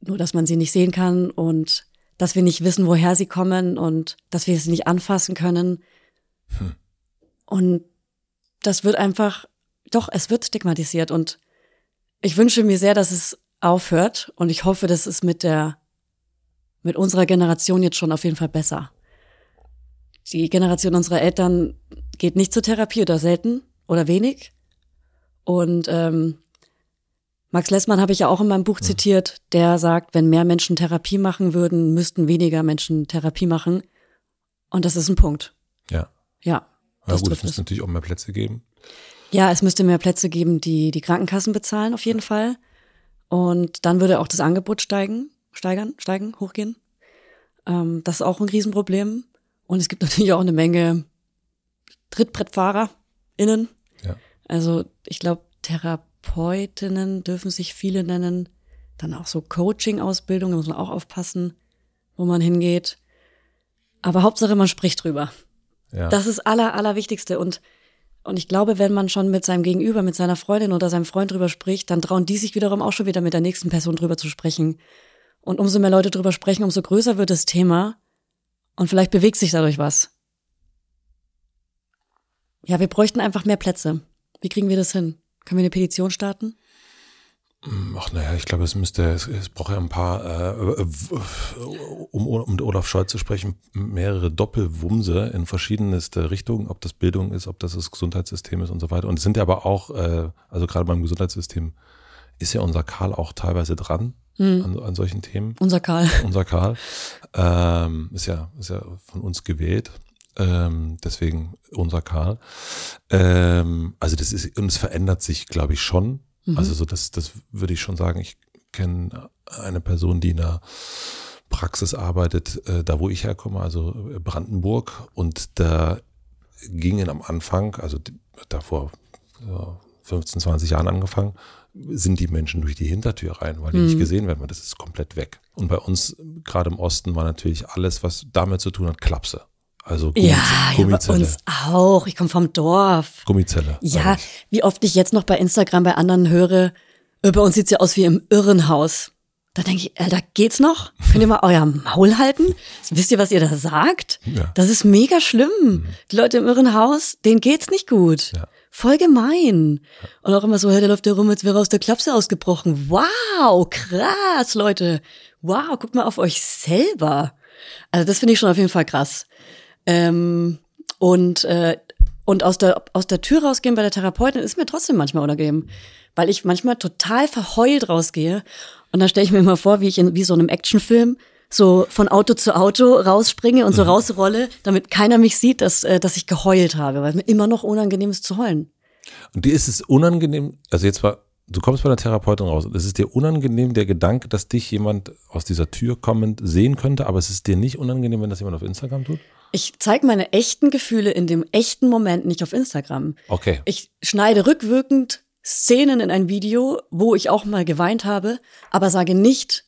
Nur, dass man sie nicht sehen kann und dass wir nicht wissen, woher sie kommen und dass wir sie nicht anfassen können. Hm. Und das wird einfach, doch, es wird stigmatisiert und ich wünsche mir sehr, dass es aufhört und ich hoffe, dass es mit der, mit unserer Generation jetzt schon auf jeden Fall besser. Die Generation unserer Eltern geht nicht zur Therapie oder selten oder wenig. Und ähm, Max Lessmann habe ich ja auch in meinem Buch mhm. zitiert, der sagt, wenn mehr Menschen Therapie machen würden, müssten weniger Menschen Therapie machen. Und das ist ein Punkt. Ja. Ja. Ja gut, es müsste natürlich auch mehr Plätze geben. Ja, es müsste mehr Plätze geben, die die Krankenkassen bezahlen, auf jeden Fall. Und dann würde auch das Angebot steigen, steigern, steigen, hochgehen. Ähm, das ist auch ein Riesenproblem. Und es gibt [LAUGHS] natürlich auch eine Menge TrittbrettfahrerInnen. Ja. Also ich glaube, Therapie Therapeutinnen dürfen sich viele nennen. Dann auch so Coaching-Ausbildung, da muss man auch aufpassen, wo man hingeht. Aber Hauptsache, man spricht drüber. Ja. Das ist aller, allerwichtigste. Und, und ich glaube, wenn man schon mit seinem Gegenüber, mit seiner Freundin oder seinem Freund drüber spricht, dann trauen die sich wiederum auch schon wieder mit der nächsten Person drüber zu sprechen. Und umso mehr Leute drüber sprechen, umso größer wird das Thema. Und vielleicht bewegt sich dadurch was. Ja, wir bräuchten einfach mehr Plätze. Wie kriegen wir das hin? Können wir eine Petition starten? Ach naja, ich glaube, es müsste, es, es braucht ja ein paar, äh, um, um mit Olaf Scholz zu sprechen, mehrere Doppelwumse in verschiedenste Richtungen, ob das Bildung ist, ob das das Gesundheitssystem ist und so weiter. Und es sind ja aber auch, äh, also gerade beim Gesundheitssystem ist ja unser Karl auch teilweise dran hm. an, an solchen Themen. Unser Karl. Unser Karl. Ähm, ist ja, ist ja von uns gewählt. Ähm, deswegen unser Karl. Ähm, also das ist, und es verändert sich, glaube ich, schon. Mhm. Also so, das, das würde ich schon sagen. Ich kenne eine Person, die in der Praxis arbeitet, äh, da wo ich herkomme, also Brandenburg. Und da gingen am Anfang, also davor ja, 15, 20 Jahren angefangen, sind die Menschen durch die Hintertür rein, weil die mhm. nicht gesehen werden, weil das ist komplett weg. Und bei uns, gerade im Osten, war natürlich alles, was damit zu tun hat, Klapse. Also Gummiz ja, Gummizelle. Ja, bei uns auch. Ich komme vom Dorf. Gummizelle. Ja, wie oft ich jetzt noch bei Instagram bei anderen höre, äh, bei uns sieht's ja aus wie im Irrenhaus. Da denke ich, Alter, geht's noch? Könnt ihr mal euer Maul halten? Wisst ihr, was ihr da sagt? Ja. Das ist mega schlimm. Mhm. Die Leute im Irrenhaus, denen geht's nicht gut. Ja. Voll gemein. Ja. Und auch immer so, hey, der läuft da rum, als wäre aus der Klapse ausgebrochen. Wow, krass, Leute. Wow, guckt mal auf euch selber. Also das finde ich schon auf jeden Fall krass. Ähm, und äh, und aus der aus der Tür rausgehen bei der Therapeutin ist mir trotzdem manchmal unangenehm, weil ich manchmal total verheult rausgehe und dann stelle ich mir immer vor, wie ich in wie so einem Actionfilm so von Auto zu Auto rausspringe und so mhm. rausrolle, damit keiner mich sieht, dass äh, dass ich geheult habe, weil es mir immer noch unangenehm ist zu heulen. Und dir ist es unangenehm, also jetzt war du kommst bei der Therapeutin raus. Es ist dir unangenehm der Gedanke, dass dich jemand aus dieser Tür kommend sehen könnte, aber es ist dir nicht unangenehm, wenn das jemand auf Instagram tut? Ich zeige meine echten Gefühle in dem echten Moment nicht auf Instagram. Okay. Ich schneide rückwirkend Szenen in ein Video, wo ich auch mal geweint habe, aber sage nicht,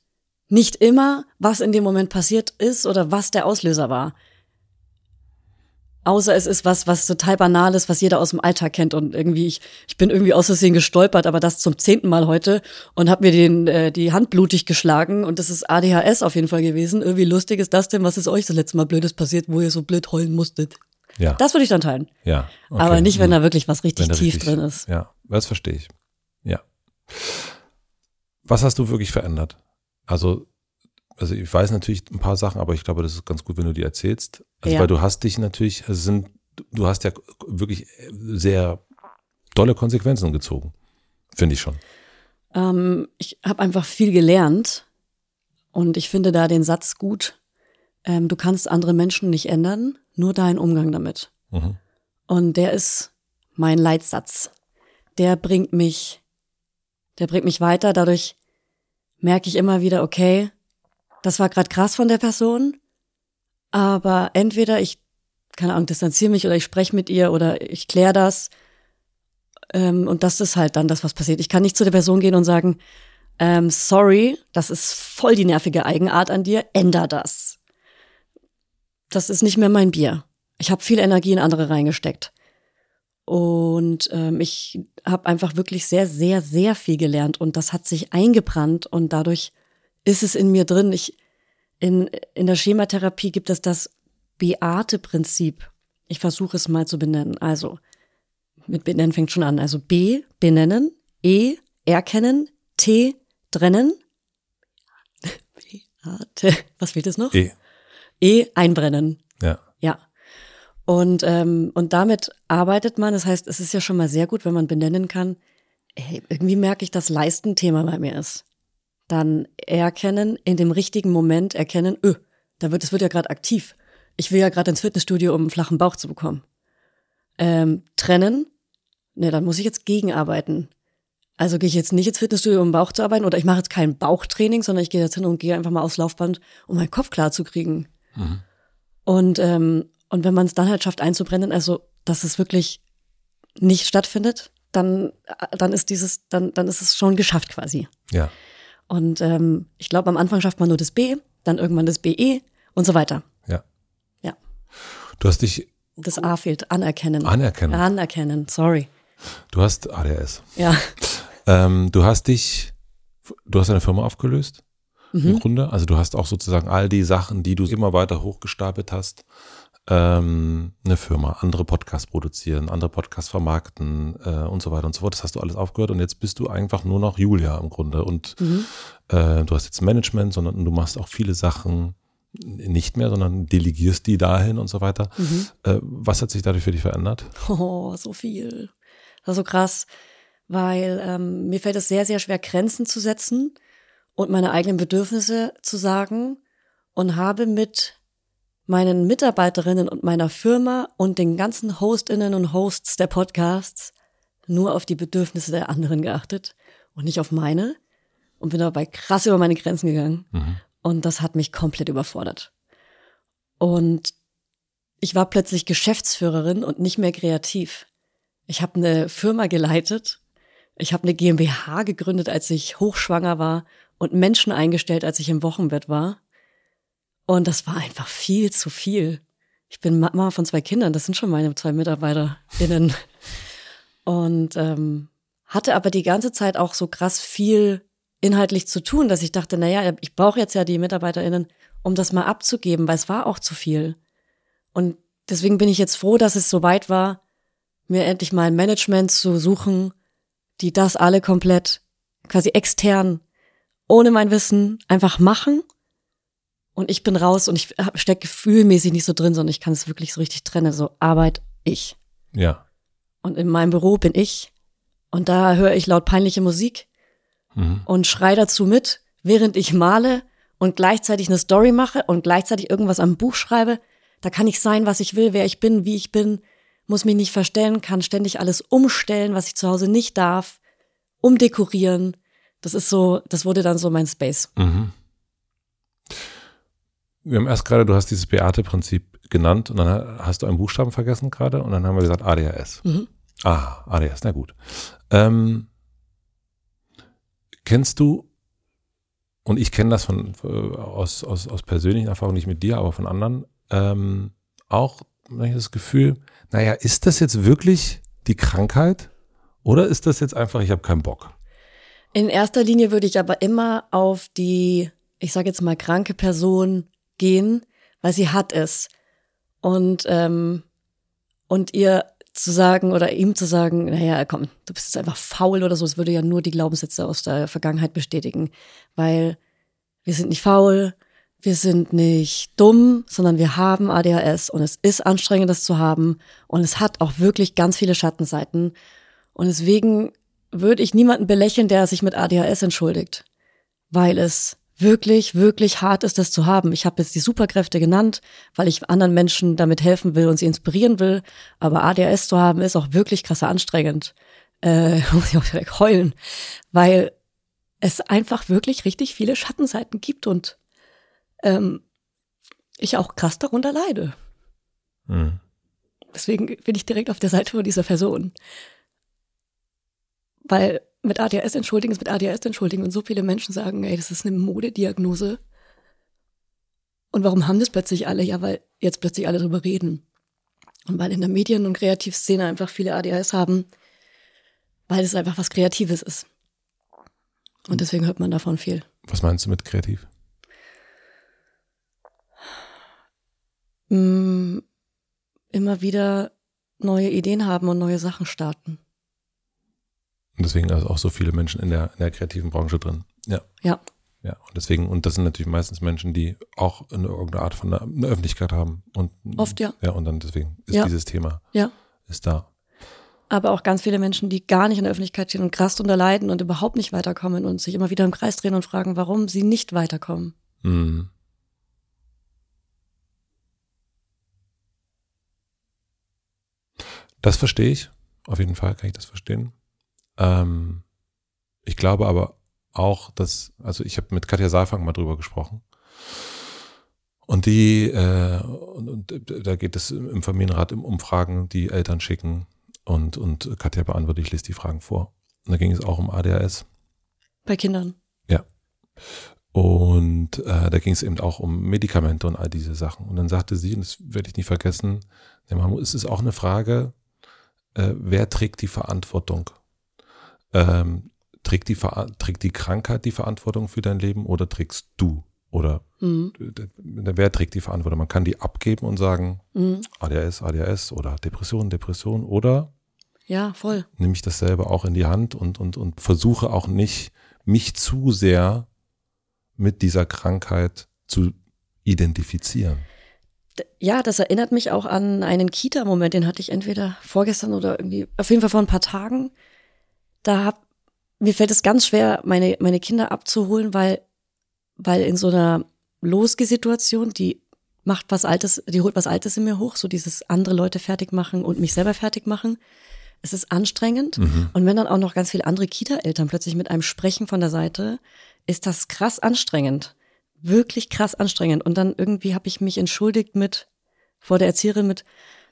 nicht immer, was in dem Moment passiert ist oder was der Auslöser war. Außer es ist was, was total banal ist, was jeder aus dem Alltag kennt und irgendwie ich, ich bin irgendwie aus Versehen gestolpert, aber das zum zehnten Mal heute und habe mir den äh, die Hand blutig geschlagen und das ist ADHS auf jeden Fall gewesen. Irgendwie lustig ist das denn, was ist euch das letzte Mal Blödes passiert, wo ihr so blöd heulen musstet? Ja. Das würde ich dann teilen. ja. Okay. Aber nicht, wenn da wirklich was richtig tief richtig- drin ist. Ja, das verstehe ich. Ja. Was hast du wirklich verändert? Also, also ich weiß natürlich ein paar Sachen, aber ich glaube, das ist ganz gut, wenn du die erzählst. Also, Ja. weil du hast dich natürlich, also sind, du hast ja wirklich sehr tolle Konsequenzen gezogen. Finde ich schon. Ähm, ich habe einfach viel gelernt und ich finde da den Satz gut. Ähm, du kannst andere Menschen nicht ändern, nur deinen Umgang damit. Mhm. Und der ist mein Leitsatz. Der bringt mich, der bringt mich weiter. Dadurch merke ich immer wieder, okay, das war gerade krass von der Person, aber entweder ich, keine Ahnung, distanziere mich oder ich spreche mit ihr oder ich kläre das. Ähm, und das ist halt dann das, was passiert. Ich kann nicht zu der Person gehen und sagen, ähm, sorry, das ist voll die nervige Eigenart an dir, änder das. Das ist nicht mehr mein Bier. Ich habe viel Energie in andere reingesteckt. Und ähm, ich habe einfach wirklich sehr, sehr, sehr viel gelernt und das hat sich eingebrannt und dadurch ist es in mir drin. Ich, in, in der Schematherapie gibt es das Beate-Prinzip. Ich versuche es mal zu benennen. Also, mit benennen fängt schon an. Also B, benennen, E, erkennen, T, trennen. Beate, was fehlt es noch? Eh, E, einbrennen. ja. Ja. Und, ähm, und damit arbeitet man. Das heißt, es ist ja schon mal sehr gut, wenn man benennen kann, hey, irgendwie merke ich, dass Leisten ein Thema bei mir ist. Dann erkennen, in dem richtigen Moment erkennen, öh, da wird, es wird ja gerade aktiv. Ich will ja gerade ins Fitnessstudio, um einen flachen Bauch zu bekommen. Ähm, trennen, ne, dann muss ich jetzt gegenarbeiten. Also gehe ich jetzt nicht ins Fitnessstudio, um Bauch zu arbeiten, oder ich mache jetzt kein Bauchtraining, sondern ich gehe jetzt hin und gehe einfach mal aufs Laufband, um meinen Kopf klar zu kriegen. Und, ähm, und wenn man es dann halt schafft einzubrennen, also dass es wirklich nicht stattfindet, dann, dann ist dieses, dann, dann ist es schon geschafft quasi. Ja. Und ähm, ich glaube, am Anfang schafft man nur das B, dann irgendwann das BE und so weiter. Ja. Ja. Du hast dich, Das A fehlt, anerkennen. Anerkennen. Anerkennen, sorry. du hast ADHS. Ja. Ähm, du hast dich, du hast eine Firma aufgelöst, Mhm. im Grunde. Also du hast auch sozusagen all die Sachen, die du immer weiter hochgestapelt hast, ähm, eine Firma, andere Podcasts produzieren, andere Podcasts vermarkten äh, und so weiter und so fort. Das hast du alles aufgehört und jetzt bist du einfach nur noch Julia im Grunde. Und Mhm. äh, du hast jetzt Management, sondern du machst auch viele Sachen nicht mehr, sondern delegierst die dahin und so weiter. Mhm. Äh, was hat sich dadurch für dich verändert? Oh, so viel. Das war so krass, weil ähm, mir fällt es sehr, sehr schwer, Grenzen zu setzen und meine eigenen Bedürfnisse zu sagen und habe mit meinen Mitarbeiterinnen und meiner Firma und den ganzen Hostinnen und Hosts der Podcasts nur auf die Bedürfnisse der anderen geachtet und nicht auf meine und bin dabei krass über meine Grenzen gegangen. Und das hat mich komplett überfordert. Und ich war plötzlich Geschäftsführerin und nicht mehr kreativ. Ich habe eine Firma geleitet. Ich habe eine GmbH gegründet, als ich hochschwanger war und Menschen eingestellt, als ich im Wochenbett war. Und das war einfach viel zu viel. Ich bin Mama von zwei Kindern, das sind schon meine zwei MitarbeiterInnen. Und ähm, hatte aber die ganze Zeit auch so krass viel inhaltlich zu tun, dass ich dachte, naja, ich brauche jetzt ja die MitarbeiterInnen, um das mal abzugeben, weil es war auch zu viel. Und deswegen bin ich jetzt froh, dass es so weit war, mir endlich mal ein Management zu suchen, die das alle komplett quasi extern, ohne mein Wissen, einfach machen. Und ich bin raus und ich stecke gefühlmäßig nicht so drin, sondern ich kann es wirklich so richtig trennen. So Arbeit, ich. Ja. Und in meinem Büro bin ich. Und da höre ich laut peinliche Musik Mhm. und schrei dazu mit, während ich male und gleichzeitig eine Story mache und gleichzeitig irgendwas am Buch schreibe. Da kann ich sein, was ich will, wer ich bin, wie ich bin, muss mich nicht verstellen, kann ständig alles umstellen, was ich zu Hause nicht darf, umdekorieren. Das ist so, das wurde dann so mein Space. Mhm. Wir haben erst gerade, du hast dieses Beate-Prinzip genannt und dann hast du einen Buchstaben vergessen gerade und dann haben wir gesagt ADHS. Mhm. Ah, ADHS, na gut. Ähm, kennst du, und ich kenne das von, äh, aus, aus, aus persönlichen Erfahrungen nicht mit dir, aber von anderen, ähm, auch das Gefühl, naja, ist das jetzt wirklich die Krankheit oder ist das jetzt einfach, ich habe keinen Bock? In erster Linie würde ich aber immer auf die, ich sage jetzt mal, kranke Person gehen, weil sie hat es. Und, ähm, und ihr zu sagen oder ihm zu sagen, naja, komm, du bist jetzt einfach faul oder so, es würde ja nur die Glaubenssätze aus der Vergangenheit bestätigen. Weil wir sind nicht faul, wir sind nicht dumm, sondern wir haben ADHS und es ist anstrengend, das zu haben und es hat auch wirklich ganz viele Schattenseiten. Und deswegen würde ich niemanden belächeln, der sich mit ADHS entschuldigt, weil es wirklich, wirklich hart ist, das zu haben. Ich habe jetzt die Superkräfte genannt, weil ich anderen Menschen damit helfen will und sie inspirieren will. Aber ADHS zu haben ist auch wirklich krasser anstrengend. Äh, [LAUGHS] muss ich auch direkt heulen, weil es einfach wirklich richtig viele Schattenseiten gibt und ähm, ich auch krass darunter leide. Mhm. Deswegen bin ich direkt auf der Seite von dieser Person. Weil mit ADHS entschuldigen ist mit ADHS entschuldigen und so viele Menschen sagen, ey, das ist eine Modediagnose. Und warum haben das plötzlich alle? Ja, weil jetzt plötzlich alle drüber reden. Und weil in der Medien- und Kreativszene einfach viele ADHS haben, weil es einfach was Kreatives ist. Und deswegen hört man davon viel. Was meinst du mit kreativ? Mm, immer wieder neue Ideen haben und neue Sachen starten. Und deswegen also auch so viele Menschen in der, in der kreativen Branche drin. Ja. Ja. Ja, und deswegen, und das sind natürlich meistens Menschen, die auch eine, irgendeine Art von einer, eine Öffentlichkeit haben. Und, Oft, ja. Ja, und dann deswegen ist ja. dieses Thema, ja. ist da. Aber auch ganz viele Menschen, die gar nicht in der Öffentlichkeit stehen und krass drunter leiden und überhaupt nicht weiterkommen und sich immer wieder im Kreis drehen und fragen, warum sie nicht weiterkommen. Mhm. Das verstehe ich. Auf jeden Fall kann ich das verstehen. Ähm, ich glaube aber auch, dass, also ich habe mit Katja Saalfang mal drüber gesprochen. Und die, äh, und, und da geht es im Familienrat um Umfragen, die Eltern schicken. Und, und Katja beantwortet, ich lese die Fragen vor. Und da ging es auch um ADHS. Bei Kindern. Ja. Und äh, da ging es eben auch um Medikamente und all diese Sachen. Und dann sagte sie, und das werde ich nie vergessen, es ist auch eine Frage, äh, wer trägt die Verantwortung? Ähm, trägt, die, trägt die Krankheit die Verantwortung für dein Leben oder trägst du? Oder mhm. wer trägt die Verantwortung? Man kann die abgeben und sagen, mhm. ADHS, ADHS oder Depression, Depression oder ja, voll. Nehme ich das selber auch in die Hand und, und, und versuche auch nicht, mich zu sehr mit dieser Krankheit zu identifizieren. Ja, das erinnert mich auch an einen Kita-Moment, den hatte ich entweder vorgestern oder irgendwie, auf jeden Fall vor ein paar Tagen da hab, mir fällt es ganz schwer, meine, meine Kinder abzuholen, weil, weil in so einer Losgesituation, die macht was Altes, die holt was Altes in mir hoch, so dieses andere Leute fertig machen und mich selber fertig machen. Es ist anstrengend. Mhm. Und wenn dann auch noch ganz viele andere Kita-Eltern plötzlich mit einem sprechen von der Seite, ist das krass anstrengend. Wirklich krass anstrengend. Und dann irgendwie habe ich mich entschuldigt mit, vor der Erzieherin mit,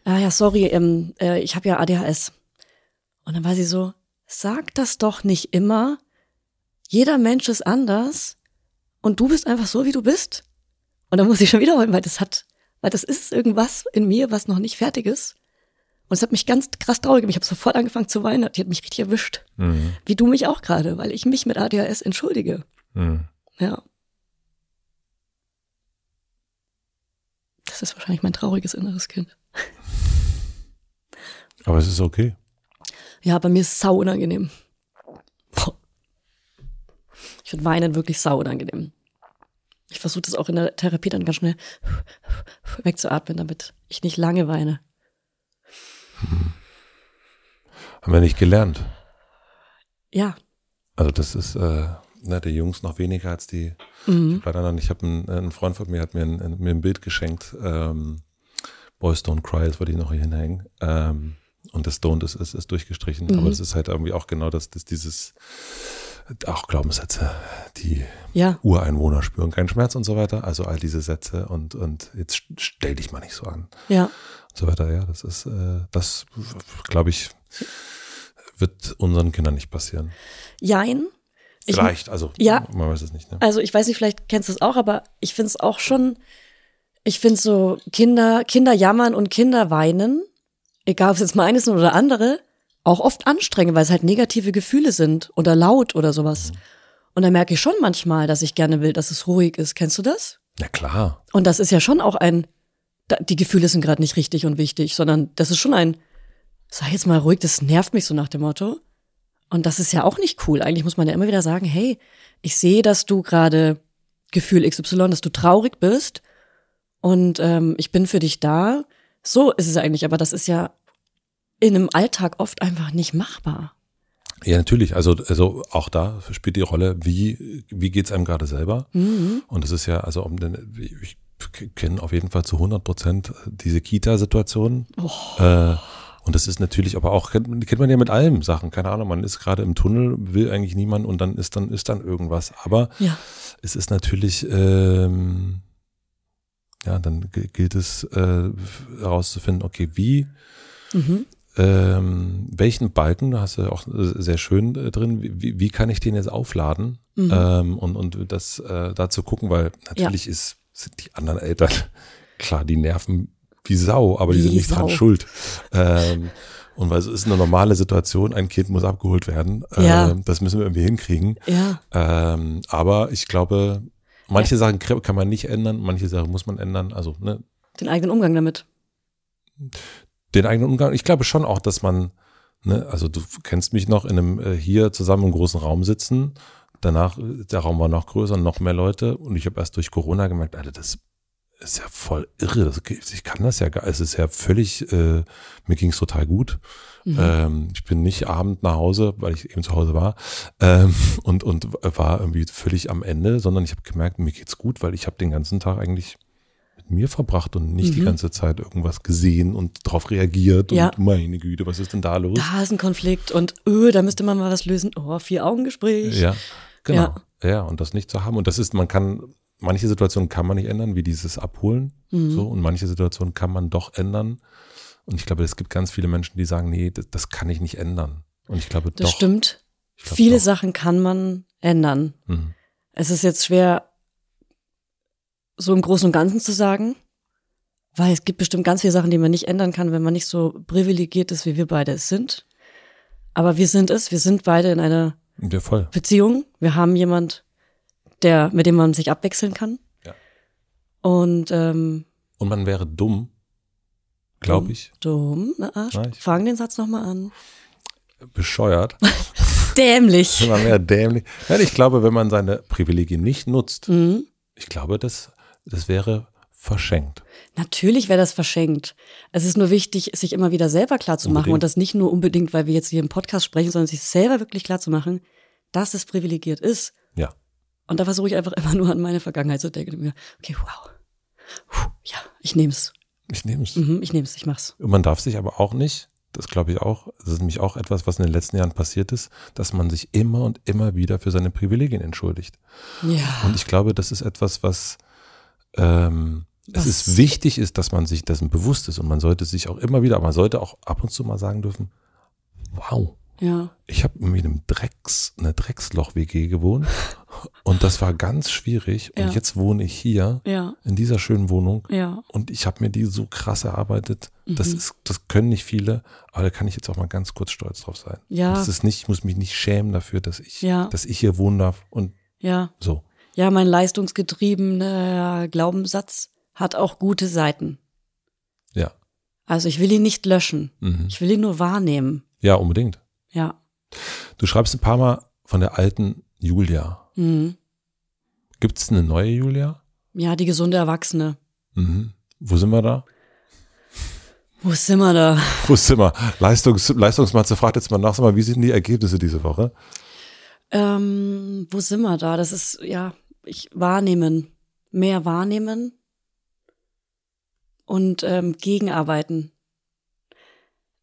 ah ja, sorry, ähm, äh, ich habe ja ADHS. Und dann war sie so, sag das doch nicht immer. Jeder Mensch ist anders und du bist einfach so, wie du bist. Und dann muss ich schon wiederholen, weil das hat, weil das ist irgendwas in mir, was noch nicht fertig ist. Und es hat mich ganz krass traurig gemacht. Ich habe sofort angefangen zu weinen. Die hat mich richtig erwischt. Mhm. Wie du mich auch gerade, weil ich mich mit ADHS entschuldige. Mhm. Ja. Das ist wahrscheinlich mein trauriges inneres Kind. Aber es ist okay. Ja, bei mir ist es sau unangenehm. Ich finde Weinen wirklich sau unangenehm. Ich versuche das auch in der Therapie dann ganz schnell wegzuatmen, damit ich nicht lange weine. Hm. Haben wir nicht gelernt. Ja. Also das ist äh, ne, die Jungs noch weniger als die mhm. Ich habe einen, einen, Freund von mir hat mir ein, mir ein Bild geschenkt. Ähm, Boys Don't Cry, das wollte ich noch hier hinhängen. Ähm, und das Don't ist, ist, ist durchgestrichen. Mhm. Aber das ist halt irgendwie auch genau das, das dieses, auch Glaubenssätze, die ja. Ureinwohner spüren keinen Schmerz und so weiter. Also all diese Sätze und, und jetzt stell dich mal nicht so an. Ja. Und so weiter, ja, das ist, äh, das glaube ich, wird unseren Kindern nicht passieren. Jein. Vielleicht, also ja, man weiß es nicht. Ne? Also ich weiß nicht, vielleicht kennst du es auch, aber ich finde es auch schon Ich finde so Kinder, Kinder jammern und Kinder weinen, egal ob es jetzt meines oder andere, auch oft anstrengend, weil es halt negative Gefühle sind oder laut oder sowas. Und da merke ich schon manchmal, dass ich gerne will, dass es ruhig ist. Kennst du das? Ja, klar. Und das ist ja schon auch ein, die Gefühle sind gerade nicht richtig und wichtig, sondern das ist schon ein, sag jetzt mal ruhig, das nervt mich so nach dem Motto. Und das ist ja auch nicht cool. Eigentlich muss man ja immer wieder sagen, hey, ich sehe, dass du gerade Gefühl XY, dass du traurig bist und ähm, ich bin für dich da. So ist es eigentlich, aber das ist ja in einem Alltag oft einfach nicht machbar. Ja, natürlich. Also, also auch da spielt die Rolle, wie, wie geht's einem gerade selber? Mhm. Und das ist ja, also um den, ich kenne auf jeden Fall zu 100 Prozent diese Kita-Situation. Oh. Äh, und das ist natürlich aber auch, kennt, kennt man ja mit allem Sachen. Keine Ahnung, man ist gerade im Tunnel, will eigentlich niemand und dann ist dann, ist dann irgendwas. Aber Ja. es ist natürlich, ähm, ja, dann gilt es äh, herauszufinden, okay, wie, Mhm. Ähm, welchen Balken, da hast du auch äh, sehr schön äh, drin, wie, wie kann ich den jetzt aufladen? Mhm. Ähm, und, und das äh, da zu gucken, weil natürlich ist, sind die anderen Eltern, [LAUGHS] klar, die nerven wie Sau, aber die Wie sind nicht dran Sau. schuld. Ähm, und weil es ist eine normale Situation, ein Kind muss abgeholt werden. Ja. Ähm, das müssen wir irgendwie hinkriegen. Ja. Ähm, aber ich glaube, manche Sachen kann man nicht ändern, manche Sachen muss man ändern. Also ne, Den eigenen Umgang damit. Den eigenen Umgang. Ich glaube schon auch, dass man, ne, also du kennst mich noch in einem äh, hier zusammen im großen Raum sitzen. Danach, der Raum war noch größer, noch mehr Leute. Und ich habe erst durch Corona gemerkt, Alter, das ist ja voll irre. Das, ich kann das ja gar, es ist ja völlig, äh, mir ging's total gut. Ähm, ich bin nicht abend nach Hause, weil ich eben zu Hause war ähm, und, und war irgendwie völlig am Ende, sondern ich habe gemerkt, mir geht's gut, weil ich habe den ganzen Tag eigentlich mit mir verbracht und nicht die ganze Zeit irgendwas gesehen und darauf reagiert Ja. und meine Güte, was ist denn da los? Da ist ein Konflikt und öh, da müsste man mal was lösen. Oh, vier Augengespräch. Ja, genau. Ja. und das nicht zu haben. Und das ist, man kann, manche Situationen kann man nicht ändern, wie dieses Abholen. Mhm. So, und manche Situationen kann man doch ändern. Und ich glaube, es gibt ganz viele Menschen, die sagen, nee, das, das kann ich nicht ändern. Und ich glaube Das doch. stimmt. Ich Viele doch. Sachen kann man ändern. Mhm. Es ist jetzt schwer, so im Großen und Ganzen zu sagen, weil es gibt bestimmt ganz viele Sachen, die man nicht ändern kann, wenn man nicht so privilegiert ist, wie wir beide es sind. Aber wir sind es. Wir sind beide in einer Ja. Beziehung. Wir haben jemand, der, mit dem man sich abwechseln kann. Ja. Und ähm, Und man wäre dumm, glaube ich, dumm, na Arsch. Na, ich- Fang den Satz nochmal an. bescheuert. [LAUGHS] Dämlich. man wäre dämlich. Nein, ich glaube, wenn man seine Privilegien nicht nutzt, Mhm. ich glaube, das, das wäre verschenkt. Natürlich wäre das verschenkt. Es ist nur wichtig, sich immer wieder selber klar zu machen Unbedingt. und das nicht nur unbedingt, weil wir jetzt hier im Podcast sprechen, sondern sich selber wirklich klar zu machen, dass es privilegiert ist. Ja. Und da versuche ich einfach immer nur an meine Vergangenheit zu denken und mir, okay, wow. Puh, ja, ich nehm's. Ich nehme es. Mhm, ich nehm's, ich mach's. Und man darf sich aber auch nicht, das glaube ich auch, das ist nämlich auch etwas, was in den letzten Jahren passiert ist, dass man sich immer und immer wieder für seine Privilegien entschuldigt. Ja. Und ich glaube, das ist etwas, was ähm, es ist wichtig ist, dass man sich dessen bewusst ist und man sollte sich auch immer wieder, aber man sollte auch ab und zu mal sagen dürfen, wow, Ja. ich habe in einem Drecks, einer Drecksloch-WG gewohnt und das war ganz schwierig und Ja. jetzt wohne ich hier Ja. in dieser schönen Wohnung Ja. und ich habe mir die so krass erarbeitet. Mhm. Das ist, das können nicht viele, aber da kann ich jetzt auch mal ganz kurz stolz drauf sein. Ja. Und Das ist nicht, ich muss mich nicht schämen dafür, dass ich, dass ich hier wohnen darf und Ja. so. Ja, mein leistungsgetriebener Glaubenssatz hat auch gute Seiten. Ja. Also ich will ihn nicht löschen. Mhm. Ich will ihn nur wahrnehmen. Ja, unbedingt. Ja. Du schreibst ein paar Mal von der alten Julia. Mhm. Gibt es eine neue Julia? Ja, die gesunde Erwachsene. Mhm. Wo sind wir da? Wo sind wir da? [LAUGHS] Wo sind wir? Leistungs Leistungsmatze fragt jetzt mal nach, sag mal, wie sind die Ergebnisse diese Woche? Ähm, wo sind wir da? Das ist, ja, ich wahrnehmen. Mehr wahrnehmen und ähm, gegenarbeiten.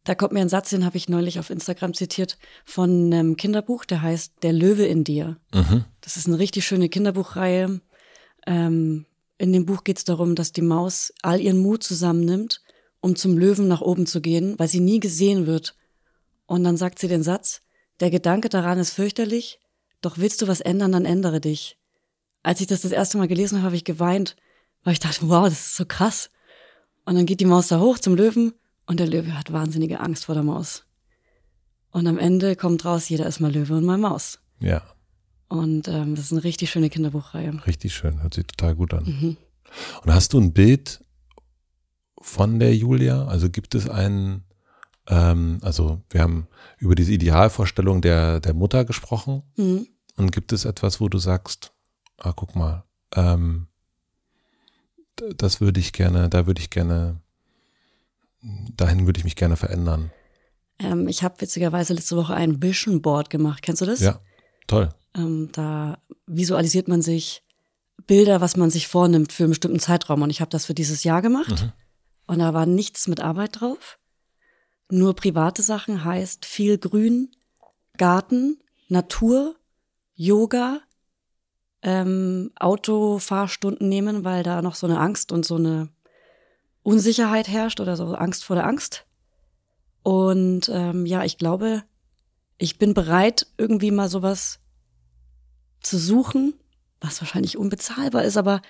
Da kommt mir ein Satz, den habe ich neulich auf Instagram zitiert, von einem Kinderbuch, der heißt Der Löwe in dir. Mhm. Das ist eine richtig schöne Kinderbuchreihe. Ähm, in dem Buch geht es darum, dass die Maus all ihren Mut zusammennimmt, um zum Löwen nach oben zu gehen, weil sie nie gesehen wird. Und dann sagt sie den Satz, der Gedanke daran ist fürchterlich, doch willst du was ändern, dann ändere dich. Als ich das das erste Mal gelesen habe, habe ich geweint, Weil ich dachte, wow, das ist so krass. Und dann geht die Maus da hoch zum Löwen und der Löwe hat wahnsinnige Angst vor der Maus. Und am Ende kommt raus, jeder ist mal Löwe und mal Maus. Ja, Und ähm, das ist eine richtig schöne Kinderbuchreihe. richtig schön. Hört sich total gut an. Und hast du ein Bild von der Julia? Also gibt es einen, ähm, also wir haben über diese Idealvorstellung der, der Mutter gesprochen. Mhm. Und gibt es etwas, wo du sagst, ah, guck mal, ähm, das würde ich gerne, da würde ich gerne, dahin würde ich mich gerne verändern. Ähm, ich habe witzigerweise letzte Woche ein Vision Board gemacht. Kennst du das? Ja, toll. Ähm, da visualisiert man sich Bilder, was man sich vornimmt für einen bestimmten Zeitraum. Und ich habe das für dieses Jahr gemacht. Und da war nichts mit Arbeit drauf. Nur private Sachen heißt viel Grün, Garten, Natur, Yoga, ähm, Autofahrstunden nehmen, weil da noch so eine Angst und so eine Unsicherheit herrscht oder so Angst vor der Angst. Und ähm, ja, ich glaube, ich bin bereit, irgendwie mal sowas zu suchen, was wahrscheinlich unbezahlbar ist, aber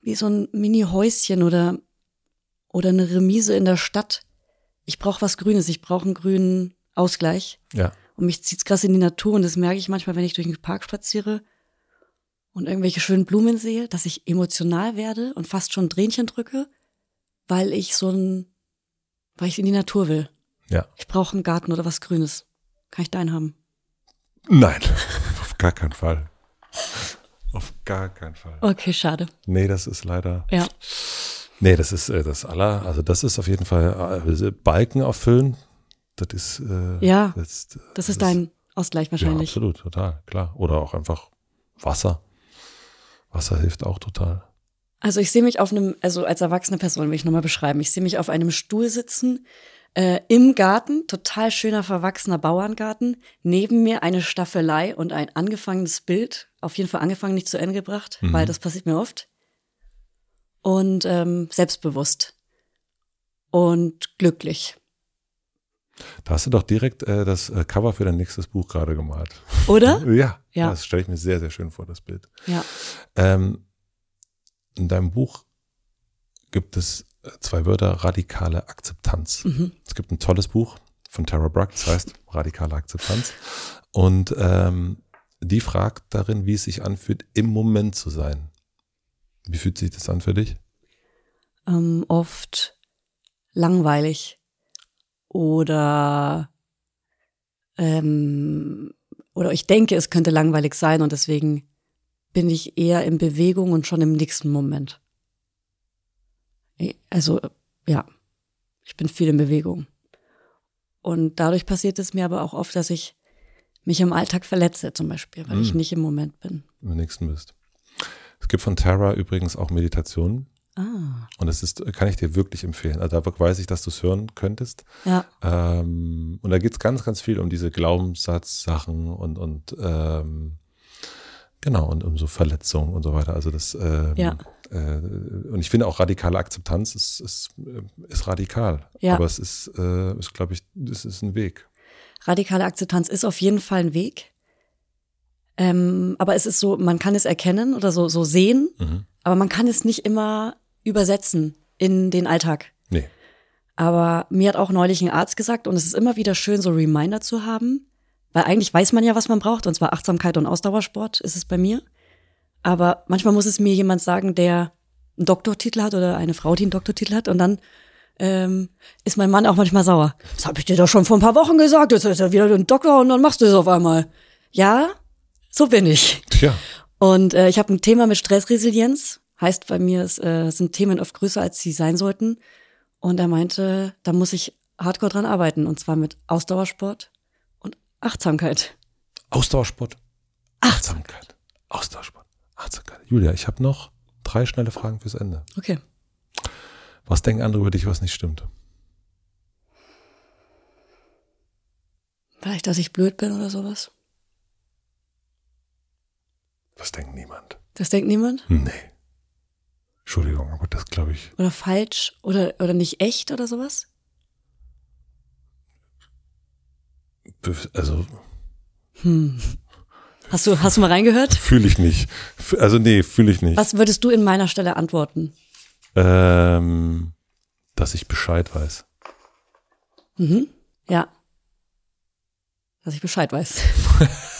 wie so ein Mini-Häuschen oder, oder eine Remise in der Stadt. Ich brauche was Grünes, ich brauche einen grünen Ausgleich. Ja, Und mich zieht's krass in die Natur und das merke ich manchmal, wenn ich durch den Park spaziere und irgendwelche schönen Blumen sehe, dass ich emotional werde und fast schon Tränchen drücke, weil ich so ein, weil ich in die Natur will. ja. Ich brauche einen Garten oder was Grünes. Kann ich deinen haben? Nein, [LAUGHS] auf gar keinen Fall. Auf gar keinen Fall. Okay, schade. Nee, das ist leider. Ja. Nee, das ist äh, das aller, also das ist auf jeden Fall äh, Balken auffüllen. Das ist äh, Ja, das, Das ist dein Ausgleich Ja, wahrscheinlich. absolut, total, klar. Oder auch einfach Wasser. Wasser hilft auch total. Also ich sehe mich auf einem, also als erwachsene Person will ich nochmal beschreiben, ich sehe mich auf einem Stuhl sitzen, äh, im Garten, total schöner verwachsener Bauerngarten, neben mir eine Staffelei und ein angefangenes Bild, auf jeden Fall angefangen, nicht zu Ende gebracht, weil das passiert mir oft. Und ähm, selbstbewusst und glücklich. Da hast du doch direkt äh, das äh, Cover für dein nächstes Buch gerade gemalt. Oder? [LAUGHS] Ja, Ja. das stelle ich mir sehr, sehr schön vor, das Bild. Ja. Ähm, in deinem Buch gibt es äh, zwei Wörter, radikale Akzeptanz. Mhm. Es gibt ein tolles Buch von Tara Brach, das heißt Radikale Akzeptanz. Und ähm, die fragt darin, wie es sich anfühlt, im Moment zu sein. Wie fühlt sich das an für dich? ähm, oft langweilig oder ähm, oder ich denke, es könnte langweilig sein und deswegen bin ich eher in Bewegung und schon im nächsten Moment. Also ja, ich bin viel in Bewegung. Und dadurch passiert es mir aber auch oft, dass ich mich im Alltag verletze, zum Beispiel, weil ich Mm. nicht im Moment bin. Im nächsten bist. Es gibt von Tara übrigens auch Meditationen. Ah, Und es ist, kann ich dir wirklich empfehlen. Also da weiß ich, dass du es hören könntest. ja, Ähm, und da geht es ganz, ganz viel um diese Glaubenssatzsachen und, und ähm, genau, und um so Verletzungen und so weiter. Also das ähm, Ja. äh, und ich finde auch radikale Akzeptanz ist, ist, äh, ist radikal. Ja. Aber es ist, äh, ist glaube ich, es ist ein Weg. radikale Akzeptanz ist auf jeden Fall ein Weg. Ähm, aber es ist so, man kann es erkennen oder so, so sehen, Mhm. aber man kann es nicht immer übersetzen in den Alltag. Nee. Aber mir hat auch neulich ein Arzt gesagt, und es ist immer wieder schön, so Reminder zu haben, weil eigentlich weiß man ja, was man braucht, und zwar Achtsamkeit und Ausdauersport ist es bei mir. Aber manchmal muss es mir jemand sagen, der einen Doktortitel hat oder eine Frau, die einen Doktortitel hat, und dann ähm, ist mein Mann auch manchmal sauer. Das habe ich dir doch schon vor ein paar Wochen gesagt, jetzt ist er wieder ein Doktor und dann machst du es auf einmal. Ja, so bin ich. Tja, Und äh, ich habe ein Thema mit Stressresilienz. Heißt bei mir, es äh, sind Themen oft größer, als sie sein sollten. Und er meinte, da muss ich hardcore dran arbeiten. Und zwar mit Ausdauersport und Achtsamkeit. Ausdauersport, Achtsamkeit, Ausdauersport, Achtsamkeit. Julia, ich habe noch drei schnelle Fragen fürs Ende. Okay. Was denken andere über dich, was nicht stimmt? Vielleicht, dass ich blöd bin oder sowas. Das denkt niemand. Das denkt niemand. Nee. Entschuldigung, aber das glaube ich. Oder falsch oder, oder nicht echt oder sowas. Also Hast du, hast du mal reingehört? fühle ich nicht. Also nee, fühle ich nicht. Was würdest du in meiner Stelle antworten? Ähm, dass ich Bescheid weiß. Mhm. Ja. Dass ich Bescheid weiß. [LAUGHS]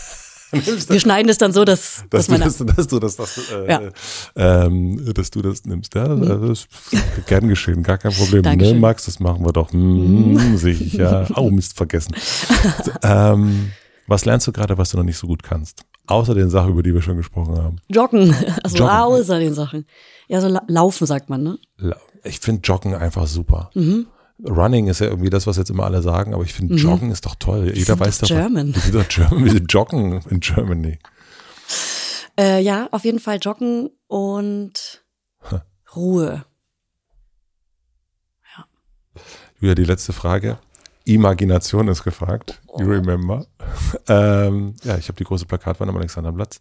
Wir schneiden es dann so, dass, dass, dass, du, das, dass du das, das äh, Ja. ähm, dass du das nimmst. Ja, das ist gern geschehen, gar kein Problem. Ne? Max, das machen wir doch. Hm, sicher. Oh, Mist, vergessen. [LAUGHS] Ähm, was lernst du gerade, was du noch nicht so gut kannst? Außer den Sachen, über die wir schon gesprochen haben. Joggen. [LAUGHS] Also Joggen. außer den Sachen. Ja, so la laufen sagt man, ne? Ich finde Joggen einfach super. Mhm. Running ist ja irgendwie das, was jetzt immer alle sagen, aber ich finde Joggen ist doch toll. Jeder sind weiß doch. German. Wir sind doch German. Wir sind joggen in Germany. Äh, ja, auf jeden Fall joggen und Ruhe. Julia, die letzte Frage. Imagination ist gefragt. You remember? ähm, ja, ich habe die große Plakatwand am Alexanderplatz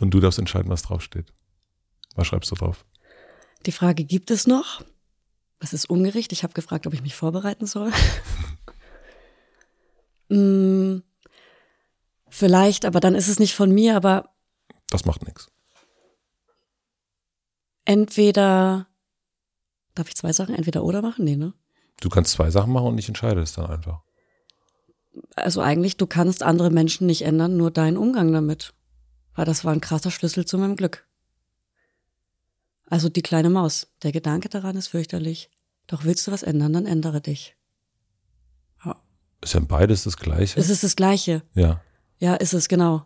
und du darfst entscheiden, was draufsteht. Was schreibst du drauf? Die Frage gibt es noch. Das ist ungerecht. Ich habe gefragt, ob ich mich vorbereiten soll. [LAUGHS] mm, vielleicht, aber dann ist es nicht von mir, aber Das macht nichts. entweder, darf ich zwei Sachen entweder oder machen? Nee, ne? Du kannst zwei Sachen machen und ich entscheide es dann einfach. Also eigentlich, du kannst andere Menschen nicht ändern, nur deinen Umgang damit. Weil das war ein krasser Schlüssel zu meinem Glück. Also die kleine Maus. Der Gedanke daran ist fürchterlich. Doch willst du was ändern, dann ändere dich. Ist ja beides das Gleiche? Es ist das Gleiche. ja. Ja, ist es, genau.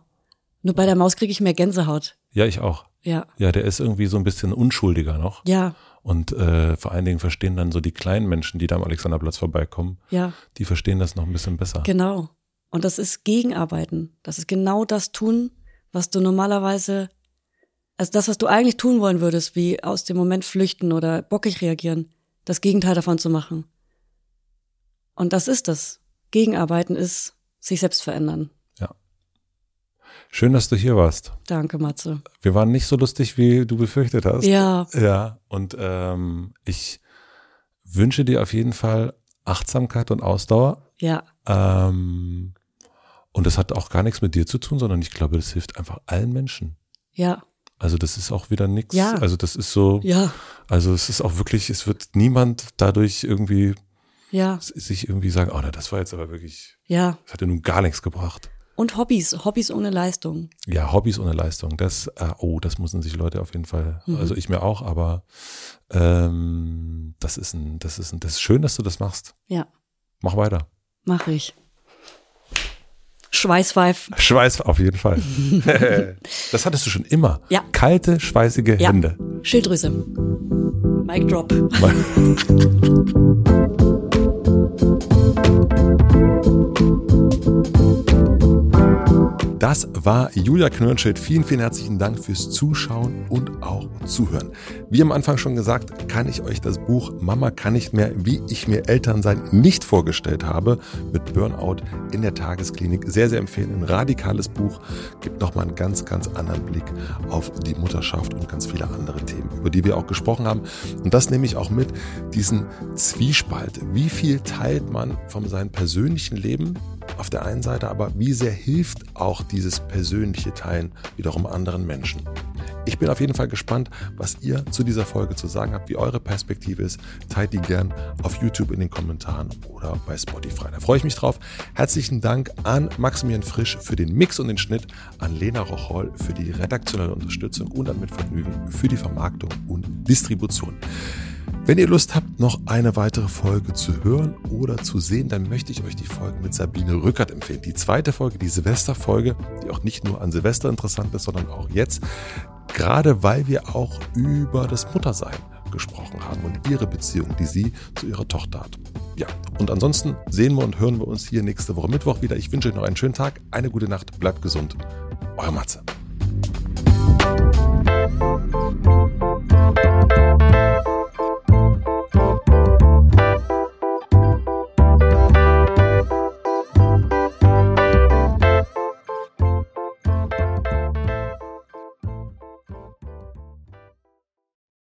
Nur bei der Maus kriege ich mehr Gänsehaut. Ja, ich auch. Ja. Ja, der ist irgendwie so ein bisschen unschuldiger noch. Ja, Und äh, vor allen Dingen verstehen dann so die kleinen Menschen, die da am Alexanderplatz vorbeikommen, ja, die verstehen das noch ein bisschen besser. genau. Und das ist Gegenarbeiten. Das ist genau das tun, was du normalerweise, also das, was du eigentlich tun wollen würdest, wie aus dem Moment flüchten oder bockig reagieren, das Gegenteil davon zu machen. Und das ist das. Gegenarbeiten ist sich selbst verändern. Schön, dass du hier warst. Danke, Matze. Wir waren nicht so lustig, wie du befürchtet hast. Ja, Ja, und ähm, ich wünsche dir auf jeden Fall Achtsamkeit und Ausdauer. ja, Ähm, und das hat auch gar nichts mit dir zu tun, sondern ich glaube, das hilft einfach allen Menschen. ja, Also das ist auch wieder nichts. Ja. Also das ist so, ja, also es ist auch wirklich, es wird niemand dadurch irgendwie ja, sich irgendwie sagen, oh, na, das war jetzt aber wirklich, ja. das hat ja nun gar nichts gebracht. Und Hobbys, Hobbys ohne Leistung. Ja, Hobbys ohne Leistung, das, äh, oh, das müssen sich Leute auf jeden Fall, Mhm. also ich mir auch, aber ähm, das ist ein, das ist ein, das ist schön, dass du das machst. Ja, Mach weiter. mache ich. Schweißpfeif. Schweiß auf jeden Fall. [LAUGHS] das hattest du schon immer. Ja. Kalte, schweißige Ja. Hände. Schilddrüse. Mic drop. [LAUGHS] Das war Julia Knörnschild. Vielen, vielen herzlichen Dank fürs Zuschauen und auch Zuhören. Wie am Anfang schon gesagt, kann ich euch das Buch Mama kann nicht mehr, wie ich mir Elternsein nicht vorgestellt habe, mit Burnout in der Tagesklinik sehr, sehr empfehlen. Ein radikales Buch, gibt nochmal einen ganz, ganz anderen Blick auf die Mutterschaft und ganz viele andere Themen, über die wir auch gesprochen haben. Und das nehme ich auch mit, diesen Zwiespalt. Wie viel teilt man von seinem persönlichen Leben auf der einen Seite, aber wie sehr hilft auch dieses persönliche Teilen wiederum anderen Menschen? Ich bin auf jeden Fall gespannt, was ihr zu dieser Folge zu sagen habt, wie eure Perspektive ist. Teilt die gern auf YouTube in den Kommentaren oder bei Spotify. Da freue ich mich drauf. Herzlichen Dank an Maximilian Frisch für den Mix und den Schnitt, an Lena Rocholl für die redaktionelle Unterstützung und an Mitvergnügen für die Vermarktung und Distribution. Wenn ihr Lust habt, noch eine weitere Folge zu hören oder zu sehen, dann möchte ich euch die Folge mit Sabine Rückert empfehlen. Die zweite Folge, die Silvesterfolge, die auch nicht nur an Silvester interessant ist, sondern auch jetzt. Gerade weil wir auch über das Muttersein gesprochen haben und ihre Beziehung, die sie zu ihrer Tochter hat. Ja, und ansonsten sehen wir und hören wir uns hier nächste Woche Mittwoch wieder. Ich wünsche euch noch einen schönen Tag, eine gute Nacht, bleibt gesund. Euer Matze.